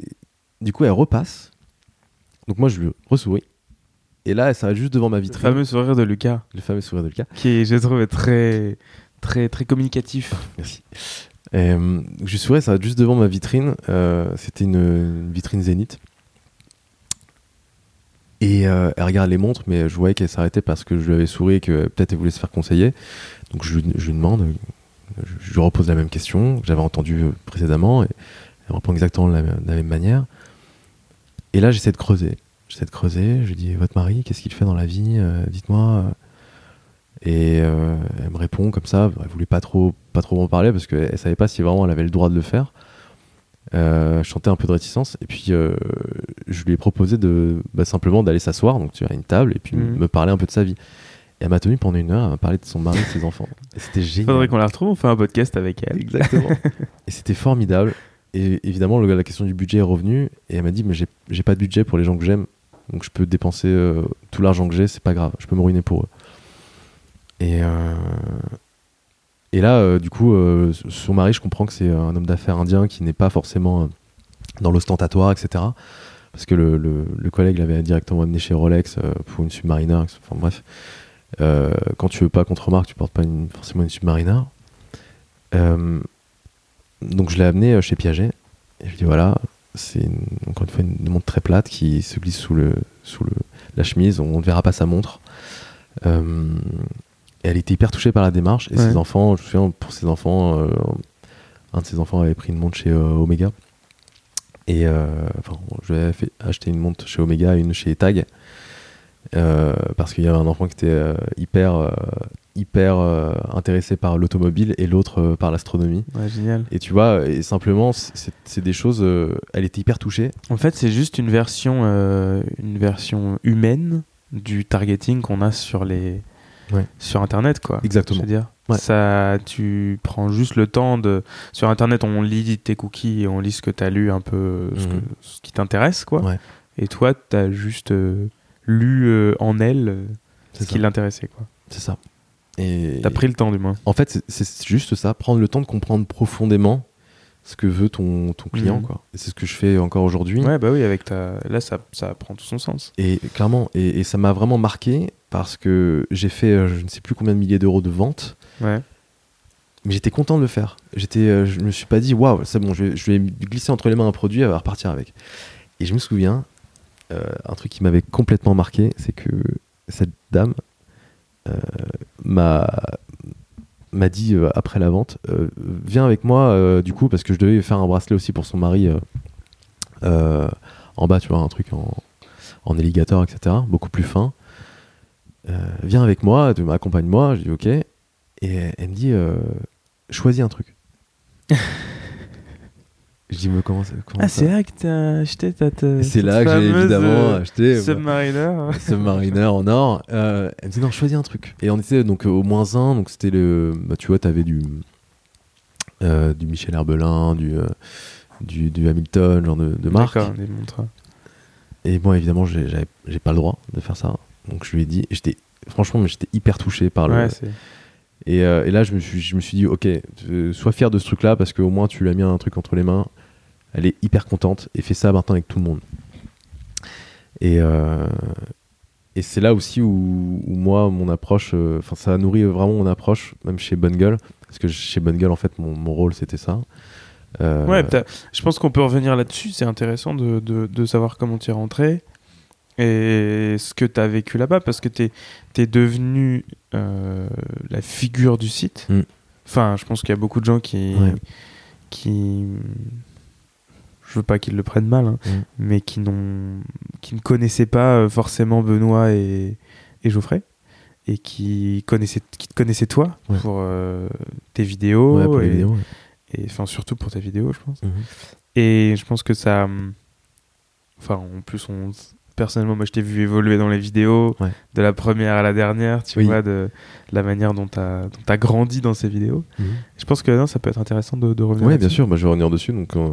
[SPEAKER 2] du coup, elle repasse. Donc moi, je lui ressouris. Et là, elle s'arrête juste devant ma
[SPEAKER 1] Le
[SPEAKER 2] vitrine.
[SPEAKER 1] fameux sourire de Lucas,
[SPEAKER 2] Le fameux sourire de Lucas.
[SPEAKER 1] qui est, je trouve, très, très, très communicatif.
[SPEAKER 2] Merci. Et, euh, je lui souris, elle s'arrête juste devant ma vitrine. Euh, C'était une, une vitrine Zénith. Et euh, elle regarde les montres, mais je voyais qu'elle s'arrêtait parce que je lui avais souri et que peut-être elle voulait se faire conseiller. Donc je, lui- demande, je, lui repose la même question que j'avais entendue euh, précédemment, et elle reprend exactement de la, la même manière. Et là, j'essaie de creuser. J'essaie de creuser, je lui dis, votre mari, qu'est-ce qu'il fait dans la vie Euh, Dites-moi. Et elle me répond comme ça, elle voulait pas trop, pas trop m'en parler parce qu'elle savait pas si vraiment elle avait le droit de le faire. Euh, je sentais un peu de réticence et puis euh, je lui ai proposé de bah, simplement d'aller s'asseoir donc tu as une table et puis
[SPEAKER 1] Mhm.
[SPEAKER 2] me parler un peu de sa vie. Et elle m'a tenu pendant une heure, elle m'a parlé de son mari, de ses enfants. Et c'était génial.
[SPEAKER 1] Faudrait qu'on la retrouve, on fait un podcast avec elle.
[SPEAKER 2] Exactement. (laughs) et c'était formidable. Et évidemment, le- la question du budget est revenue. Et elle m'a dit Mais j'ai j'ai pas de budget pour les gens que j'aime. Donc je peux dépenser euh, tout l'argent que j'ai, c'est pas grave. Je peux me ruiner pour eux. Et, euh, et là, euh, du coup, euh, son mari, je comprends que c'est un homme d'affaires indien qui n'est pas forcément euh, dans l'ostentatoire, etc. Parce que le, le- collègue l'avait directement amené chez Rolex pour une Submariner. Enfin bref. Quand tu veux pas qu'on te remarque, tu portes pas forcément une Submariner. Donc je l'ai amené chez Piaget et je lui dis voilà, c'est encore une fois une, montre très plate qui se glisse sous, le, sous le, la chemise, on ne verra pas sa montre. Euh, et elle était hyper touchée par la démarche et
[SPEAKER 1] Ouais.
[SPEAKER 2] ses enfants, je me souviens pour ses enfants, euh, un de ses enfants avait pris une montre chez euh, Omega. Et euh, enfin, je fait acheter une montre chez Omega et une chez Tag. Parce qu'il y avait un enfant qui était hyper, hyper intéressé par l'automobile et l'autre par l'astronomie.
[SPEAKER 1] Ouais, génial.
[SPEAKER 2] Et tu vois, et simplement, c'est- des choses. elle était hyper touchée.
[SPEAKER 1] En fait, c'est juste une version, une version humaine du targeting qu'on a sur les,
[SPEAKER 2] Ouais.
[SPEAKER 1] sur Internet, quoi.
[SPEAKER 2] Exactement.
[SPEAKER 1] Je veux dire,
[SPEAKER 2] Ouais.
[SPEAKER 1] ça, tu prends juste le temps de. Sur Internet, on lit tes cookies et on lit ce que tu as lu, un peu ce, que-
[SPEAKER 2] Mhm.
[SPEAKER 1] ce qui t'intéresse, quoi.
[SPEAKER 2] Ouais.
[SPEAKER 1] Et toi, tu as juste euh, lu euh, en elle euh, ce qui l'intéressait, quoi.
[SPEAKER 2] C'est ça. Et
[SPEAKER 1] T'as pris le temps, du moins.
[SPEAKER 2] en fait, c'est- juste ça, prendre le temps de comprendre profondément ce que veut ton, ton client.
[SPEAKER 1] Mhm.
[SPEAKER 2] Quoi. Et c'est ce que je fais encore aujourd'hui.
[SPEAKER 1] Ouais, bah oui, avec ta. Là, ça, ça prend tout son sens.
[SPEAKER 2] Et clairement, et, et ça m'a vraiment marqué parce que j'ai fait euh, je ne sais plus combien de milliers d'euros de vente,
[SPEAKER 1] Ouais.
[SPEAKER 2] mais j'étais content de le faire. J'étais, euh, je me suis pas dit waouh, c'est bon, je vais, je vais glisser entre les mains un produit et va repartir avec. Et je me souviens, euh, un truc qui m'avait complètement marqué, c'est que cette dame euh, m'a m'a dit euh, après la vente, viens avec moi du coup parce que je devais faire un bracelet aussi pour son mari en bas, tu vois, un truc en, en alligator, etc. Beaucoup plus fin. Euh, viens avec moi, tu accompagne-moi. Je dis ok. Et elle me dit euh, choisis un truc. (laughs) je dis mais comment,
[SPEAKER 1] Ah, c'est là que t'as acheté ta.
[SPEAKER 2] C'est là que j'ai évidemment
[SPEAKER 1] euh,
[SPEAKER 2] acheté bah,
[SPEAKER 1] Submariner. (laughs)
[SPEAKER 2] Submariner en or. Euh, elle me dit non, choisis un truc. Et on était donc au moins un, donc c'était le. Bah, tu vois, t'avais du. euh, du Michel Herbelin, du, euh, du, du Hamilton, genre de, de marque.
[SPEAKER 1] D'accord, des montres.
[SPEAKER 2] Et moi, évidemment, j'ai j'avais- j'ai pas le droit de faire ça. Donc je lui ai dit, j'étais franchement, mais j'étais hyper touché par le.
[SPEAKER 1] Ouais, c'est.
[SPEAKER 2] Et, euh, et là, je me suis, je me suis dit, ok, euh, sois fier de ce truc-là parce qu'au moins tu lui as mis un truc entre les mains. Elle est hyper contente et fais ça maintenant avec tout le monde. Et, euh, et c'est là aussi où, où moi, mon approche, enfin, ça a nourri vraiment mon approche, même chez Bonne Gueule. Parce que chez Bonne Gueule, en fait, mon, mon rôle, c'était ça.
[SPEAKER 1] Ouais, je pense qu'on peut revenir là-dessus. C'est intéressant de, de, de savoir comment tu es rentré et ce que tu as vécu là-bas parce que tu es, devenu euh, la figure du site.
[SPEAKER 2] Mm.
[SPEAKER 1] Enfin, je pense qu'il y a beaucoup de gens qui.
[SPEAKER 2] Ouais.
[SPEAKER 1] qui je veux pas qu'ils le prennent mal, hein,
[SPEAKER 2] Mm.
[SPEAKER 1] mais qui, qui ne connaissaient pas euh, forcément Benoît et, et Geoffrey. Et qui, connaissaient, qui te connaissaient toi
[SPEAKER 2] Ouais.
[SPEAKER 1] pour euh, tes vidéos.
[SPEAKER 2] ouais, pour
[SPEAKER 1] et,
[SPEAKER 2] vidéos, ouais.
[SPEAKER 1] et enfin surtout pour tes vidéos, je pense.
[SPEAKER 2] Mhm.
[SPEAKER 1] Et je pense que ça. Enfin, en plus, on... personnellement, moi, je t'ai vu évoluer dans les vidéos,
[SPEAKER 2] Ouais.
[SPEAKER 1] de la première à la dernière, tu
[SPEAKER 2] Oui.
[SPEAKER 1] vois, de la manière dont tu as, grandi dans ces vidéos.
[SPEAKER 2] Mhm.
[SPEAKER 1] Je pense que non, ça peut être intéressant de, de revenir.
[SPEAKER 2] Ouais, bien sûr, bah, je vais revenir dessus. Donc, euh,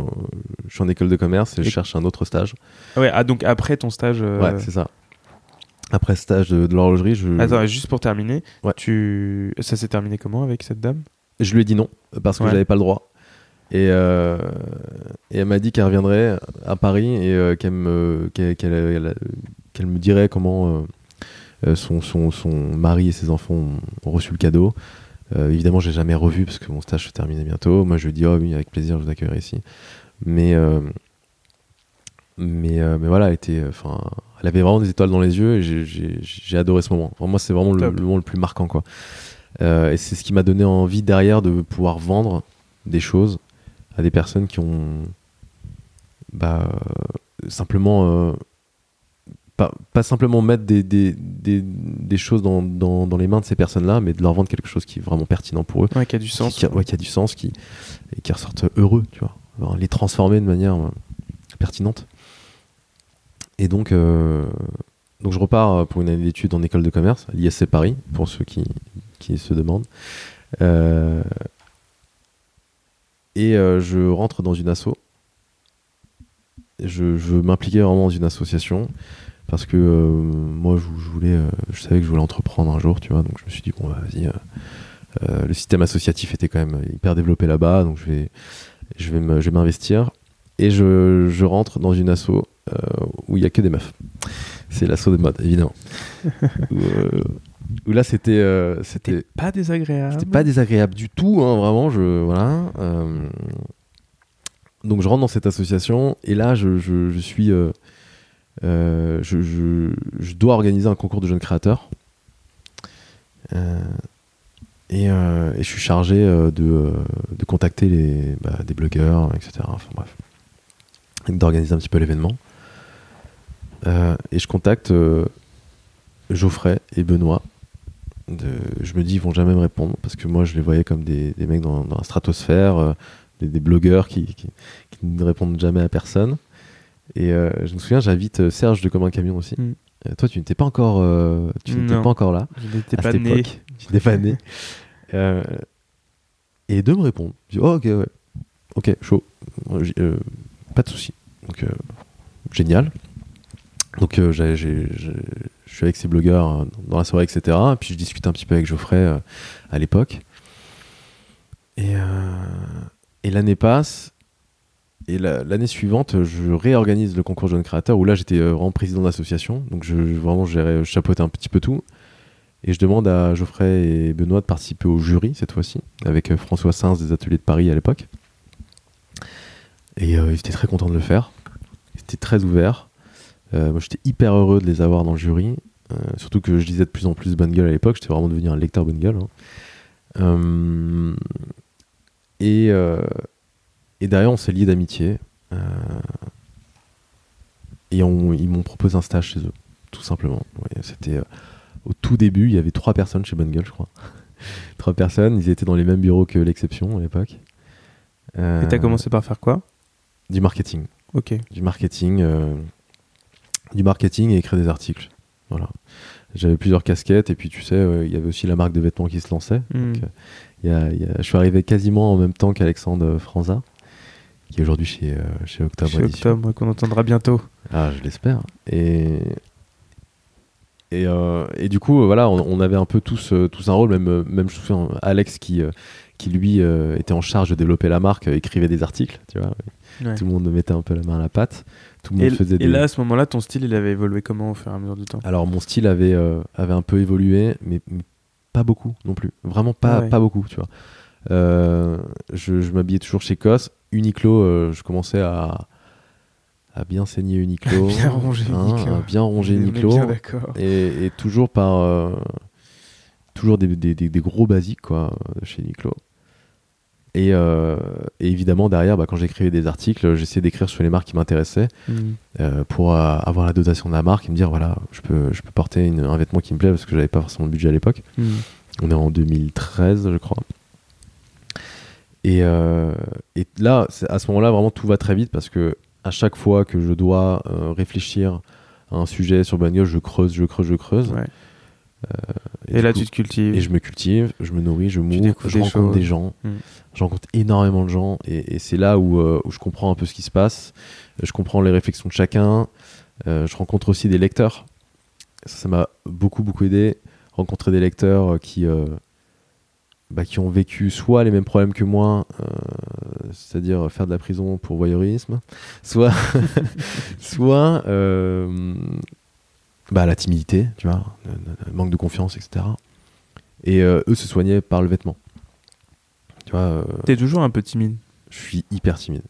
[SPEAKER 2] je suis en école de commerce et, je cherche un autre stage.
[SPEAKER 1] Ah Ouais, ah, donc après ton stage. euh,
[SPEAKER 2] Ouais, c'est ça. Après stage de, de l'horlogerie, je,
[SPEAKER 1] Attends, juste pour terminer,
[SPEAKER 2] Ouais.
[SPEAKER 1] tu... ça s'est terminé comment avec cette dame?
[SPEAKER 2] Je lui ai dit non parce que
[SPEAKER 1] Ouais.
[SPEAKER 2] j'avais pas le droit. Et, euh, et elle m'a dit qu'elle reviendrait à Paris et euh, qu'elle me, qu'elle, qu'elle- elle- qu'elle me dirait comment euh, son, son, son mari et ses enfants ont, reçu le cadeau. Évidemment, j'ai jamais revu parce que mon stage se terminait bientôt. Moi, je lui ai dit, oh oui, avec plaisir, je vous accueillerai ici. Mais, mais, mais voilà, elle, était, enfin, elle avait vraiment des étoiles dans les yeux et j'ai- j'ai j'ai adoré ce moment. Pour moi, c'est vraiment le, le moment le plus marquant. Quoi. Et c'est ce qui m'a donné envie derrière de pouvoir vendre des choses à des personnes qui ont bah, euh, simplement euh, pas, pas simplement mettre des, des, des, des choses dans, dans, dans les mains de ces personnes-là, mais de leur vendre quelque chose qui est vraiment pertinent pour eux,
[SPEAKER 1] Ouais, qui a du sens.
[SPEAKER 2] qui, qui a, ouais, qui a du sens, qui, et qui ressortent heureux, tu vois. Enfin, les transformer de manière euh, pertinente. Et donc, euh, donc je repars pour une année d'études en école de commerce, à l'ISC Paris, pour ceux qui, qui se demandent. Euh, et euh, je rentre dans une asso. Je, je veux m'impliquer vraiment dans une association parce que euh, moi je, je voulais, euh, je savais que je voulais entreprendre un jour, tu vois. Donc je me suis dit bon, bah, vas-y. euh, le système associatif était quand même hyper développé là-bas, donc je vais, je vais, me- je vais m'investir. Et je, je rentre dans une asso euh, où il y a que des meufs. C'est l'asso de mode, évidemment. (laughs) où, euh, où là, c'était, euh, c'était,
[SPEAKER 1] pas désagréable.
[SPEAKER 2] c'était pas désagréable du tout, hein, vraiment. Je, voilà. euh, donc je rentre dans cette association et là, je, je- je suis, euh, je, dois organiser un concours de jeunes créateurs. Et, et je suis chargé de, de contacter les, bah, des blogueurs, etc. Enfin bref, et d'organiser un petit peu l'événement. Et je contacte Geoffrey et Benoît. De, je me dis ils vont jamais me répondre parce que moi je les voyais comme des, des mecs dans, dans la stratosphère, euh, des, des blogueurs qui, qui, qui ne répondent jamais à personne. Et euh, je me souviens, j'invite euh, Serge de Comme un camion aussi.
[SPEAKER 1] Mm.
[SPEAKER 2] Euh, toi, tu n'étais pas encore, tu n'étais pas encore là
[SPEAKER 1] Je n'étais
[SPEAKER 2] à
[SPEAKER 1] pas
[SPEAKER 2] cette
[SPEAKER 1] né.
[SPEAKER 2] époque. Tu n'étais pas né. (laughs) Et deux me répondent. Je dis, oh, ok, ouais. Ok, chaud. Pas de souci. Donc, génial. Donc euh, je suis avec ces blogueurs euh, dans la soirée, etc. Et puis je discute un petit peu avec Geoffrey euh, à l'époque. Et, et l'année passe. Et la- l'année suivante, je réorganise le concours jeune créateur où là j'étais vraiment président d'association. Donc vraiment je chapeautais un petit peu tout. Et je demande à Geoffrey et Benoît de participer au jury cette fois-ci, avec François Sins des Ateliers de Paris à l'époque. Et ils étaient très contents de le faire. Ils étaient très ouverts. Euh, moi j'étais hyper heureux de les avoir dans le jury. Euh, surtout que je lisais de plus en plus Bonne Gueule à l'époque. J'étais vraiment devenu un lecteur Bonne Gueule. hein. Euh, et, et derrière, on s'est liés d'amitié. Et on- ils m'ont proposé un stage chez eux, tout simplement. Ouais, C'était au tout début, il y avait trois personnes chez Bonne Gueule, je crois. (laughs) trois personnes, ils étaient dans les mêmes bureaux que l'exception à l'époque. Euh,
[SPEAKER 1] Et t'as commencé par faire quoi?
[SPEAKER 2] Du marketing.
[SPEAKER 1] Ok.
[SPEAKER 2] Du marketing, euh, du marketing et écrire des articles. Voilà. J'avais plusieurs casquettes et puis tu sais, euh, il y avait aussi la marque de vêtements qui se lançait. Donc, euh, il y a- il y a- je suis arrivé quasiment en même temps qu'Alexandre Franza, qui est aujourd'hui chez, euh, chez Octobre
[SPEAKER 1] Chez. Octobre, qu'on entendra bientôt.
[SPEAKER 2] Ah, je l'espère. Et, et, euh, et du coup, voilà, on, on avait un peu tous, tous un rôle, même, même je me souviens, Alex qui, qui lui euh, était en charge de développer la marque, euh, écrivait des articles, tu vois.
[SPEAKER 1] Ouais.
[SPEAKER 2] Tout le monde mettait un peu la main à la pâte. Tout le
[SPEAKER 1] Et,
[SPEAKER 2] monde faisait
[SPEAKER 1] et
[SPEAKER 2] des...
[SPEAKER 1] là, à ce moment-là, ton style, il avait évolué comment au fur et à mesure du temps?
[SPEAKER 2] Alors mon style avait, euh, avait un peu évolué, mais, mais pas beaucoup non plus. Vraiment pas,
[SPEAKER 1] Ah ouais.
[SPEAKER 2] pas beaucoup, tu vois. Euh, je je m'habillais toujours chez COS. Uniqlo, euh, je commençais à, à bien saigner Uniqlo. (laughs)
[SPEAKER 1] Bien ronger
[SPEAKER 2] hein,
[SPEAKER 1] Uniqlo.
[SPEAKER 2] à bien ronger Uniqlo.
[SPEAKER 1] bien.
[SPEAKER 2] Et, et toujours par... toujours des, des- des- des gros basiques, quoi, chez Uniqlo. Et, euh, et évidemment, derrière, bah, quand j'écrivais des articles, j'essayais d'écrire sur les marques qui m'intéressaient
[SPEAKER 1] Hmm.
[SPEAKER 2] euh, pour euh, avoir la dotation de la marque et me dire voilà, je peux, je peux porter une- un vêtement qui me plaît parce que j'avais pas forcément le budget à l'époque.
[SPEAKER 1] Hmm.
[SPEAKER 2] On est en 2013, je crois. Et, et là, à ce moment-là, vraiment tout va très vite parce que à chaque fois que je dois réfléchir à un sujet sur Gueule, je creuse, je creuse, je creuse.
[SPEAKER 1] Ouais.
[SPEAKER 2] Et,
[SPEAKER 1] Et, là,
[SPEAKER 2] coup-
[SPEAKER 1] tu te cultives.
[SPEAKER 2] et je me cultive, je me nourris, je m'ouvre,
[SPEAKER 1] découvres
[SPEAKER 2] je
[SPEAKER 1] des
[SPEAKER 2] rencontre
[SPEAKER 1] choses.
[SPEAKER 2] des gens,
[SPEAKER 1] Mm.
[SPEAKER 2] je rencontre énormément de gens et, et c'est là où, euh, où je comprends un peu ce qui se passe, je comprends les réflexions de chacun, euh, je rencontre aussi des lecteurs. Ça m'a beaucoup beaucoup aidé, rencontrer des lecteurs euh, qui, euh, bah, qui ont vécu soit les mêmes problèmes que moi, euh, c'est-à-dire faire de la prison pour voyeurisme, (laughs) soit, (laughs) soit euh, bah, la timidité, tu vois, le, manque de confiance, etc. Et euh, eux se soignaient par le vêtement. Tu vois, euh,
[SPEAKER 1] T'es toujours un peu timide?
[SPEAKER 2] je suis hyper timide.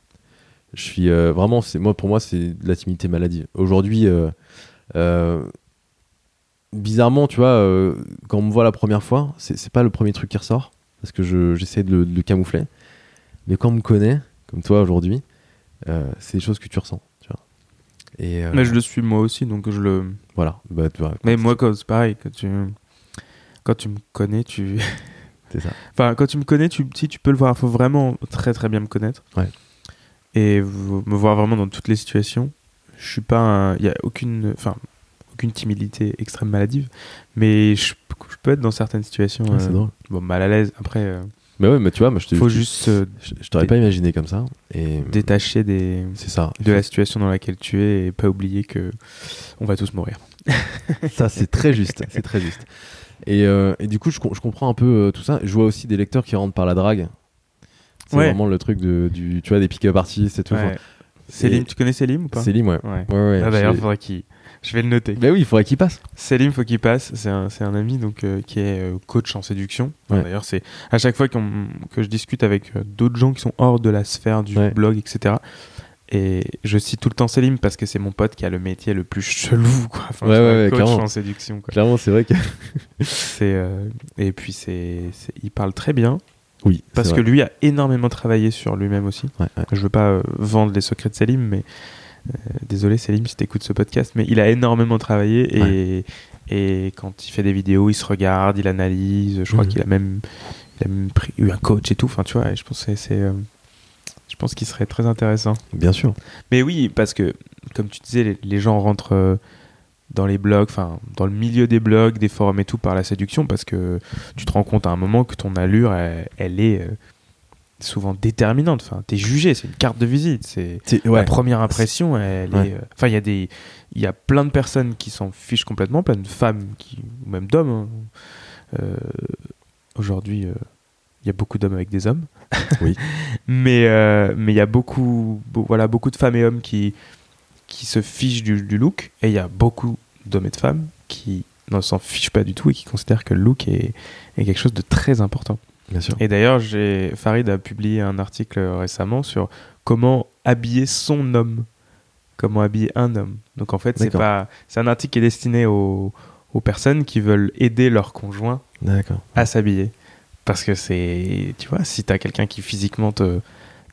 [SPEAKER 2] Je suis euh, vraiment, c'est moi pour moi c'est de la timidité maladive. Aujourd'hui, bizarrement, tu vois, quand on me voit la première fois, c'est pas le premier truc qui ressort parce que je- j'essaie de, le- de le camoufler. Mais quand on me connaît, comme toi aujourd'hui, c'est des choses que tu ressens. Et euh,
[SPEAKER 1] Mais je le suis moi aussi, donc je le.
[SPEAKER 2] voilà, bah, tu vois,
[SPEAKER 1] Mais moi, c'est pareil. Quand tu, quand tu me connais, tu. (laughs)
[SPEAKER 2] c'est ça.
[SPEAKER 1] Enfin, quand tu me connais, tu, si tu peux le voir, il faut vraiment très très bien me connaître.
[SPEAKER 2] Ouais.
[SPEAKER 1] Et me voir vraiment dans toutes les situations. Je suis pas. Il y a aucune. Enfin, aucune timidité extrême maladive. Mais je, je peux être dans certaines situations.
[SPEAKER 2] C'est
[SPEAKER 1] euh,
[SPEAKER 2] drôle.
[SPEAKER 1] bon, mal à l'aise. Après, euh,
[SPEAKER 2] Mais ouais, mais tu vois, moi je te
[SPEAKER 1] faut
[SPEAKER 2] je-
[SPEAKER 1] juste se
[SPEAKER 2] je, je t'aurais pas imaginé comme ça. Et
[SPEAKER 1] détacher des,
[SPEAKER 2] c'est ça.
[SPEAKER 1] de la situation dans laquelle tu es et pas oublier que on va tous mourir. (laughs)
[SPEAKER 2] Ça, c'est très juste. C'est très juste. Et, euh, et du coup, je, je comprends un peu euh, tout ça. Je vois aussi des lecteurs qui rentrent par la drague. C'est
[SPEAKER 1] Ouais.
[SPEAKER 2] vraiment le truc de, du, tu vois, des pick-up artistes et tout. Enfin,
[SPEAKER 1] Ouais.
[SPEAKER 2] Et-
[SPEAKER 1] tu connais Selim ou pas?
[SPEAKER 2] Célim, ouais.
[SPEAKER 1] Ouais.
[SPEAKER 2] Ouais, ouais.
[SPEAKER 1] Ah, D'ailleurs,
[SPEAKER 2] je-
[SPEAKER 1] faudrait qu'il. Je vais le noter.
[SPEAKER 2] Bah oui, il faudrait qu'il passe.
[SPEAKER 1] Selim, faut qu'il passe. C'est un, un ami donc euh, qui est euh, coach en séduction.
[SPEAKER 2] Ouais.
[SPEAKER 1] D'ailleurs, c'est à chaque fois que je discute avec euh, d'autres gens qui sont hors de la sphère du
[SPEAKER 2] Ouais.
[SPEAKER 1] blog, etc. Et je cite tout le temps Selim parce que c'est mon pote qui a le métier le plus chelou, quoi. Enfin,
[SPEAKER 2] Ouais,
[SPEAKER 1] coach
[SPEAKER 2] clairement.
[SPEAKER 1] en séduction, quoi.
[SPEAKER 2] Clairement, c'est vrai que. (laughs)
[SPEAKER 1] C'est et puis c'est, il parle très bien
[SPEAKER 2] Oui.
[SPEAKER 1] parce que lui a énormément travaillé sur lui-même aussi. Je veux pas vendre les secrets de Selim, mais désolé Selim si t'écoutes ce podcast, mais il a énormément travaillé et, et quand il fait des vidéos, il se regarde, il analyse. Je crois
[SPEAKER 2] Mhm.
[SPEAKER 1] qu'il a même, il a même pris, eu un coach et tout. Enfin, tu vois, et je pense que c'est, euh, je pense qu'il serait très intéressant.
[SPEAKER 2] Bien sûr.
[SPEAKER 1] Mais oui, parce que comme tu disais, les, les gens rentrent euh, dans les blogs, enfin dans le milieu des blogs, des forums et tout par la séduction, parce que tu te rends compte à un moment que ton allure, elle, elle est, euh, souvent déterminante. Enfin, t'es jugé, c'est une carte de visite. C'est la première impression. Elle
[SPEAKER 2] Ouais.
[SPEAKER 1] est. euh, Enfin, il y a des, il y a plein de personnes qui s'en fichent complètement, plein de femmes qui, ou même d'hommes. hein. Euh, Aujourd'hui, euh, il y a beaucoup d'hommes avec des hommes. (laughs)
[SPEAKER 2] Oui.
[SPEAKER 1] mais euh, mais il y a beaucoup, beau- voilà, beaucoup de femmes et hommes qui qui se fichent du, du look, et il y a beaucoup d'hommes et de femmes qui ne s'en fichent pas du tout et qui considèrent que le look est, est quelque chose de très important.
[SPEAKER 2] Bien sûr.
[SPEAKER 1] Et d'ailleurs, Farid a publié un article récemment sur comment habiller son homme, comment habiller un homme. Donc en fait, c'est pas, c'est un article qui est destiné aux, aux personnes qui veulent aider leur conjoint à s'habiller, parce que c'est, tu vois, si t'as quelqu'un qui physiquement te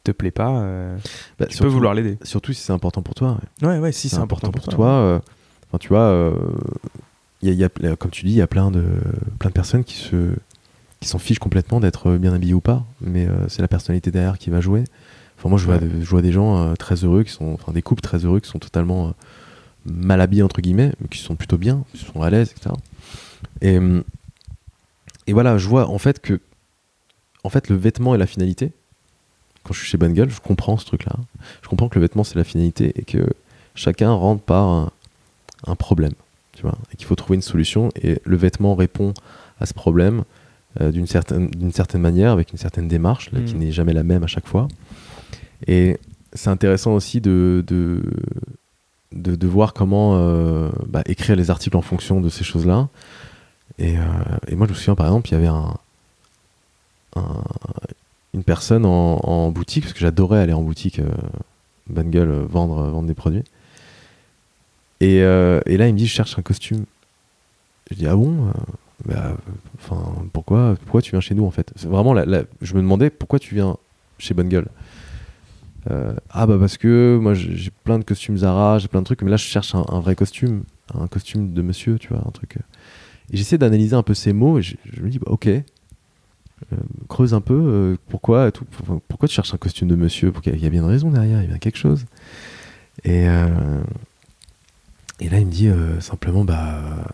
[SPEAKER 1] te plaît pas, euh,
[SPEAKER 2] Bah,
[SPEAKER 1] tu
[SPEAKER 2] surtout-
[SPEAKER 1] peux vouloir l'aider.
[SPEAKER 2] Surtout si c'est important pour toi. ouais.
[SPEAKER 1] Ouais, ouais, si c'est important, pour toi.
[SPEAKER 2] euh, Enfin, tu vois, euh, y a- y a- comme tu dis, il y a plein de, plein de personnes qui se qui s'en fichent complètement d'être bien habillés ou pas, mais euh, c'est la personnalité derrière qui va jouer. Enfin, moi, je vois,
[SPEAKER 1] Ouais.
[SPEAKER 2] je vois des gens euh, très heureux, qui sont, enfin, des couples très heureux, qui sont totalement euh, mal habillés entre guillemets, mais qui sont plutôt bien, qui sont à l'aise, etc. Et, et voilà, je vois en fait que, en fait, le vêtement est la finalité. Quand je suis chez Bonne Gueule, je comprends ce truc-là. Je comprends que le vêtement c'est la finalité et que chacun rentre par un, un problème, tu vois, et qu'il faut trouver une solution. Et le vêtement répond à ce problème euh, d'une certaine, certaine manière, avec une certaine démarche, là, qui
[SPEAKER 1] Mm.
[SPEAKER 2] n'est jamais la même à chaque fois. Et c'est intéressant aussi de, de, de, de voir comment euh, bah, écrire les articles en fonction de ces choses-là. Et, euh, et moi, je me souviens, par exemple, il y avait un, un- une personne en, en boutique, parce que j'adorais aller en boutique, bonne gueule, vendre, vendre des produits. Et, et là, il me dit, je cherche un costume. Je dis, ah bon? Bah, Enfin, pourquoi, pourquoi tu viens chez nous, en fait? Vraiment, la- je me demandais, pourquoi tu viens chez Bonne Gueule Euh, Ah bah parce que moi, j'ai plein de costumes Zara, j'ai plein de trucs, mais là, je cherche un, vrai costume, un costume de monsieur, tu vois, un truc... euh. Et j'essaie d'analyser un peu ces mots, et je, me dis, bah, ok, euh, creuse un peu, pourquoi, pourquoi tu cherches un costume de monsieur? Il y a bien une raison derrière, il y a bien quelque chose. Et, et là, il me dit simplement, bah,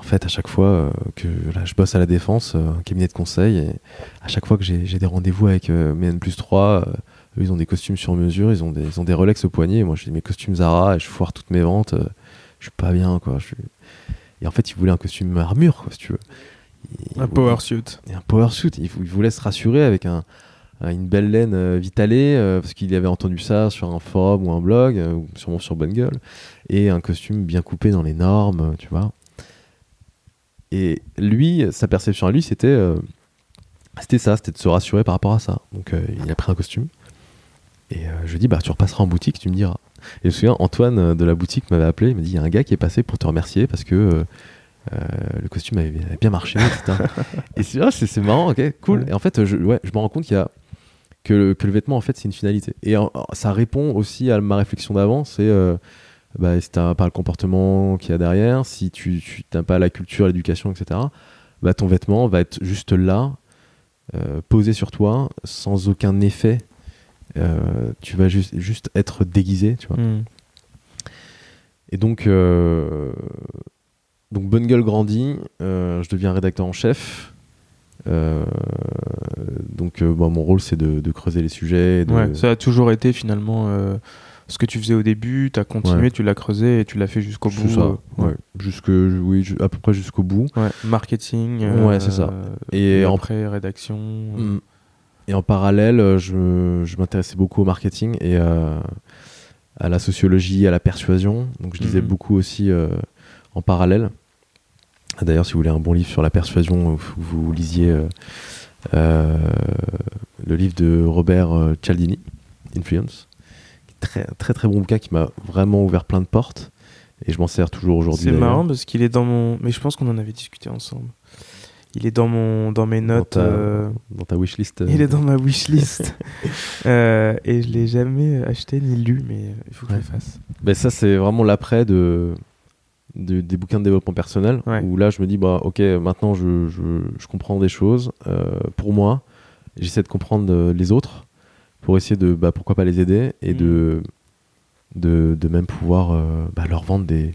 [SPEAKER 2] en fait, à chaque fois euh, que là, je bosse à la défense, euh, un cabinet de conseil, et à chaque fois que j'ai des rendez-vous avec euh, mes N plus 3, euh, eux, ils ont des costumes sur mesure, ils ont des, ils ont des Rolex au poignet, et moi j'ai mes costumes Zara, et je foire toutes mes ventes, je suis pas bien, quoi. Je suis... Et en fait, ils voulaient un costume armure, quoi, si tu veux. Ils
[SPEAKER 1] Un
[SPEAKER 2] voulaient-
[SPEAKER 1] power suit.
[SPEAKER 2] et un power suit. Il, vou- il voulait se rassurer avec un, un- une belle laine euh, Vitalé, euh, parce qu'il avait entendu ça sur un forum ou un blog, euh, ou sûrement sur Bonne Gueule, et un costume bien coupé dans les normes, tu vois. Et lui, sa perception à lui, c'était euh, c'était ça, c'était de se rassurer par rapport à ça. Donc euh, il a pris un costume, et euh, je lui dis, bah tu repasseras en boutique, tu me diras. Et je me souviens, Antoine de la boutique m'avait appelé, il m'a dit, il y a un gars qui est passé pour te remercier parce que le costume avait, avait bien marché, etc. (laughs) et c'est ah, c'est- c'est marrant, ok, cool.
[SPEAKER 1] Ouais.
[SPEAKER 2] Et en fait, je, ouais, je me rends compte qu'il y a que le, que le vêtement, en fait, c'est une finalité. Et ça répond aussi à ma réflexion d'avant, c'est bah, si t'as pas le comportement qu'il y a derrière, si tu tu- t'as pas la culture, l'éducation, etc., bah, ton vêtement va être juste là, euh, posé sur toi, sans aucun effet. Euh, tu vas juste, juste être déguisé, tu vois.
[SPEAKER 1] Hmm.
[SPEAKER 2] Et donc, euh, donc Bonne Gueule grandit, je deviens rédacteur en chef. Donc, bon, mon rôle, c'est de, de creuser les sujets. de-
[SPEAKER 1] Ouais, ça a toujours été finalement ce que tu faisais au début, tu as continué,
[SPEAKER 2] Ouais.
[SPEAKER 1] tu l'as creusé et tu l'as fait jusqu'au bout.
[SPEAKER 2] ça,
[SPEAKER 1] euh,
[SPEAKER 2] ouais. Jusque, oui, à peu près jusqu'au bout.
[SPEAKER 1] Ouais, Marketing.
[SPEAKER 2] Ouais, c'est ça.
[SPEAKER 1] Et
[SPEAKER 2] Et en-
[SPEAKER 1] après, rédaction.
[SPEAKER 2] Mm. Et en parallèle, euh, je, m'intéressais beaucoup au marketing et euh, à la sociologie, à la persuasion. Donc je lisais
[SPEAKER 1] Mhm.
[SPEAKER 2] beaucoup aussi euh, en parallèle. D'ailleurs, si vous voulez un bon livre sur la persuasion, vous, vous lisiez euh, euh, le livre de Robert euh, Cialdini, Influence. Très très très bon bouquin qui m'a vraiment ouvert plein de portes et je m'en sers toujours aujourd'hui.
[SPEAKER 1] C'est marrant parce qu'il est dans mon. Mais je pense qu'on en avait discuté ensemble. Il est dans, mon... dans mes
[SPEAKER 2] Dans
[SPEAKER 1] notes.
[SPEAKER 2] ta-
[SPEAKER 1] euh,
[SPEAKER 2] Dans ta wishlist. euh,
[SPEAKER 1] Il est dans ma wishlist. (laughs) euh, et je l'ai jamais acheté ni lu, mais il faut que je le fasse.
[SPEAKER 2] Ben ça, c'est vraiment l'après de, de- des bouquins de développement personnel,
[SPEAKER 1] Ouais.
[SPEAKER 2] où là, je me dis, bah, ok, maintenant, je, je, je comprends des choses euh, pour moi, j'essaie de comprendre euh, les autres, pour essayer de, bah, pourquoi pas les aider, et
[SPEAKER 1] Mm.
[SPEAKER 2] de, de, de même pouvoir euh, bah, leur vendre des,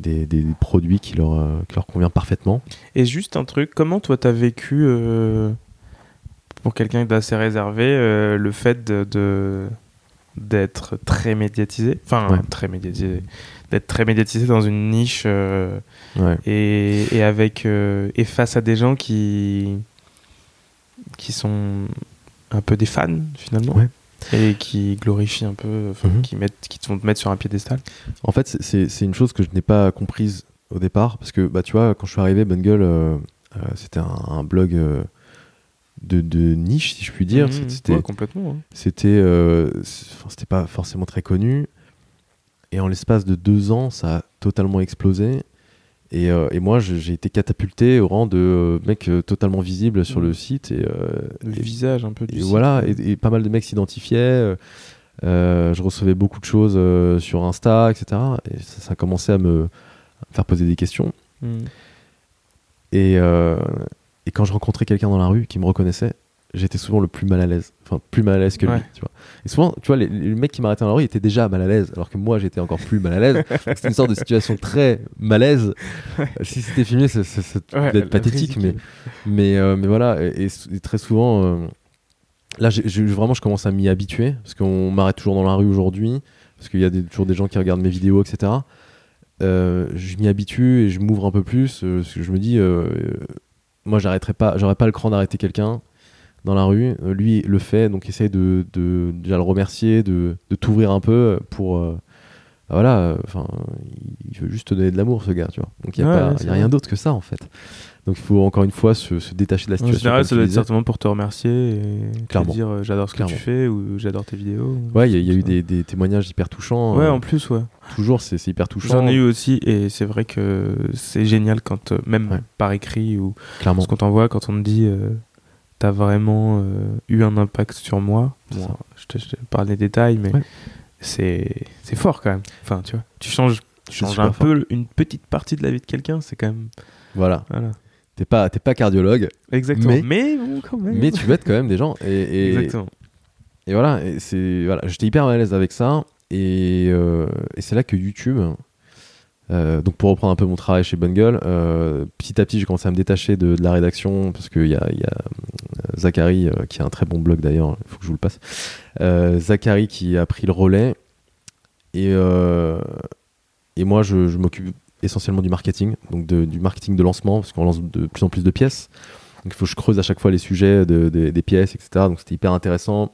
[SPEAKER 2] des, des produits qui leur, euh, qui leur convient parfaitement.
[SPEAKER 1] Et juste un truc, comment toi t'as vécu euh, pour quelqu'un d'assez réservé, euh, le fait de, de- d'être très médiatisé, enfin
[SPEAKER 2] Ouais.
[SPEAKER 1] très médiatisé, d'être très médiatisé dans une niche euh,
[SPEAKER 2] Ouais.
[SPEAKER 1] et, et avec euh, et face à des gens qui qui sont un peu des fans finalement
[SPEAKER 2] Ouais.
[SPEAKER 1] et qui glorifient un peu,
[SPEAKER 2] Mhm.
[SPEAKER 1] qui mettent, qui te vont te mettre sur un piédestal.
[SPEAKER 2] En fait, c'est- une chose que je n'ai pas comprise au départ, parce que bah, tu vois, quand je suis arrivé, Bungle, euh, euh, c'était un, un blog euh, de, de niche, si je puis dire.
[SPEAKER 1] Mhm.
[SPEAKER 2] C'était
[SPEAKER 1] Ouais, complètement. hein.
[SPEAKER 2] c'était c'était pas forcément très connu. Et en l'espace de deux ans, ça a totalement explosé. Et, euh, et moi, j'ai été catapulté au rang de euh, mec euh, totalement visible sur le site. Et,
[SPEAKER 1] Le
[SPEAKER 2] et-
[SPEAKER 1] visage un peu du
[SPEAKER 2] et
[SPEAKER 1] site,
[SPEAKER 2] voilà, et, pas mal de mecs s'identifiaient. je recevais beaucoup de choses sur Insta, etc. Et ça, ça a commencé à me à me faire poser des questions. Et, euh, et quand je rencontrais quelqu'un dans la rue qui me reconnaissait, j'étais souvent le plus mal à l'aise. Enfin, plus mal à l'aise que
[SPEAKER 1] Ouais.
[SPEAKER 2] lui, tu vois. Et souvent, tu vois, les, les mecs qui m'arrêtaient dans la rue étaient déjà mal à l'aise, alors que moi, j'étais encore plus mal à l'aise. (laughs) C'était une sorte de situation très malaise. Si c'était filmé, ça, ça
[SPEAKER 1] Ouais,
[SPEAKER 2] devait être pathétique, mais, mais, euh, mais voilà. Et, très souvent, euh, là, vraiment, je commence à m'y habituer, parce qu'on m'arrête toujours dans la rue aujourd'hui, parce qu'il y a des- toujours des gens qui regardent mes vidéos, etc. Euh, je m'y habitue et je m'ouvre un peu plus. euh, parce que je me dis, euh, euh, moi, j'arrêterai pas, j'aurais pas le cran d'arrêter quelqu'un dans la rue. Euh, lui le fait, donc essaye de, de déjà le remercier, de, de t'ouvrir un peu pour. euh, bah voilà, euh, enfin, il veut juste te donner de l'amour, ce gars, tu vois. Donc il y a,
[SPEAKER 1] Ouais,
[SPEAKER 2] pas-
[SPEAKER 1] ouais,
[SPEAKER 2] il
[SPEAKER 1] c'est
[SPEAKER 2] y a rien d'autre que ça, en fait. Donc il faut encore une fois se, se détacher de la
[SPEAKER 1] En
[SPEAKER 2] situation.
[SPEAKER 1] général,
[SPEAKER 2] comme
[SPEAKER 1] ça doit être certainement pour te remercier et te dire euh, j'adore ce que tu fais ou j'adore tes vidéos.
[SPEAKER 2] Ouais, il y a, il y a eu des, des témoignages hyper touchants.
[SPEAKER 1] Ouais,
[SPEAKER 2] euh,
[SPEAKER 1] en plus, ouais.
[SPEAKER 2] toujours, c'est hyper touchant.
[SPEAKER 1] J'en ai eu aussi et c'est vrai que c'est génial quand, même
[SPEAKER 2] Ouais.
[SPEAKER 1] par écrit ou
[SPEAKER 2] clairement.
[SPEAKER 1] ce qu'on t'envoie, quand on te dit euh, t'as vraiment euh, eu un impact sur moi. Bon,
[SPEAKER 2] ça.
[SPEAKER 1] je te, je te parle des détails, mais
[SPEAKER 2] Ouais.
[SPEAKER 1] c'est fort quand même. Enfin, tu vois, tu changes, tu changes un
[SPEAKER 2] fort.
[SPEAKER 1] peu une petite partie de la vie de quelqu'un, c'est quand même.
[SPEAKER 2] Voilà.
[SPEAKER 1] Voilà.
[SPEAKER 2] T'es pas, pas cardiologue,
[SPEAKER 1] Exactement.
[SPEAKER 2] Mais-
[SPEAKER 1] Mais, bon, quand même.
[SPEAKER 2] mais tu aides quand même des gens. Et, et,
[SPEAKER 1] Exactement.
[SPEAKER 2] et voilà, et voilà, j'étais hyper mal à l'aise avec ça. Et, euh, et c'est là que YouTube. Euh, donc pour reprendre un peu mon travail chez Bungle, euh, petit à petit j'ai commencé à me détacher de, la rédaction parce qu'il y a, euh, Zachary qui a un très bon blog d'ailleurs, il faut que je vous le passe. Zachary qui a pris le relais et, et moi je, m'occupe essentiellement du marketing, donc du marketing de lancement parce qu'on lance de plus en plus de pièces. Donc il faut que je creuse à chaque fois les sujets de- de- des pièces, etc. Donc c'était hyper intéressant.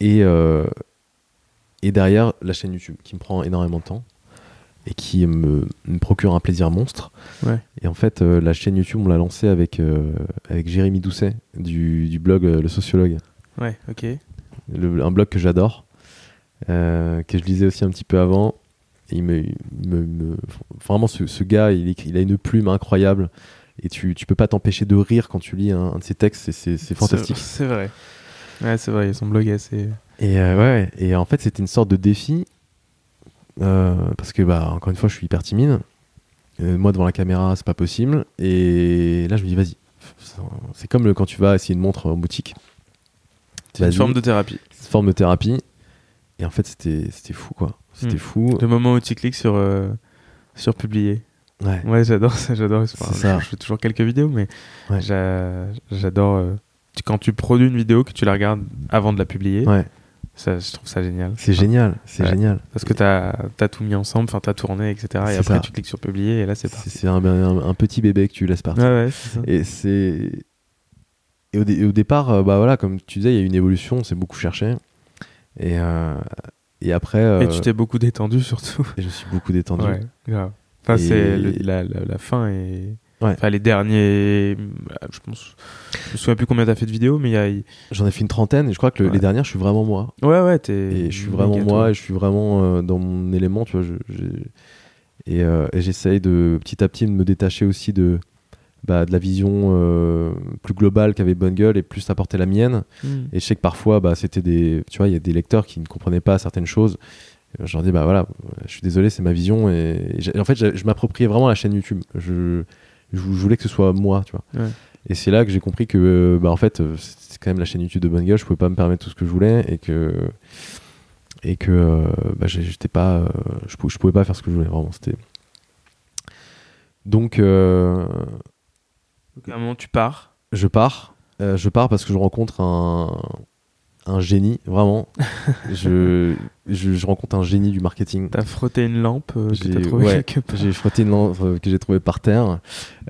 [SPEAKER 2] Et, et derrière, la chaîne YouTube qui me prend énormément de temps et qui me, me procure un plaisir monstre.
[SPEAKER 1] Ouais.
[SPEAKER 2] Et en fait, euh, la chaîne YouTube, on l'a lancée avec, euh, avec Jérémy Doucet du, du blog euh, Le Sociologue,
[SPEAKER 1] Ouais, ok.
[SPEAKER 2] Le- un blog que j'adore, que je lisais aussi un petit peu avant. Et il me, il me- me- vraiment, ce, ce gars, il, il a une plume incroyable. Et tu, tu peux pas t'empêcher de rire quand tu lis un, un de ses textes, c'est- fantastique.
[SPEAKER 1] C'est vrai. Ouais, c'est vrai, son blog est assez.
[SPEAKER 2] Et euh, ouais, et en fait, c'était une sorte de défi. euh, parce que, bah, encore une fois, je suis hyper timide. Euh, moi, devant la caméra, c'est pas possible. Et là, je me dis, vas-y. C'est comme le- quand tu vas essayer une montre en boutique.
[SPEAKER 1] C'est une forme de thérapie.
[SPEAKER 2] C'est une forme de thérapie. Et en fait, c'était fou, quoi. C'était
[SPEAKER 1] Hmm.
[SPEAKER 2] fou.
[SPEAKER 1] Le moment où tu cliques sur, sur publier.
[SPEAKER 2] Ouais.
[SPEAKER 1] Ouais, j'adore ça, j'adore. Enfin,
[SPEAKER 2] ça.
[SPEAKER 1] Je fais toujours quelques vidéos, mais
[SPEAKER 2] Ouais.
[SPEAKER 1] j'adore euh, quand tu produis une vidéo que tu la regardes avant de la publier.
[SPEAKER 2] Ouais.
[SPEAKER 1] Ça, je trouve ça génial.
[SPEAKER 2] C'est génial. C'est
[SPEAKER 1] Ouais.
[SPEAKER 2] génial.
[SPEAKER 1] Parce que t'as as tout mis ensemble, enfin t'as tourné, etc. Et
[SPEAKER 2] C'est
[SPEAKER 1] après
[SPEAKER 2] ça.
[SPEAKER 1] tu cliques sur publier et là c'est
[SPEAKER 2] C'est
[SPEAKER 1] parti.
[SPEAKER 2] c'est un, un- un petit bébé que tu laisses partir.
[SPEAKER 1] Ouais, ouais, c'est ça.
[SPEAKER 2] Et c'est. Et au, dé- et au départ, euh, bah voilà, comme tu disais, il y a eu une évolution, on s'est beaucoup cherché. Et, euh, et après. euh,
[SPEAKER 1] Et tu t'es beaucoup détendu surtout.
[SPEAKER 2] et je suis beaucoup détendu.
[SPEAKER 1] Ouais, grave. Enfin, c'est la, la, la fin et.
[SPEAKER 2] Ouais.
[SPEAKER 1] Enfin, les derniers. Je pense. Je me souviens plus combien t'as fait de vidéos, mais il y a.
[SPEAKER 2] J'en ai fait une trentaine et je crois que le-
[SPEAKER 1] Ouais.
[SPEAKER 2] les dernières, je suis vraiment moi.
[SPEAKER 1] Ouais, ouais, t'es.
[SPEAKER 2] Et je suis vraiment moi et je suis vraiment euh, dans mon élément, tu vois. je- et euh, et j'essaye de petit à petit de me détacher aussi de, bah, de la vision euh, plus globale qu'avait Bungle et plus apporter la mienne.
[SPEAKER 1] Mm.
[SPEAKER 2] Et je sais que parfois, bah, c'était des, tu vois, il y a des lecteurs qui ne comprenaient pas certaines choses. Euh, Je leur dis, bah voilà, je suis désolé, c'est ma vision. Et, en fait, je m'appropriais vraiment la chaîne YouTube. Je, je, vou- je voulais que ce soit moi, tu vois.
[SPEAKER 1] Ouais.
[SPEAKER 2] Et c'est là que j'ai compris que, euh, bah, en fait, euh, c'est quand même la chaîne YouTube de Bungle. Je pouvais pas me permettre tout ce que je voulais et que, et que, euh, bah, j'étais pas, je, je pouvais pas faire ce que je voulais. Vraiment, c'était. Donc, euh,
[SPEAKER 1] Donc, à un moment, tu pars.
[SPEAKER 2] je pars. Euh, je pars parce que je rencontre un, un génie, vraiment. (laughs) je, je, je rencontre un génie du marketing.
[SPEAKER 1] T'as frotté une lampe euh, que
[SPEAKER 2] J'ai-
[SPEAKER 1] t'as trouvée
[SPEAKER 2] ouais,
[SPEAKER 1] quelque part.
[SPEAKER 2] J'ai frotté une lampe euh, que j'ai trouvée par terre.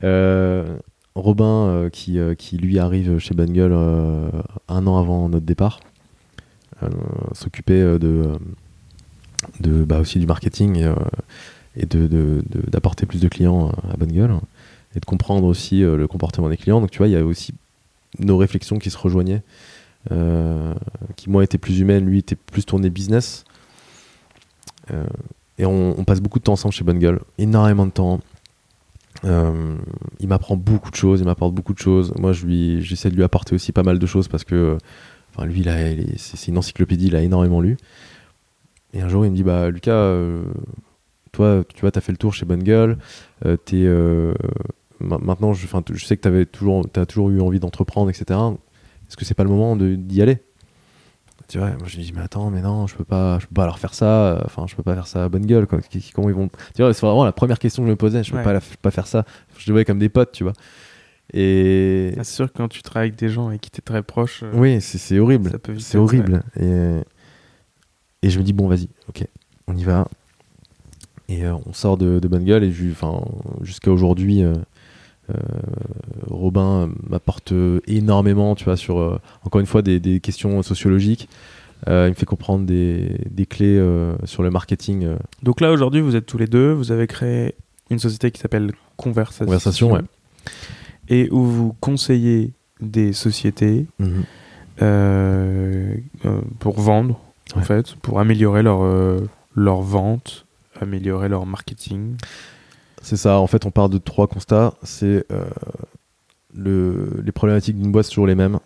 [SPEAKER 2] Euh, Robin, euh, qui, qui lui arrive chez Bungle euh, un an avant notre départ, s'occupait de, de bah, aussi du marketing et, et de, de- de- d'apporter plus de clients à Bungle et de comprendre aussi le comportement des clients. Donc tu vois, il y avait aussi nos réflexions qui se rejoignaient, qui moi étaient plus humaines, lui était plus tourné business. Euh, et on, passe beaucoup de temps ensemble chez Bungle, énormément de temps. Euh, il m'apprend beaucoup de choses, il m'apporte beaucoup de choses. Moi, je lui, j'essaie de lui apporter aussi pas mal de choses parce que, enfin, lui, est- c'est une encyclopédie, il a énormément lu. Et un jour, il me dit, bah, Lucas, euh, toi, tu vois, t'as fait le tour chez euh, t'es, euh, ma- maintenant, je, sais que t'avais toujours, t'as toujours eu envie d'entreprendre, etc. Est-ce que c'est pas le moment d'y aller? Tu vois, moi je lui dis mais attends mais non je peux pas je peux pas leur faire ça euh, enfin je peux pas faire ça à bonne gueule quoi. Comment ils vont tu vois c'est vraiment la première question que je me posais je peux
[SPEAKER 1] Ouais.
[SPEAKER 2] pas la- je peux pas faire ça je les voyais comme des potes tu vois. Et
[SPEAKER 1] Ah, c'est sûr que quand tu travailles avec des gens avec qui t'es très proche, euh,
[SPEAKER 2] oui c'est horrible c'est horrible. et et je me dis bon vas-y ok on y va. Et euh, on sort de, de bonne gueule et enfin jusqu'à aujourd'hui euh, Robin euh, m'apporte euh, énormément tu vois sur euh, encore une fois des, des questions sociologiques Euh, il me fait comprendre des, des clés euh, sur le marketing euh,
[SPEAKER 1] Donc là, aujourd'hui, vous êtes tous les deux, vous avez créé une société qui s'appelle Conversation.
[SPEAKER 2] conversation ouais.
[SPEAKER 1] Et où vous conseillez des sociétés
[SPEAKER 2] Mhm.
[SPEAKER 1] pour vendre, en fait, pour améliorer leur, leur vente, améliorer leur marketing.
[SPEAKER 2] C'est ça, en fait, on part de trois constats. C'est euh, le, les problématiques d'une boîte, c'est toujours les mêmes.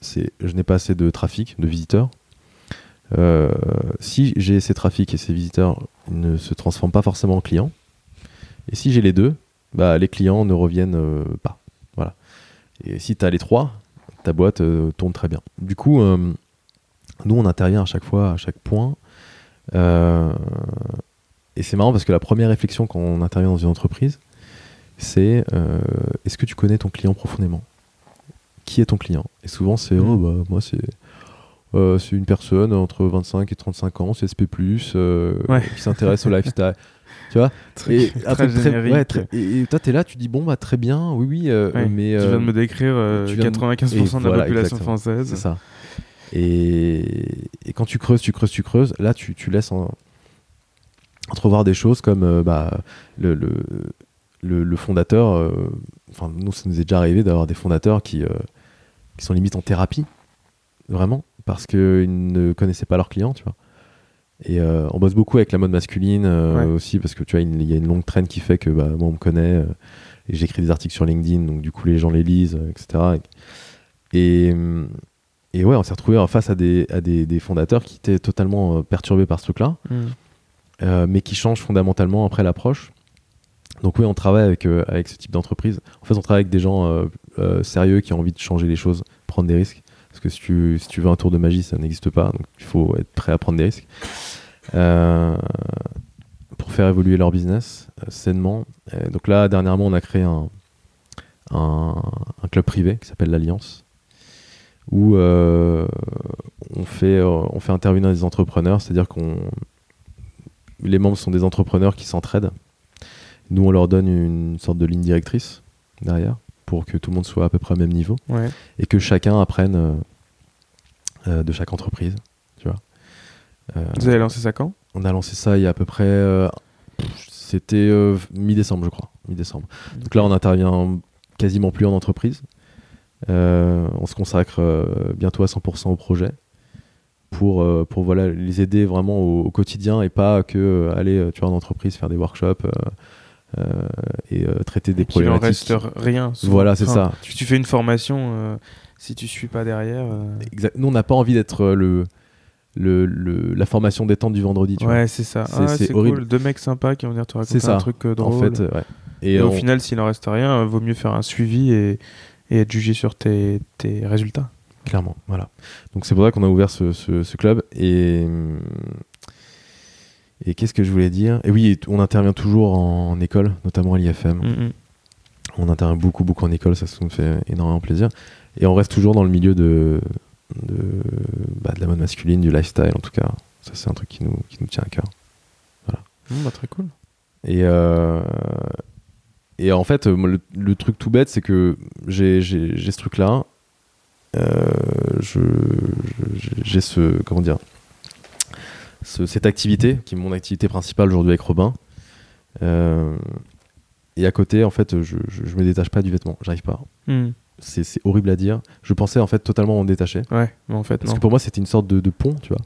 [SPEAKER 2] C'est je n'ai pas assez de trafic, de visiteurs. Euh, si j'ai ces trafics et ces visiteurs, ils ne se transforment pas forcément en clients. Et si j'ai les deux, bah, les clients ne reviennent euh, pas. Voilà. Et si tu as les trois, ta boîte tourne très bien. Du coup, nous, on intervient à chaque fois, à chaque point. Et c'est marrant parce que la première réflexion quand on intervient dans une entreprise, c'est euh, est-ce que tu connais ton client profondément? Qui est ton client? Et souvent, c'est
[SPEAKER 1] Mhm.
[SPEAKER 2] oh, bah, moi, c'est. euh, c'est une personne entre 25 et 35 ans, CSP+, euh,
[SPEAKER 1] Ouais.
[SPEAKER 2] qui s'intéresse au lifestyle. (laughs) Tu vois?
[SPEAKER 1] Très,
[SPEAKER 2] Et
[SPEAKER 1] très
[SPEAKER 2] truc très-
[SPEAKER 1] générique.
[SPEAKER 2] ouais, très- et, et toi, t'es là, tu dis bon, bah très bien, oui, oui, euh,
[SPEAKER 1] Ouais,
[SPEAKER 2] mais.
[SPEAKER 1] tu viens de me décrire euh,
[SPEAKER 2] tu viens de-
[SPEAKER 1] 95%
[SPEAKER 2] et
[SPEAKER 1] de la
[SPEAKER 2] voilà,
[SPEAKER 1] population française.
[SPEAKER 2] C'est ça. Et, et quand tu creuses, tu creuses, tu creuses, là, tu, tu laisses en- entrevoir des choses comme euh, bah, le, le, le- le fondateur. euh, Enfin, nous, ça nous est déjà arrivé d'avoir des fondateurs qui, euh, qui sont limite en thérapie, vraiment, parce qu'ils ne connaissaient pas leurs clients, tu vois. Et euh, on bosse beaucoup avec la mode masculine euh,
[SPEAKER 1] Ouais.
[SPEAKER 2] aussi, parce que tu vois, il y a une longue traîne qui fait que bah, moi, on me connaît, euh, et j'écris des articles sur LinkedIn, donc du coup, les gens les lisent, etc. Et, et ouais, on s'est retrouvé face à des, à des, des fondateurs qui étaient totalement perturbés par ce truc-là,
[SPEAKER 1] Mm.
[SPEAKER 2] Euh, mais qui changent fondamentalement après l'approche. Donc oui, on travaille avec, euh, avec ce type d'entreprise. En fait, on travaille avec des gens euh, sérieux qui ont envie de changer les choses, prendre des risques. Parce que si tu, si tu veux un tour de magie, ça n'existe pas. Donc il faut être prêt à prendre des risques. Pour faire évoluer leur business sainement. Donc là, dernièrement, on a créé un, un, un club privé qui s'appelle l'Alliance, où on, fait, on fait intervenir des entrepreneurs, c'est-à-dire qu'on les membres sont des entrepreneurs qui s'entraident. Nous, on leur donne une sorte de ligne directrice derrière pour que tout le monde soit à peu près au même niveau
[SPEAKER 1] Ouais.
[SPEAKER 2] et que chacun apprenne euh, euh, de chaque entreprise. Tu vois. Euh,
[SPEAKER 1] Vous avez lancé ça quand?
[SPEAKER 2] on a lancé ça il y a à peu près. C'était mi-décembre, je crois. Mi-décembre. Donc là, on intervient quasiment plus en entreprise. On se consacre bientôt à 100% au projet pour, euh, pour voilà, les aider vraiment au, au quotidien et pas que euh, aller euh, tu vois, en entreprise faire des workshops euh, et euh, traiter des
[SPEAKER 1] en
[SPEAKER 2] problématiques.
[SPEAKER 1] reste rien. souvent.
[SPEAKER 2] Voilà, c'est
[SPEAKER 1] Enfin,
[SPEAKER 2] ça.
[SPEAKER 1] Tu, tu fais une formation, euh, si tu suis pas derrière.
[SPEAKER 2] Exact. Nous, on n'a pas envie d'être le, le, le- la formation détente du vendredi. Tu.
[SPEAKER 1] Ouais, c'est ça.
[SPEAKER 2] C'est-
[SPEAKER 1] Ah,
[SPEAKER 2] c'est horrible.
[SPEAKER 1] cool. Deux mecs sympas qui vont venir te raconter
[SPEAKER 2] C'est ça.
[SPEAKER 1] un truc drôle.
[SPEAKER 2] En fait, ouais.
[SPEAKER 1] et
[SPEAKER 2] Et,
[SPEAKER 1] au final, s'il en reste rien, vaut mieux faire un suivi et, et être jugé sur tes, tes résultats.
[SPEAKER 2] Clairement, voilà. Donc c'est pour ça qu'on a ouvert ce, ce- ce club. Et, et qu'est-ce que je voulais dire? Et oui, on intervient toujours en, école, notamment à l'IFM.
[SPEAKER 1] Mm, mm.
[SPEAKER 2] On intervient beaucoup, beaucoup en école, ça, ça nous fait énormément plaisir. Et on reste toujours dans le milieu de, de, bah, de la mode masculine, du lifestyle en tout cas. Ça, c'est un truc qui nous, qui nous tient à cœur.
[SPEAKER 1] Bon, bah, très cool.
[SPEAKER 2] Et, euh, et en fait, le, le truc tout bête, c'est que j'ai ce truc-là. Euh, j'ai ce. Comment dire ce- Cette activité, qui est mon activité principale aujourd'hui avec Robin. Euh, et à côté, en fait, je, je, je me détache pas du vêtement. J'arrive pas.
[SPEAKER 1] Hmm.
[SPEAKER 2] C'est horrible à dire. Je pensais en fait totalement m'en détacher.
[SPEAKER 1] Ouais, mais en fait,
[SPEAKER 2] Parce
[SPEAKER 1] non.
[SPEAKER 2] que pour moi, c'était une sorte de, de pont, tu vois.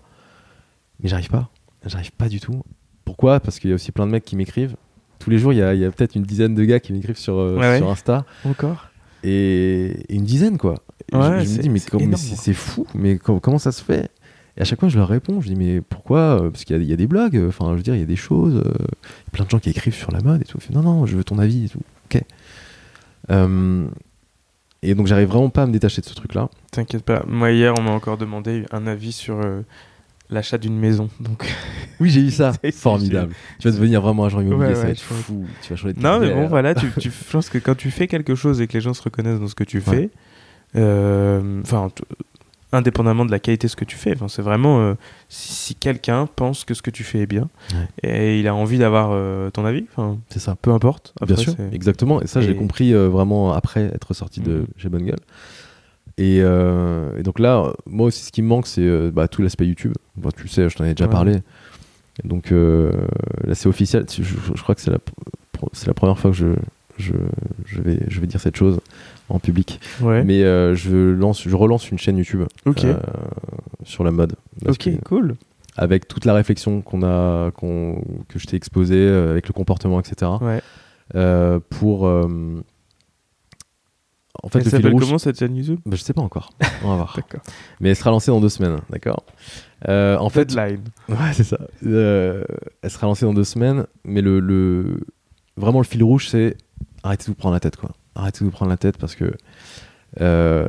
[SPEAKER 2] Mais j'arrive pas. J'arrive pas du tout. Pourquoi? Parce qu'il y a aussi plein de mecs qui m'écrivent. Tous les jours, il y a, a peut-être une dizaine de gars qui m'écrivent sur, euh,
[SPEAKER 1] Ouais, ouais.
[SPEAKER 2] sur Insta.
[SPEAKER 1] Encore?
[SPEAKER 2] Et, et une dizaine, quoi. Je-
[SPEAKER 1] Ouais,
[SPEAKER 2] je, me dis, mais,
[SPEAKER 1] c'est
[SPEAKER 2] fou. Mais com- comment ça se fait? Et à chaque fois, je leur réponds. Je dis, mais pourquoi? Euh, Parce qu'il y, a- il y a des blogs. euh, Enfin, je veux dire, il y a des choses. euh, Il y a plein de gens qui écrivent sur la mode et tout. Je fais, non, non, je veux ton avis et tout. Ok. Euh, et donc, j'arrive vraiment pas à me détacher de ce truc-là.
[SPEAKER 1] T'inquiète pas. Moi, hier, on m'a encore demandé un avis sur euh, l'achat d'une maison. Donc... (laughs)
[SPEAKER 2] Oui, j'ai eu ça. (laughs) Formidable. Tu vas devenir vraiment agent immobilier,
[SPEAKER 1] Ouais,
[SPEAKER 2] ça va
[SPEAKER 1] ouais,
[SPEAKER 2] être
[SPEAKER 1] je pense.
[SPEAKER 2] fou. Tu vas changer de
[SPEAKER 1] Non, mais bon, voilà, tu, tu- (laughs) je pense que quand tu fais quelque chose et que les gens se reconnaissent dans ce que tu fais, enfin, t- indépendamment de la qualité de ce que tu fais, enfin, c'est vraiment euh, si, si quelqu'un pense que ce que tu fais est bien
[SPEAKER 2] Ouais.
[SPEAKER 1] et il a envie d'avoir euh, ton avis, enfin,
[SPEAKER 2] C'est ça.
[SPEAKER 1] peu importe.
[SPEAKER 2] Bien sûr, exactement. Et ça, j'ai
[SPEAKER 1] Et-
[SPEAKER 2] compris euh, vraiment après être sorti de
[SPEAKER 1] Mhm.
[SPEAKER 2] chez Bonne Gueule. Et, euh, et donc là, euh, moi aussi, ce qui me manque, c'est euh, bah, tout l'aspect YouTube. Bon, tu le sais, je t'en ai déjà
[SPEAKER 1] Ouais.
[SPEAKER 2] parlé. Donc euh, là, c'est officiel. Je, je- je crois que c'est la, pr- c'est la première fois que je, je, je, vais, je vais dire cette chose en public.
[SPEAKER 1] Ouais.
[SPEAKER 2] Mais euh, je, lance, je relance une chaîne YouTube euh, sur la mode.
[SPEAKER 1] ok, cool.
[SPEAKER 2] avec toute la réflexion qu'on a, que je t'ai exposée, euh, avec le comportement, etc.
[SPEAKER 1] Ouais.
[SPEAKER 2] pour. en fait,
[SPEAKER 1] Elle s'appelle
[SPEAKER 2] rouge.
[SPEAKER 1] comment cette chaîne YouTube?
[SPEAKER 2] Bah, je sais pas encore. On va voir. (laughs) Mais elle sera lancée dans deux semaines, d'accord? En fait,
[SPEAKER 1] Deadline.
[SPEAKER 2] ouais, c'est ça. Elle sera lancée dans deux semaines, mais le, le... vraiment le fil rouge, c'est arrêtez de vous prendre la tête, quoi. Arrêtez de vous prendre la tête parce que. euh,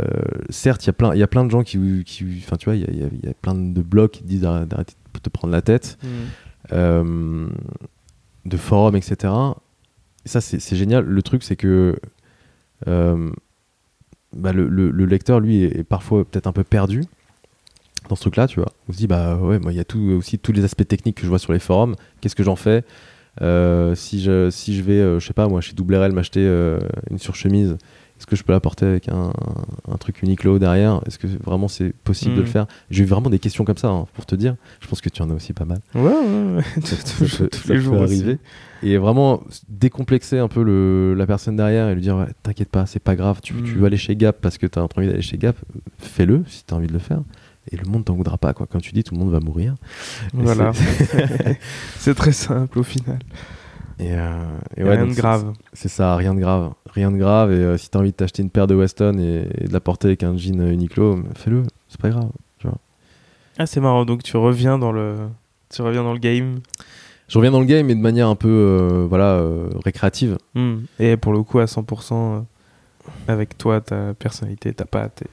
[SPEAKER 2] certes, il y a plein, il y a plein de gens qui, enfin, tu vois, il y a, y y plein de blogs qui disent d'arrêter de te prendre la tête.
[SPEAKER 1] Hmm.
[SPEAKER 2] euh, de forums, etc. Et ça, c'est génial. Le truc, c'est que euh, bah, le, le- le lecteur, lui, est, est parfois peut-être un peu perdu dans ce truc-là, tu vois. On se dit, bah ouais, moi, il y a tout, aussi tous les aspects techniques que je vois sur les forums. Qu'est-ce que j'en fais? Si, je, si je vais, euh, je sais pas, moi, chez Double RL m'acheter euh, une surchemise, est-ce que je peux la porter avec un, un truc Uniqlo derrière? Est-ce que vraiment c'est possible de le
[SPEAKER 1] Mhm.
[SPEAKER 2] faire? J'ai eu vraiment des questions comme ça, hein, pour te dire. Je pense que tu en as aussi pas mal
[SPEAKER 1] Ouais, ouais, ouais. (laughs)
[SPEAKER 2] ça,
[SPEAKER 1] Tous-
[SPEAKER 2] ça peut-
[SPEAKER 1] tous
[SPEAKER 2] ça
[SPEAKER 1] les jours aussi.
[SPEAKER 2] arriver. Et vraiment décomplexer un peu le, la personne derrière et lui dire ouais, T'inquiète pas, c'est pas grave, tu,
[SPEAKER 1] Mm.
[SPEAKER 2] tu veux aller chez Gap parce que t'as envie d'aller chez Gap, fais-le si t'as envie de le faire. Et le monde t'en voudra pas, quoi. Comme tu dis, tout le monde va mourir.
[SPEAKER 1] Voilà.
[SPEAKER 2] c'est- (laughs)
[SPEAKER 1] très simple au final.
[SPEAKER 2] Et, euh, et
[SPEAKER 1] Et
[SPEAKER 2] ouais,
[SPEAKER 1] rien de grave.
[SPEAKER 2] C'est ça, rien de grave. Rien de grave. Et euh, si t'as envie de t'acheter une paire de Weston et, et de la porter avec un jean Uniqlo, fais-le, c'est pas grave.
[SPEAKER 1] Ah, c'est marrant. Donc tu reviens dans le, tu reviens dans le game.
[SPEAKER 2] Je reviens dans le game, mais de manière un peu euh, voilà, euh, récréative.
[SPEAKER 1] Hmm. Et pour le coup, à 100% euh, avec toi, ta personnalité, ta patte. et-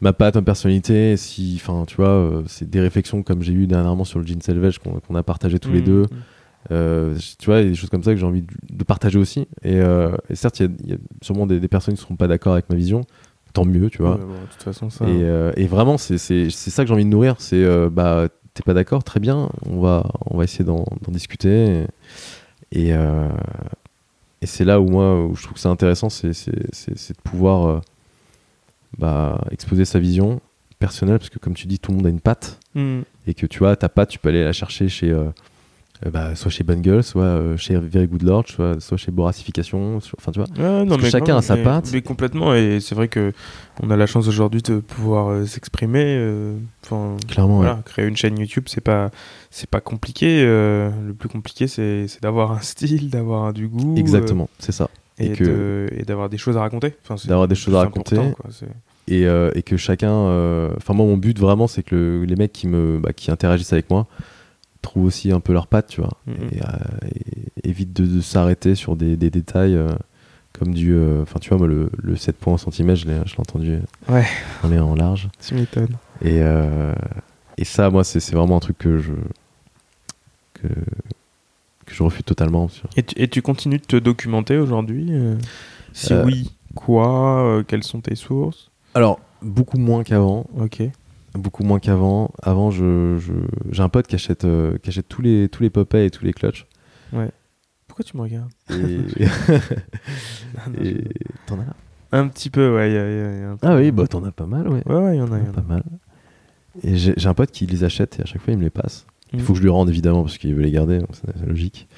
[SPEAKER 2] ma patte, ma personnalité, si, enfin, tu vois, euh, c'est des réflexions comme j'ai eu dernièrement sur le jean selvage qu'on a partagé tous les
[SPEAKER 1] Hmm.
[SPEAKER 2] deux. Euh, tu vois, il y a des choses comme ça que j'ai envie de, partager aussi. Et, euh, et certes, il y a- il y, a sûrement des, des personnes qui ne seront pas d'accord avec ma vision. Tant mieux, tu vois.
[SPEAKER 1] Ouais, bon, de toute façon, ça.
[SPEAKER 2] Et, et vraiment, c'est ça que j'ai envie de nourrir. C'est, bah, t'es pas d'accord, très bien. On va, on va essayer d'en discuter. Et, et, et c'est là où moi, où je trouve que c'est intéressant, c'est de pouvoir bah, exposer sa vision personnelle, parce que comme tu dis, tout le monde a une patte.
[SPEAKER 1] Hmm.
[SPEAKER 2] Et que tu vois, ta patte, tu peux aller la chercher chez, euh, euh, bah, soit chez Bungle, soit euh, chez Very Good Lord, soit, soit chez Boracification. Enfin, tu vois.
[SPEAKER 1] Ouais, non, mais
[SPEAKER 2] chacun a sa
[SPEAKER 1] mais-
[SPEAKER 2] patte.
[SPEAKER 1] Mais complètement. Et c'est vrai que on a la chance aujourd'hui de pouvoir euh, s'exprimer. Enfin,
[SPEAKER 2] Clairement, ouais.
[SPEAKER 1] voilà, créer une chaîne YouTube, c'est pas, c'est pas compliqué. le plus compliqué, c'est d'avoir un (laughs) style, d'avoir du goût.
[SPEAKER 2] Exactement, c'est ça.
[SPEAKER 1] Et d'avoir des choses à raconter. Enfin,
[SPEAKER 2] D'avoir des choses à raconter.
[SPEAKER 1] quoi,
[SPEAKER 2] et, euh, et que chacun euh, enfin moi mon but vraiment c'est que le- les mecs qui me bah, qui interagissent avec moi trouvent aussi un peu leur patte tu vois
[SPEAKER 1] Mhm.
[SPEAKER 2] et, euh, et évitent de, de s'arrêter sur des, des détails comme du enfin tu vois moi le, le 7 points au centimètre je l'ai entendu
[SPEAKER 1] Ouais.
[SPEAKER 2] en est en large (laughs)
[SPEAKER 1] Tu m'étonnes.
[SPEAKER 2] et et ça moi c'est c'est vraiment un truc que je que que je refuse totalement
[SPEAKER 1] Et tu, et tu continues de te documenter aujourd'hui euh Si
[SPEAKER 2] Euh,
[SPEAKER 1] oui, quoi euh, Quelles sont tes sources?
[SPEAKER 2] Alors, beaucoup moins qu'avant.
[SPEAKER 1] Ok.
[SPEAKER 2] Beaucoup moins qu'avant. Avant, je, j'ai un pote qui achète, euh, qui achète tous les, tous les Popeye et tous les clutch.
[SPEAKER 1] Pourquoi tu me regardes?
[SPEAKER 2] Et. (laughs) et- T'en as là
[SPEAKER 1] Un petit peu, ouais. y a- y a- y a un peu-
[SPEAKER 2] Ah oui, bah t'en as pas mal, ouais.
[SPEAKER 1] Ouais, ouais, y en a. y en a.
[SPEAKER 2] Pas mal. Et j'ai un pote qui les achète et à chaque fois il me les passe. Il
[SPEAKER 1] Mhm.
[SPEAKER 2] faut que je lui rende évidemment parce qu'il veut les garder, donc c'est logique.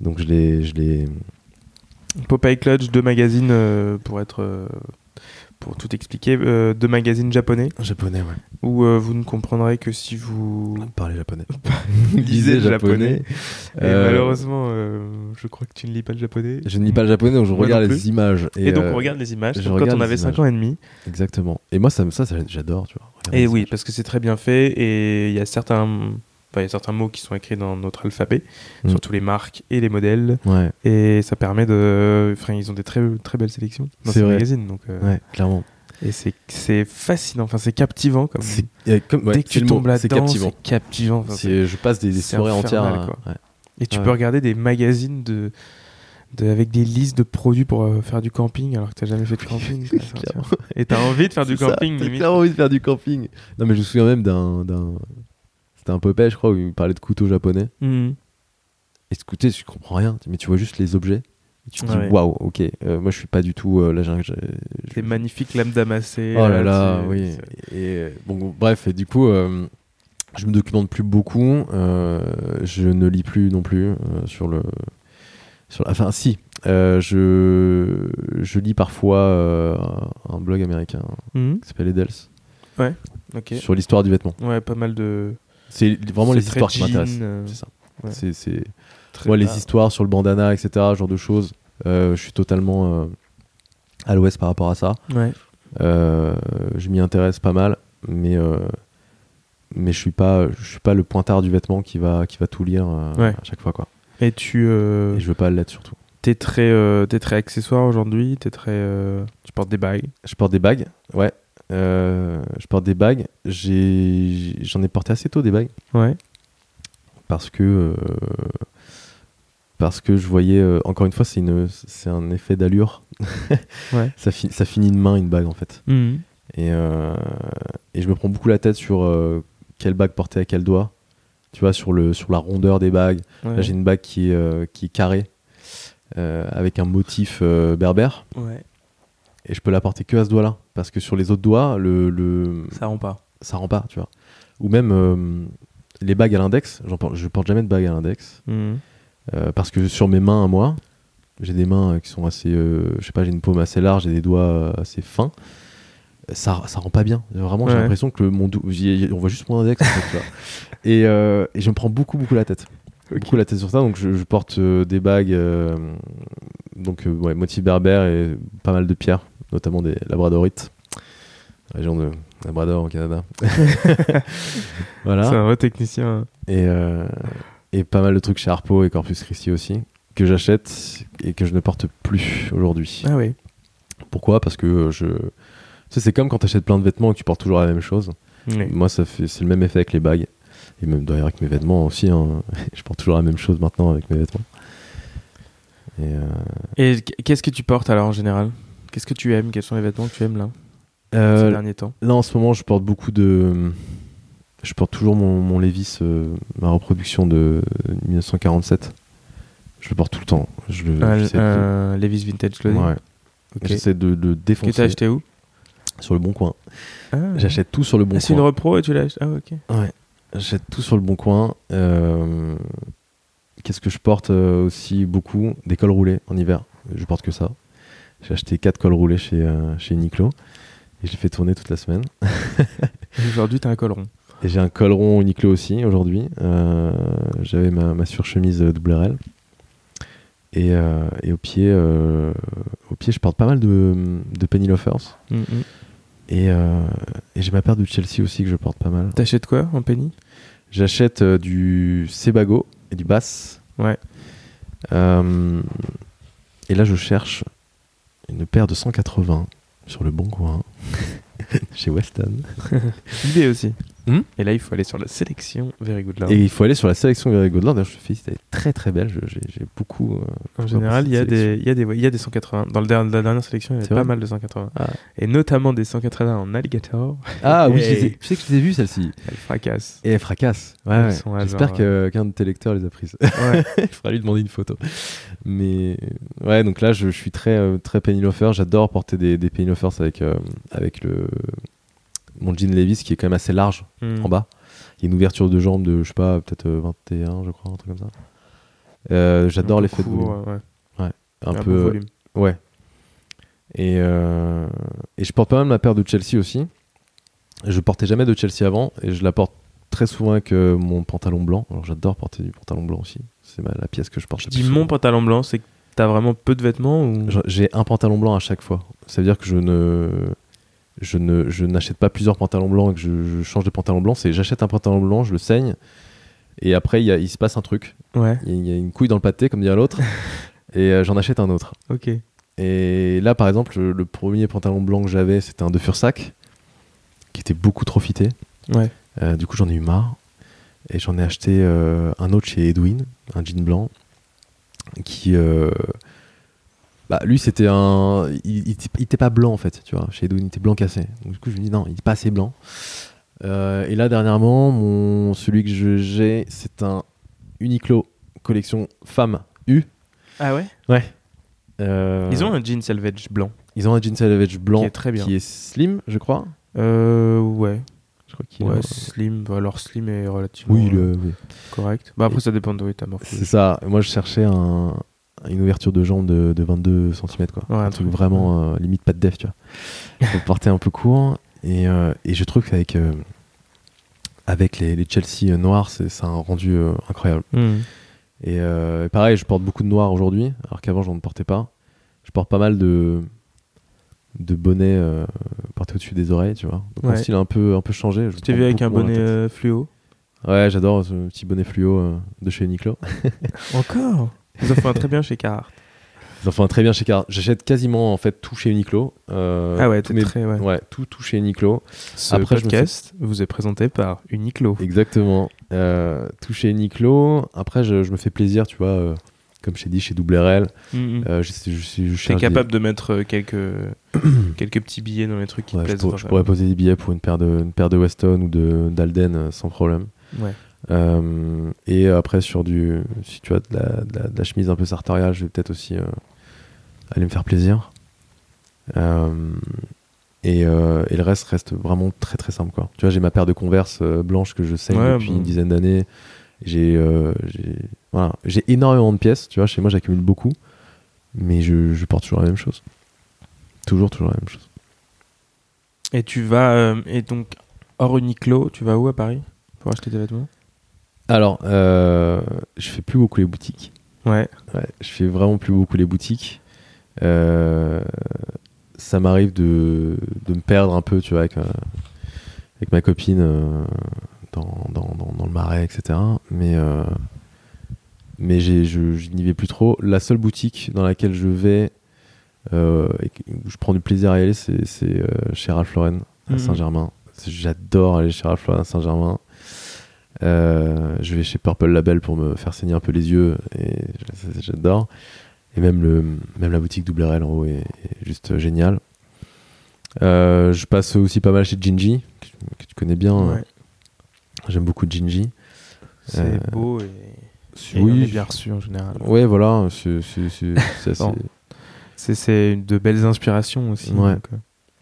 [SPEAKER 2] Donc je les, je les.
[SPEAKER 1] Popeye Clutch, deux magazines euh, pour être. euh, pour tout expliquer, euh, deux magazines japonais
[SPEAKER 2] Japonais, ouais.
[SPEAKER 1] où euh, vous ne comprendrez que si vous
[SPEAKER 2] Parler japonais. (laughs) (laughs)
[SPEAKER 1] lisez japonais. Et
[SPEAKER 2] Euh,
[SPEAKER 1] malheureusement, euh, je crois que tu ne lis pas le japonais.
[SPEAKER 2] Je ne lis pas le japonais, donc je
[SPEAKER 1] Moi
[SPEAKER 2] regarde les images.
[SPEAKER 1] Et, donc on regarde les images.
[SPEAKER 2] je
[SPEAKER 1] quand on avait 5
[SPEAKER 2] images.
[SPEAKER 1] ans et demi.
[SPEAKER 2] Exactement. Et moi, ça, ça, ça j'adore, tu vois.
[SPEAKER 1] Et oui,
[SPEAKER 2] images.
[SPEAKER 1] parce que c'est très bien fait et il y a certains, il y a certains mots qui sont écrits dans notre alphabet,
[SPEAKER 2] Mm.
[SPEAKER 1] surtout les marques et les modèles,
[SPEAKER 2] Ouais,
[SPEAKER 1] et ça permet de, enfin, ils ont des très très belles sélections dans
[SPEAKER 2] C'est
[SPEAKER 1] ces
[SPEAKER 2] vrai.
[SPEAKER 1] magazines, donc euh,
[SPEAKER 2] ouais, clairement.
[SPEAKER 1] et c'est c'est fascinant, enfin c'est captivant comme.
[SPEAKER 2] Euh, comme, ouais,
[SPEAKER 1] Dès que tu tombes là-dedans,
[SPEAKER 2] c'est captivant.
[SPEAKER 1] enfin,
[SPEAKER 2] Je passe des, des soirées entières. à-.
[SPEAKER 1] Et tu peux regarder des magazines de, de- avec des listes de produits pour euh, faire du camping alors que t'as jamais fait de camping. (laughs) Enfin, tu et t'as envie de faire du
[SPEAKER 2] ça,
[SPEAKER 1] camping
[SPEAKER 2] T'as clairement envie de faire du camping. Non, mais je me souviens même d'un. C'était un Popeye, je crois, où il parlait de couteaux japonais.
[SPEAKER 1] Mhm.
[SPEAKER 2] Et écoutez, tu comprends rien, mais tu vois juste les objets. Et tu te dis,
[SPEAKER 1] Ouais.
[SPEAKER 2] waouh, ok, euh, moi je suis pas du tout. euh, là, j'ai. j'ai-
[SPEAKER 1] Des magnifiques lames damassées.
[SPEAKER 2] Oh là
[SPEAKER 1] euh,
[SPEAKER 2] là,
[SPEAKER 1] c'est-
[SPEAKER 2] oui.
[SPEAKER 1] c'est-
[SPEAKER 2] Et euh, bon, bref, et du coup, euh, je me documente plus beaucoup. je ne lis plus non plus sur le. Sur, enfin, si. euh, je, je lis parfois euh, un blog américain
[SPEAKER 1] Mhm.
[SPEAKER 2] qui s'appelle Edels
[SPEAKER 1] Ok.
[SPEAKER 2] sur l'histoire du vêtement.
[SPEAKER 1] Ouais, pas mal de.
[SPEAKER 2] C'est vraiment les histoires qui m'intéressent.
[SPEAKER 1] euh,
[SPEAKER 2] C'est ça.
[SPEAKER 1] ouais.
[SPEAKER 2] C'est, c'est... Moi, les histoires sur le bandana, etc., ce genre de choses, euh, je suis totalement euh, à l'ouest par rapport à ça.
[SPEAKER 1] Ouais.
[SPEAKER 2] Je m'y intéresse pas mal, mais mais je suis pas je suis pas le pointard du vêtement qui va qui va tout lire euh,
[SPEAKER 1] Ouais.
[SPEAKER 2] à chaque fois quoi.
[SPEAKER 1] Et tu. euh,
[SPEAKER 2] Et je veux pas l'être surtout.
[SPEAKER 1] T'es très, euh, t'es très accessoire aujourd'hui. T'es très. tu portes des bagues.
[SPEAKER 2] Je porte des bagues, ouais. Euh, je porte des bagues. J'en ai porté assez tôt des bagues
[SPEAKER 1] Ouais.
[SPEAKER 2] parce que euh, parce que je voyais euh, encore une fois c'est une c'est un effet d'allure. (laughs)
[SPEAKER 1] Ouais.
[SPEAKER 2] Ça fi- ça finit de main une bague en fait.
[SPEAKER 1] Mhm.
[SPEAKER 2] Et, euh, et je me prends beaucoup la tête sur euh, quelle bague porter à quel doigt. Tu vois, sur, le, sur la rondeur des bagues.
[SPEAKER 1] Ouais.
[SPEAKER 2] Là, j'ai une bague qui est, qui est carrée, avec un motif berbère.
[SPEAKER 1] Ouais.
[SPEAKER 2] Et je peux la porter que à ce doigt-là. Parce que sur les autres doigts, le, le,
[SPEAKER 1] Ça rend pas.
[SPEAKER 2] ça rend pas, tu vois. Ou même euh, les bagues à l'index. Porte, je porte jamais de bague à l'index.
[SPEAKER 1] Mhm.
[SPEAKER 2] Euh, parce que sur mes mains à moi, j'ai des mains euh, qui sont assez. euh, je sais pas, j'ai une paume assez large et des doigts assez fins. Ça, ça rend pas bien. Vraiment, j'ai l'impression que le, mon on voit juste mon index. en fait, tu vois. (laughs) et, et je me prends beaucoup, beaucoup la tête. Beaucoup la tête sur ça. Donc, je, je porte euh, des bagues, euh, donc euh, ouais, motif berbère et pas mal de pierres, notamment des labradorites, région de Labrador au Canada. (laughs) voilà.
[SPEAKER 1] C'est un vrai technicien.
[SPEAKER 2] Et, euh, et pas mal de trucs chez Harpo et Corpus Christi aussi, que j'achète et que je ne porte plus aujourd'hui.
[SPEAKER 1] Ah oui.
[SPEAKER 2] Pourquoi? Parce que je. Tu sais, c'est comme quand tu achètes plein de vêtements et que tu portes toujours la même chose. Moi, ça fait, c'est le même effet avec les bagues. Et même d'ailleurs avec mes vêtements aussi. hein. (laughs) je porte toujours la même chose maintenant avec mes vêtements. Et euh,
[SPEAKER 1] Et qu'est-ce que tu portes alors en général? Qu'est-ce que tu aimes? Quels sont les vêtements que tu aimes là? Ces
[SPEAKER 2] euh,
[SPEAKER 1] derniers temps?
[SPEAKER 2] là, en ce moment, je porte beaucoup de. Je porte toujours mon, mon Levis, euh, ma reproduction de 1947. Je le porte tout le temps. Je le, de-
[SPEAKER 1] Levi's Vintage Clothing
[SPEAKER 2] Ouais.
[SPEAKER 1] Ok.
[SPEAKER 2] J'essaie de le
[SPEAKER 1] Que t'as
[SPEAKER 2] défoncer
[SPEAKER 1] acheté où?
[SPEAKER 2] Sur le bon coin.
[SPEAKER 1] ah.
[SPEAKER 2] J'achète tout sur le bon
[SPEAKER 1] Ah, c'est une
[SPEAKER 2] coin.
[SPEAKER 1] repro et tu acheté? Ah ok.
[SPEAKER 2] Ouais. J'achète tout sur le bon coin. Euh, Qu'est-ce que je porte euh, aussi beaucoup Des cols roulés en hiver. Je porte que ça. J'ai acheté 4 cols roulés chez, euh, chez Uniqlo. Et je les fais tourner toute la semaine.
[SPEAKER 1] Aujourd'hui t'as un col rond.
[SPEAKER 2] Et j'ai un col rond Uniqlo aussi aujourd'hui. Euh, J'avais ma, ma surchemise euh, double RL. Et, et au pied, au pied, je porte pas mal de, de penny loafers.
[SPEAKER 1] Mhm.
[SPEAKER 2] Et, euh, et j'ai ma paire de Chelsea aussi que je porte pas mal.
[SPEAKER 1] T'achètes quoi en penny?
[SPEAKER 2] J'achète euh, du Sebago et du Bass.
[SPEAKER 1] Ouais.
[SPEAKER 2] Euh, et là, je cherche une paire de 180 sur le bon coin (laughs) chez Weston.
[SPEAKER 1] Idée aussi.
[SPEAKER 2] Hmm?
[SPEAKER 1] Et là, il faut aller sur la sélection Very Good Lord.
[SPEAKER 2] Et il faut aller sur la sélection Very Good Lord. D'ailleurs, je te félicite, elle est très très belle. Je- J'ai beaucoup. euh,
[SPEAKER 1] En général, il y, a des, il, y a des, il y a des 180. Dans le der- la dernière sélection, il y avait pas mal de 180.
[SPEAKER 2] Ah.
[SPEAKER 1] Et notamment des 180 en alligator.
[SPEAKER 2] Ah oui, je les tu sais que je les ai vues celle-ci.
[SPEAKER 1] Elle fracasse.
[SPEAKER 2] Et elle fracasse. Ouais,
[SPEAKER 1] Elles
[SPEAKER 2] ouais. J'espère qu'un de tes lecteurs les a prises.
[SPEAKER 1] Ouais. (laughs)
[SPEAKER 2] Il faudra lui demander une photo. Mais ouais, donc là, je, je suis très, euh, très penny loafer. J'adore porter des, des penny loafers avec, euh, avec le, mon jean Levis qui est quand même assez large
[SPEAKER 1] Hmm.
[SPEAKER 2] en bas. Il y a une ouverture de jambe de, je sais pas, peut-être euh, 21, je crois, un truc comme ça. Euh, J'adore l'effet de volume.
[SPEAKER 1] ouais.
[SPEAKER 2] Un, peu.
[SPEAKER 1] volume.
[SPEAKER 2] Ouais. Et, euh, et je porte pas mal ma paire de Chelsea aussi. Je portais jamais de Chelsea avant et je la porte très souvent avec euh, mon pantalon blanc. Alors j'adore porter du pantalon blanc aussi. C'est la pièce que je porte.
[SPEAKER 1] Je dis mon pantalon blanc, c'est que t'as vraiment peu de vêtements ou...
[SPEAKER 2] J'ai un pantalon blanc à chaque fois. Ça veut dire que je ne je ne je n'achète pas plusieurs pantalons blancs et que je, je change de pantalon blanc. C'est j'achète un pantalon blanc, je le saigne et après il, y a- il se passe un truc.
[SPEAKER 1] Ouais,
[SPEAKER 2] Il y, a- une couille dans le pâté comme dirait l'autre (laughs) et euh, j'en achète un autre.
[SPEAKER 1] ok.
[SPEAKER 2] Et là, par exemple, le, le premier pantalon blanc que j'avais, c'était un de Fursac, qui était beaucoup trop fité.
[SPEAKER 1] Ouais.
[SPEAKER 2] Euh, du coup, j'en ai eu marre. Et j'en ai acheté euh, un autre chez Edwin, un jean blanc, qui... euh, bah, lui, c'était un... Il, il était- il était pas blanc, en fait, tu vois. Chez Edwin, il était blanc cassé. Donc, du coup, je me dis, non, il est pas assez blanc. Euh, et là, dernièrement, mon, celui que je- j'ai, c'est un Uniqlo collection femme U.
[SPEAKER 1] Ah ouais?
[SPEAKER 2] Euh,
[SPEAKER 1] Ils ont un jean selvage blanc.
[SPEAKER 2] Ils ont un jean selvage blanc
[SPEAKER 1] Qui est très bien.
[SPEAKER 2] qui est slim, je crois.
[SPEAKER 1] Euh, ouais.
[SPEAKER 2] Je crois qu'il
[SPEAKER 1] Ouais,
[SPEAKER 2] a-
[SPEAKER 1] slim. Bah, Alors, slim est relativement
[SPEAKER 2] Oui,
[SPEAKER 1] euh,
[SPEAKER 2] le-
[SPEAKER 1] correct. Bah, après,
[SPEAKER 2] Et-
[SPEAKER 1] ça dépend de ta morphologie.
[SPEAKER 2] c'est ça. Moi, je cherchais un, une ouverture de jambe de, de 22 cm, quoi.
[SPEAKER 1] Ouais,
[SPEAKER 2] un
[SPEAKER 1] un
[SPEAKER 2] truc
[SPEAKER 1] truc,
[SPEAKER 2] vraiment euh, limite pas de def, tu vois. Faut porter un peu court. Et, euh, et je trouve qu'avec euh, avec les, les Chelsea noirs, c'est ça a un rendu incroyable.
[SPEAKER 1] Hmm.
[SPEAKER 2] Et pareil, je porte beaucoup de noir aujourd'hui, alors qu'avant, j'en ne portais pas. Je porte pas mal de de bonnets portés au-dessus des oreilles, tu vois. Donc mon
[SPEAKER 1] Ouais.
[SPEAKER 2] style a un peu un peu changé.
[SPEAKER 1] Je t'ai vu avec un bonnet fluo?
[SPEAKER 2] Ouais, j'adore ce petit bonnet fluo de chez Uniqlo. (laughs)
[SPEAKER 1] Encore? Ils en font un très bien chez Carhartt.
[SPEAKER 2] Ils en font un très bien chez Carhartt. J'achète quasiment en fait tout chez Uniqlo. Euh,
[SPEAKER 1] ah ouais,
[SPEAKER 2] mes-
[SPEAKER 1] très... Ouais.
[SPEAKER 2] ouais, tout, tout chez Uniqlo.
[SPEAKER 1] Ce
[SPEAKER 2] Après, je
[SPEAKER 1] podcast vous est présenté par Uniqlo.
[SPEAKER 2] Exactement. Euh, tout chez Uniqlo. Après, je, je me fais plaisir, tu vois, euh, comme je t'ai dit, chez WRL.
[SPEAKER 1] Mhm.
[SPEAKER 2] Euh, je, je, je, je cherche
[SPEAKER 1] capable de mettre quelques, (coughs) quelques petits billets dans les trucs qui te
[SPEAKER 2] Ouais, je,
[SPEAKER 1] plaisent.
[SPEAKER 2] pour- je pourrais poser des billets pour une paire de, une paire de Weston ou de d'Alden sans problème.
[SPEAKER 1] Ouais.
[SPEAKER 2] Euh, et après, sur du, si tu as de la, de la- de la chemise un peu sartoriale, je vais peut-être aussi euh, aller me faire plaisir. Euh, et, et le reste reste vraiment très très simple. Quoi. Tu vois, j'ai ma paire de Converse euh, blanche que je saigne
[SPEAKER 1] Ouais,
[SPEAKER 2] depuis une dizaine d'années. J'ai voilà. énormément de pièces. Tu vois, chez moi, j'accumule beaucoup. Mais je, je porte toujours la même chose. Toujours, toujours la même chose.
[SPEAKER 1] Et tu vas... et donc, hors Uniqlo, tu vas où à Paris Pour acheter des vêtements?
[SPEAKER 2] Alors, euh, je fais plus beaucoup les boutiques.
[SPEAKER 1] Ouais.
[SPEAKER 2] Ouais, je fais vraiment plus beaucoup les boutiques. Euh, ça m'arrive de, de me perdre un peu, tu vois, avec, euh, avec ma copine euh, dans, dans, dans, dans le marais, etc. Mais, mais j'ai- je, je n'y vais plus trop. La seule boutique dans laquelle je vais, et où je prends du plaisir à y aller, c'est chez Ralph Lauren à
[SPEAKER 1] Mhm.
[SPEAKER 2] Saint-Germain. J'adore aller chez Ralph Lauren à Saint-Germain. Euh, je vais chez Purple Label pour me faire saigner un peu les yeux et j'adore. Et même, le, même la boutique WRL en haut est, est juste géniale. Euh, je passe aussi pas mal chez Gingy, que, que tu connais bien.
[SPEAKER 1] Ouais.
[SPEAKER 2] J'aime beaucoup Gingy.
[SPEAKER 1] C'est
[SPEAKER 2] Euh,
[SPEAKER 1] beau et, on est bien reçu en général.
[SPEAKER 2] Ouais, voilà. c'est- (laughs)
[SPEAKER 1] de belles inspirations aussi.
[SPEAKER 2] Ouais.
[SPEAKER 1] donc,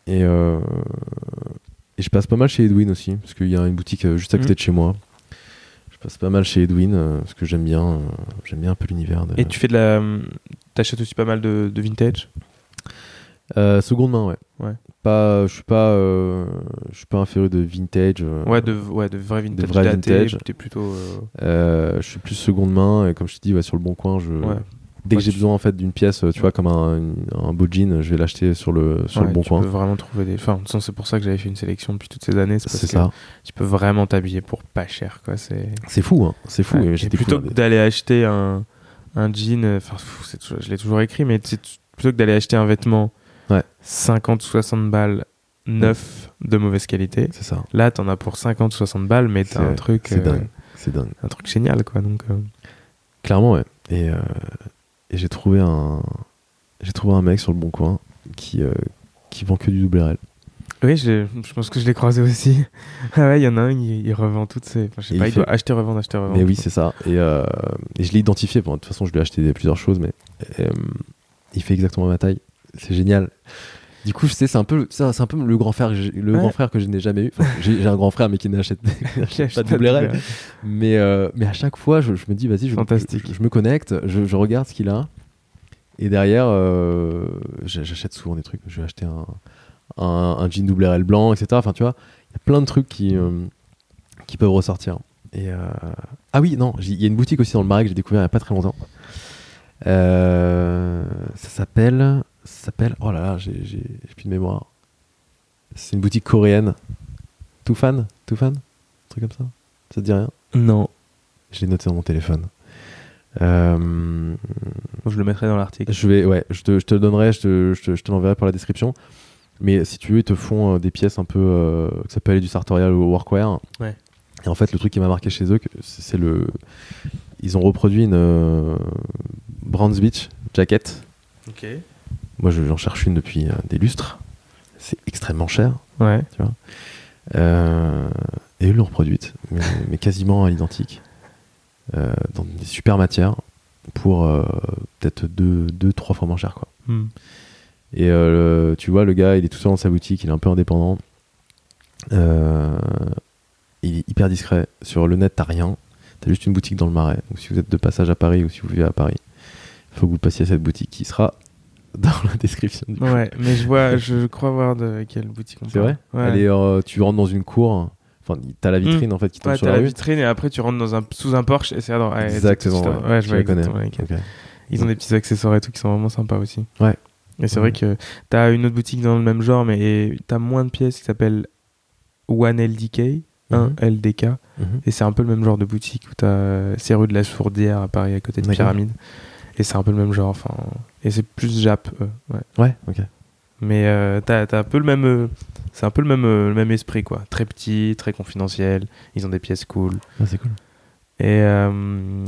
[SPEAKER 2] Et, et je passe pas mal chez Edwin aussi, parce qu'il y a une boutique juste à côté
[SPEAKER 1] Mhm.
[SPEAKER 2] de chez moi. Passe pas mal chez Edwin, euh, parce que j'aime bien, euh, j'aime bien un peu l'univers. de-
[SPEAKER 1] Et tu fais de la. T'achètes aussi pas mal de, de vintage?
[SPEAKER 2] Euh, seconde main, ouais.
[SPEAKER 1] Ouais.
[SPEAKER 2] Pas, je suis pas, je suis pas un féru de vintage.
[SPEAKER 1] Ouais, de, ouais, de vrai vintage.
[SPEAKER 2] vrai
[SPEAKER 1] daté,
[SPEAKER 2] vintage.
[SPEAKER 1] T'es plutôt.
[SPEAKER 2] je suis plus seconde main, et comme je te dis, ouais, sur le bon coin, je.
[SPEAKER 1] Ouais.
[SPEAKER 2] Dès que j'ai
[SPEAKER 1] tu-
[SPEAKER 2] besoin en fait d'une pièce, tu
[SPEAKER 1] Ouais.
[SPEAKER 2] vois, comme un, beau jean, je vais l'acheter sur le sur
[SPEAKER 1] ouais,
[SPEAKER 2] le bon
[SPEAKER 1] tu
[SPEAKER 2] coin.
[SPEAKER 1] peux vraiment trouver des. Enfin, de toute façon, c'est pour ça que j'avais fait une sélection depuis toutes ces années. C'est
[SPEAKER 2] ça.
[SPEAKER 1] tu peux vraiment t'habiller pour pas cher, quoi. C'est.
[SPEAKER 2] C'est fou, hein. C'est fou. Et
[SPEAKER 1] plutôt que d'aller acheter un, un jean, euh, enfin, je l'ai toujours écrit, mais plutôt que d'aller acheter un vêtement
[SPEAKER 2] Ouais.
[SPEAKER 1] 50 ou 60 balles neuf de mauvaise qualité.
[SPEAKER 2] C'est ça.
[SPEAKER 1] Là, t'en as pour 50 60 balles, mais t'as
[SPEAKER 2] C'est-
[SPEAKER 1] un truc,
[SPEAKER 2] C'est
[SPEAKER 1] euh,
[SPEAKER 2] dingue. C'est dingue.
[SPEAKER 1] un truc génial, quoi. Donc, euh,
[SPEAKER 2] Clairement, ouais. Et, euh, et j'ai trouvé un, j'ai trouvé un mec sur le bon coin qui, euh, qui vend que du double RL.
[SPEAKER 1] Oui, je, je pense que je l'ai croisé aussi. (laughs) ah ouais, il y en a un, il, il revend toutes ses. Enfin, je sais
[SPEAKER 2] Et
[SPEAKER 1] pas,
[SPEAKER 2] il
[SPEAKER 1] il,
[SPEAKER 2] fait-
[SPEAKER 1] doit acheter, revendre, acheter, revendre.
[SPEAKER 2] Mais oui, c'est ça. Et, euh, et je l'ai identifié. Bon, de toute façon, je lui ai acheté plusieurs choses, mais euh, il fait exactement ma taille. C'est génial. Du coup, c'est un peu, c'est un peu le grand frère, le
[SPEAKER 1] Ouais.
[SPEAKER 2] grand frère que je n'ai jamais eu. Enfin, j'ai, un grand frère, mais qui n'achète, (laughs) pas de double RL. Mais, euh, mais à chaque fois, je, je me dis, vas-y, je,
[SPEAKER 1] Fantastique.
[SPEAKER 2] je, je me connecte, je, regarde ce qu'il a. Et derrière, euh, j'a- j'achète souvent des trucs. Je vais acheter un, un, un jean double RL blanc, etc. Enfin, tu vois, il y a plein de trucs qui, euh, qui peuvent ressortir. Et Ah oui, non, il y a une boutique aussi dans le Marais que j'ai découvert il n'y a pas très longtemps. Ça s'appelle. Ça s'appelle. Oh là là, j'ai j'ai- j'ai plus de mémoire. C'est une boutique coréenne. Toufan Toufan Un truc comme ça Ça te dit rien?
[SPEAKER 1] Non,
[SPEAKER 2] je l'ai noté dans mon téléphone. Euh,
[SPEAKER 1] je le mettrai dans l'article.
[SPEAKER 2] je vais, ouais, je te, je te le donnerai, je te, je te, je te l'enverrai pour la description. Mais si tu veux, ils te font euh, des pièces un peu, euh, que ça peut aller du sartorial au workwear.
[SPEAKER 1] Ouais.
[SPEAKER 2] Et en fait, le truc qui m'a marqué chez eux, c'est le, ils ont reproduit une Brands Beach jacket.
[SPEAKER 1] Ok.
[SPEAKER 2] Moi, je- j'en cherche une depuis euh, des lustres. C'est extrêmement cher.
[SPEAKER 1] Ouais.
[SPEAKER 2] Euh, et eux l'ont reproduite, mais, mais quasiment à l'identique, euh, dans des super matières, pour euh, peut-être deux, deux, trois fois moins cher. Quoi.
[SPEAKER 1] Hmm.
[SPEAKER 2] Et le- tu vois, le gars, il est tout seul dans sa boutique, il est un peu indépendant. Il est hyper discret. Sur le net, t'as rien. T'as juste une boutique dans le marais. Donc si vous êtes de passage à Paris ou si vous vivez à Paris, il faut que vous passiez à cette boutique qui sera (laughs) dans la description. Du coup.
[SPEAKER 1] Ouais, mais je vois, (laughs) je crois voir de quelle boutique on
[SPEAKER 2] C'est
[SPEAKER 1] parle.
[SPEAKER 2] vrai
[SPEAKER 1] Ouais.
[SPEAKER 2] Elle est, euh, Tu rentres dans une cour. Enfin, t'as la vitrine en fait qui tombe
[SPEAKER 1] Ouais,
[SPEAKER 2] sur
[SPEAKER 1] t'as
[SPEAKER 2] la,
[SPEAKER 1] la
[SPEAKER 2] rue.
[SPEAKER 1] vitrine et après tu rentres dans un, sous un Porsche et c'est à droite. Ouais,
[SPEAKER 2] Exactement.
[SPEAKER 1] c'est-
[SPEAKER 2] ouais.
[SPEAKER 1] Ouais, je
[SPEAKER 2] Je la connais.
[SPEAKER 1] Ils ont des petits accessoires et tout qui sont vraiment sympas aussi.
[SPEAKER 2] Ouais.
[SPEAKER 1] Et c'est vrai que t'as une autre boutique dans le même genre, mais t'as moins de pièces qui s'appelle One LDK, 1
[SPEAKER 2] Mhm.
[SPEAKER 1] LDK.
[SPEAKER 2] Mhm.
[SPEAKER 1] Et c'est un peu le même genre de boutique où t'as. C'est rue de la Sourdière à Paris, à côté de. Pyramide. Et c'est un peu le même genre. Enfin, et c'est plus Jap. eux, ouais.
[SPEAKER 2] Ouais, ok.
[SPEAKER 1] Mais euh, t'as t'as un peu le même. euh, c'est un peu le même, euh, le même esprit, quoi. Très petit, très confidentiel. Ils ont des pièces cool.
[SPEAKER 2] Ah, c'est cool.
[SPEAKER 1] Et euh,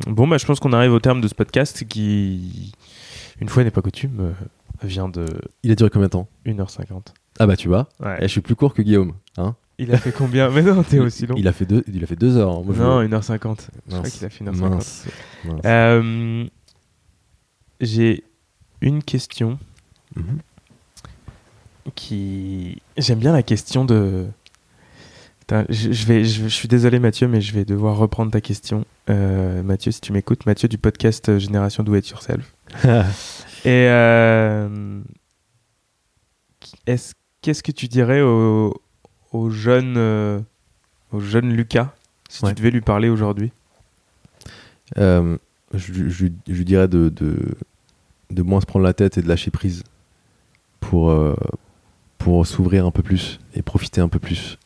[SPEAKER 1] bon, bah, je pense qu'on arrive au terme de ce podcast qui, une fois n'est pas coutume, euh, vient de
[SPEAKER 2] Il a duré combien de temps?
[SPEAKER 1] 1h50.
[SPEAKER 2] Ah bah tu vois,
[SPEAKER 1] Ouais.
[SPEAKER 2] Eh, je suis plus court que Guillaume. Hein
[SPEAKER 1] Il a fait combien? Mais non, t'es aussi long.
[SPEAKER 2] il a fait deux, il a fait deux heures. Moi, je-
[SPEAKER 1] Non, 1h50. Je crois qu'il a fait 1h50.
[SPEAKER 2] Mince. Mince.
[SPEAKER 1] Euh, J'ai une question
[SPEAKER 2] Mhm.
[SPEAKER 1] qui. J'aime bien la question de. Putain, je, je vais, je, je suis désolé Mathieu, mais je vais devoir reprendre ta question. Euh, Mathieu, si tu m'écoutes, Mathieu du podcast euh, Génération Do It Yourself. (laughs) Et euh, est-ce- qu'est-ce que tu dirais au, au jeune, euh, au jeune Lucas si
[SPEAKER 2] Ouais.
[SPEAKER 1] tu devais lui parler aujourd'hui?
[SPEAKER 2] Je, je- dirais de, de, de moins se prendre la tête et de lâcher prise pour, euh, pour s'ouvrir un peu plus et profiter un peu plus.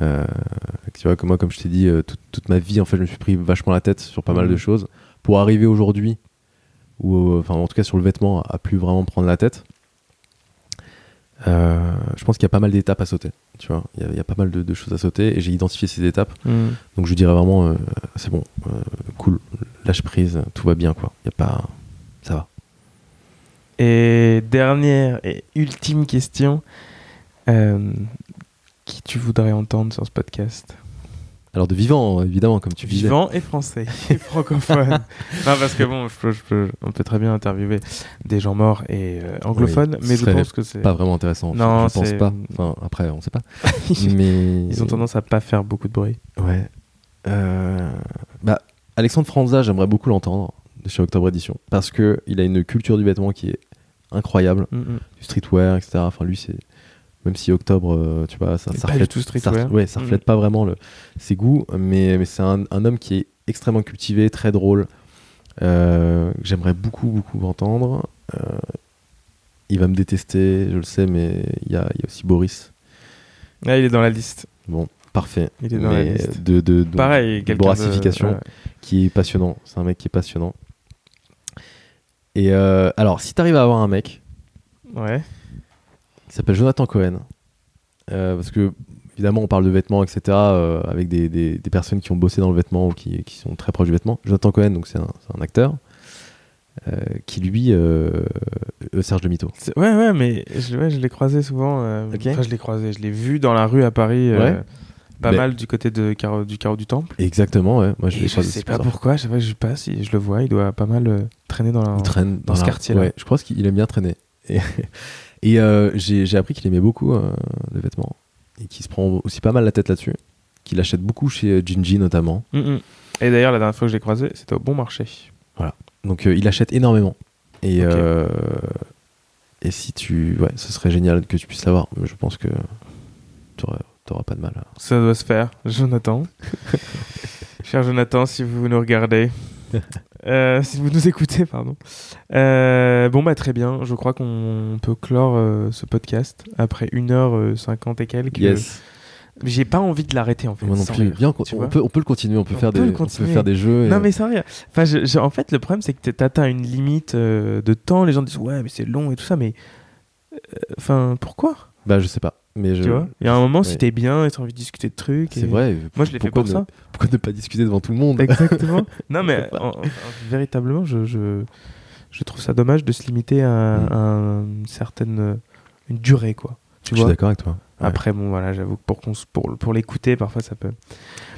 [SPEAKER 2] Euh, tu vois, comme moi, comme je t'ai dit, euh, toute, toute ma vie, en fait, je me suis pris vachement la tête sur pas mal
[SPEAKER 1] Mhm.
[SPEAKER 2] de choses pour arriver aujourd'hui, ou enfin, en tout cas sur le vêtement, à plus vraiment prendre la tête. Euh, je pense qu'il y a pas mal d'étapes à sauter. Tu vois, il y a- il y, a pas mal de, de choses à sauter et j'ai identifié ces étapes. Donc je dirais vraiment, euh, c'est bon, euh, cool, lâche prise, tout va bien quoi. Y a pas, ça va.
[SPEAKER 1] Et dernière et ultime question. qui tu voudrais entendre sur ce podcast?
[SPEAKER 2] Alors de vivant, évidemment, comme tu disais.
[SPEAKER 1] Vivant et français et (laughs) francophone. non, parce que bon, je peux- je peux- on peut très bien interviewer des gens morts et euh, anglophones,
[SPEAKER 2] Oui,
[SPEAKER 1] mais je pense que c'est.
[SPEAKER 2] Pas vraiment intéressant.
[SPEAKER 1] Non,
[SPEAKER 2] je pense pas. Enfin, après, on sait pas. (laughs) Mais
[SPEAKER 1] Ils ont tendance à pas faire beaucoup de bruit.
[SPEAKER 2] Ouais. Euh, Bah, Alexandre Franza, j'aimerais beaucoup l'entendre de chez Octobre Édition parce que il a une culture du vêtement qui est incroyable,
[SPEAKER 1] Mm, mm.
[SPEAKER 2] du streetwear, etc. Enfin, lui, c'est même si Octobre, euh, tu vois, ça, reflète
[SPEAKER 1] tout
[SPEAKER 2] ça, ouais, ça
[SPEAKER 1] Mm.
[SPEAKER 2] reflète pas vraiment le, ses goûts, mais, mais c'est un, un homme qui est extrêmement cultivé, très drôle. euh, que J'aimerais beaucoup, beaucoup entendre. Euh, il va me détester, je le sais, mais il y a, il y a aussi Boris.
[SPEAKER 1] Ah, il est dans la liste.
[SPEAKER 2] Bon, parfait.
[SPEAKER 1] Il est dans la liste.
[SPEAKER 2] De, de, donc,
[SPEAKER 1] Pareil,
[SPEAKER 2] de
[SPEAKER 1] quelqu'un de-
[SPEAKER 2] brassification
[SPEAKER 1] ouais.
[SPEAKER 2] qui est passionnant. C'est un mec qui est passionnant. Et euh, alors, si t'arrives à avoir un mec
[SPEAKER 1] Ouais.
[SPEAKER 2] S'appelle Jonathan Cohen, euh, parce que évidemment, on parle de vêtements, etc., euh, avec des, des- des personnes qui ont bossé dans le vêtement ou qui, qui sont très proches du vêtement. Jonathan Cohen, donc c'est un, un acteur, euh, qui lui, Serge de Mito.
[SPEAKER 1] Ouais, ouais, mais je, ouais, je l'ai croisé souvent. Enfin, je l'ai croisé, je l'ai vu dans la rue à Paris.
[SPEAKER 2] Ouais.
[SPEAKER 1] Pas
[SPEAKER 2] Mais-
[SPEAKER 1] mal du côté de Carreau- du carreau du Temple.
[SPEAKER 2] Exactement, ouais. Moi, je
[SPEAKER 1] je sais pas pourquoi, chaque fois que je passe, je le vois, il doit pas mal euh, traîner dans la.
[SPEAKER 2] Il traîne
[SPEAKER 1] dans ce quartier-là.
[SPEAKER 2] Ouais, je pense qu'il aime bien traîner. Et, (laughs) et, euh, j'ai appris qu'il aimait beaucoup euh, le vêtement et qu'il se prend aussi pas mal la tête là-dessus. Qu'il achète beaucoup chez euh, Gingy notamment.
[SPEAKER 1] Mm, mm. Et d'ailleurs, la dernière fois que je l'ai croisé, c'était au bon marché.
[SPEAKER 2] Donc euh, il achète énormément. Et, et si tu. Ouais, ce serait génial que tu puisses l'avoir. Je pense que tu n'auras pas de mal.
[SPEAKER 1] Ça doit se faire, Jonathan. (laughs) Cher Jonathan, si vous nous regardez, (laughs) euh, si vous nous écoutez, pardon. Euh, bon, bah très bien. Je crois qu'on peut clore euh, ce podcast après 1h50 et quelques.
[SPEAKER 2] Yes.
[SPEAKER 1] J'ai pas envie de l'arrêter en fait.
[SPEAKER 2] Moi non plus.
[SPEAKER 1] rire,
[SPEAKER 2] Bien,
[SPEAKER 1] tu
[SPEAKER 2] on, peut, on peut le continuer. On peut,
[SPEAKER 1] On
[SPEAKER 2] faire,
[SPEAKER 1] peut
[SPEAKER 2] des, on peut faire des jeux. et-
[SPEAKER 1] Non mais sans rire. Enfin, je- je- en fait, le problème c'est que t'atteins une limite de temps. Les gens disent ouais, mais c'est long et tout ça, mais enfin, pourquoi?
[SPEAKER 2] Bah, je sais pas. Mais je...
[SPEAKER 1] Tu vois Il y a un moment, si
[SPEAKER 2] Ouais.
[SPEAKER 1] t'es bien et t'as envie de discuter de trucs.
[SPEAKER 2] C'est
[SPEAKER 1] et-
[SPEAKER 2] vrai.
[SPEAKER 1] Moi, je l'ai fait pour
[SPEAKER 2] ne-
[SPEAKER 1] ça.
[SPEAKER 2] Pourquoi ne pas discuter devant tout le monde?
[SPEAKER 1] Exactement. (laughs) non, mais en- en- véritablement, je, je, je trouve ça dommage de se limiter à,
[SPEAKER 2] Mm.
[SPEAKER 1] à une certaine euh, une durée, quoi. Tu
[SPEAKER 2] Je suis
[SPEAKER 1] vois?
[SPEAKER 2] d'accord avec toi. Ouais.
[SPEAKER 1] Après, bon, voilà, j'avoue que pour, pour, pour l'écouter, parfois, ça peut.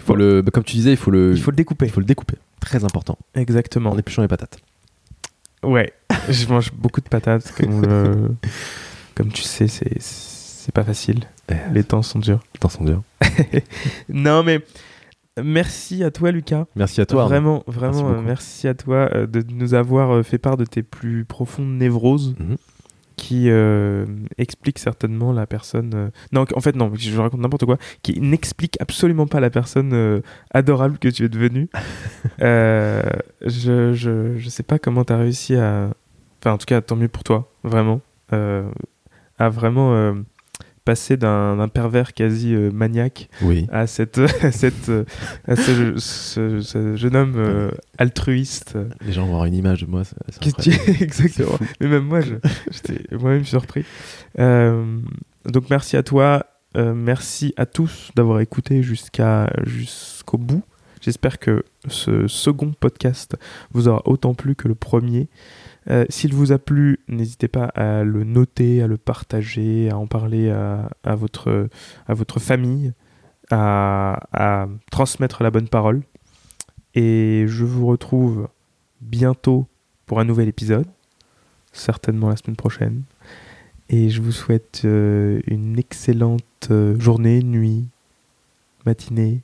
[SPEAKER 2] Faut le, bah, comme tu disais, il faut le,
[SPEAKER 1] Il faut le découper.
[SPEAKER 2] il faut le découper. Très important.
[SPEAKER 1] Exactement.
[SPEAKER 2] En épluchant les patates.
[SPEAKER 1] Ouais, (laughs) je mange beaucoup de patates. Comme, le- (laughs) comme tu sais, c'est c'est pas facile.
[SPEAKER 2] Eh,
[SPEAKER 1] Les temps sont durs.
[SPEAKER 2] Les temps sont durs. (laughs)
[SPEAKER 1] Non, mais merci à toi, Lucas.
[SPEAKER 2] Merci à toi. Arnaud.
[SPEAKER 1] vraiment, vraiment, euh, merci à toi euh, de nous avoir euh, fait part de tes plus profondes névroses
[SPEAKER 2] Mhm.
[SPEAKER 1] qui euh, expliquent certainement la personne. euh, Non, en fait, non, je raconte n'importe quoi, qui n'explique absolument pas la personne adorable que tu es devenue. (laughs) Je, je, je sais pas comment tu as réussi à. Enfin, en tout cas, tant mieux pour toi, vraiment. À vraiment. Passer d'un pervers quasi euh, maniaque
[SPEAKER 2] Oui.
[SPEAKER 1] à, cette, (laughs) à, cette, euh, à ce, ce- ce jeune homme euh, altruiste.
[SPEAKER 2] Les gens vont avoir une image de moi.
[SPEAKER 1] que- (laughs) Exactement. Mais même moi, j'étais moi-même surpris. Euh, donc merci à toi. Merci à tous d'avoir écouté jusqu'à jusqu'au bout. J'espère que ce second podcast vous aura autant plu que le premier. Euh, S'il vous a plu, n'hésitez pas à le noter, à le partager, à en parler à, votre, famille, à, à transmettre la bonne parole. Et je vous retrouve bientôt pour un nouvel épisode, certainement la semaine prochaine. Et je vous souhaite euh, une excellente euh, journée, nuit, matinée,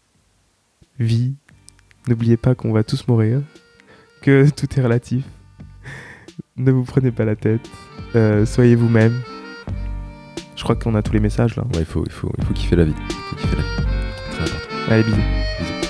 [SPEAKER 1] vie. N'oubliez pas qu'on va tous mourir, que tout est relatif. Ne vous prenez pas la tête, euh, soyez vous-même. Je crois qu'on a tous les messages là.
[SPEAKER 2] Ouais, il faut, il faut, il faut kiffer la vie. Il faut kiffer la vie. Très important.
[SPEAKER 1] Allez, bisous.
[SPEAKER 2] Bisous.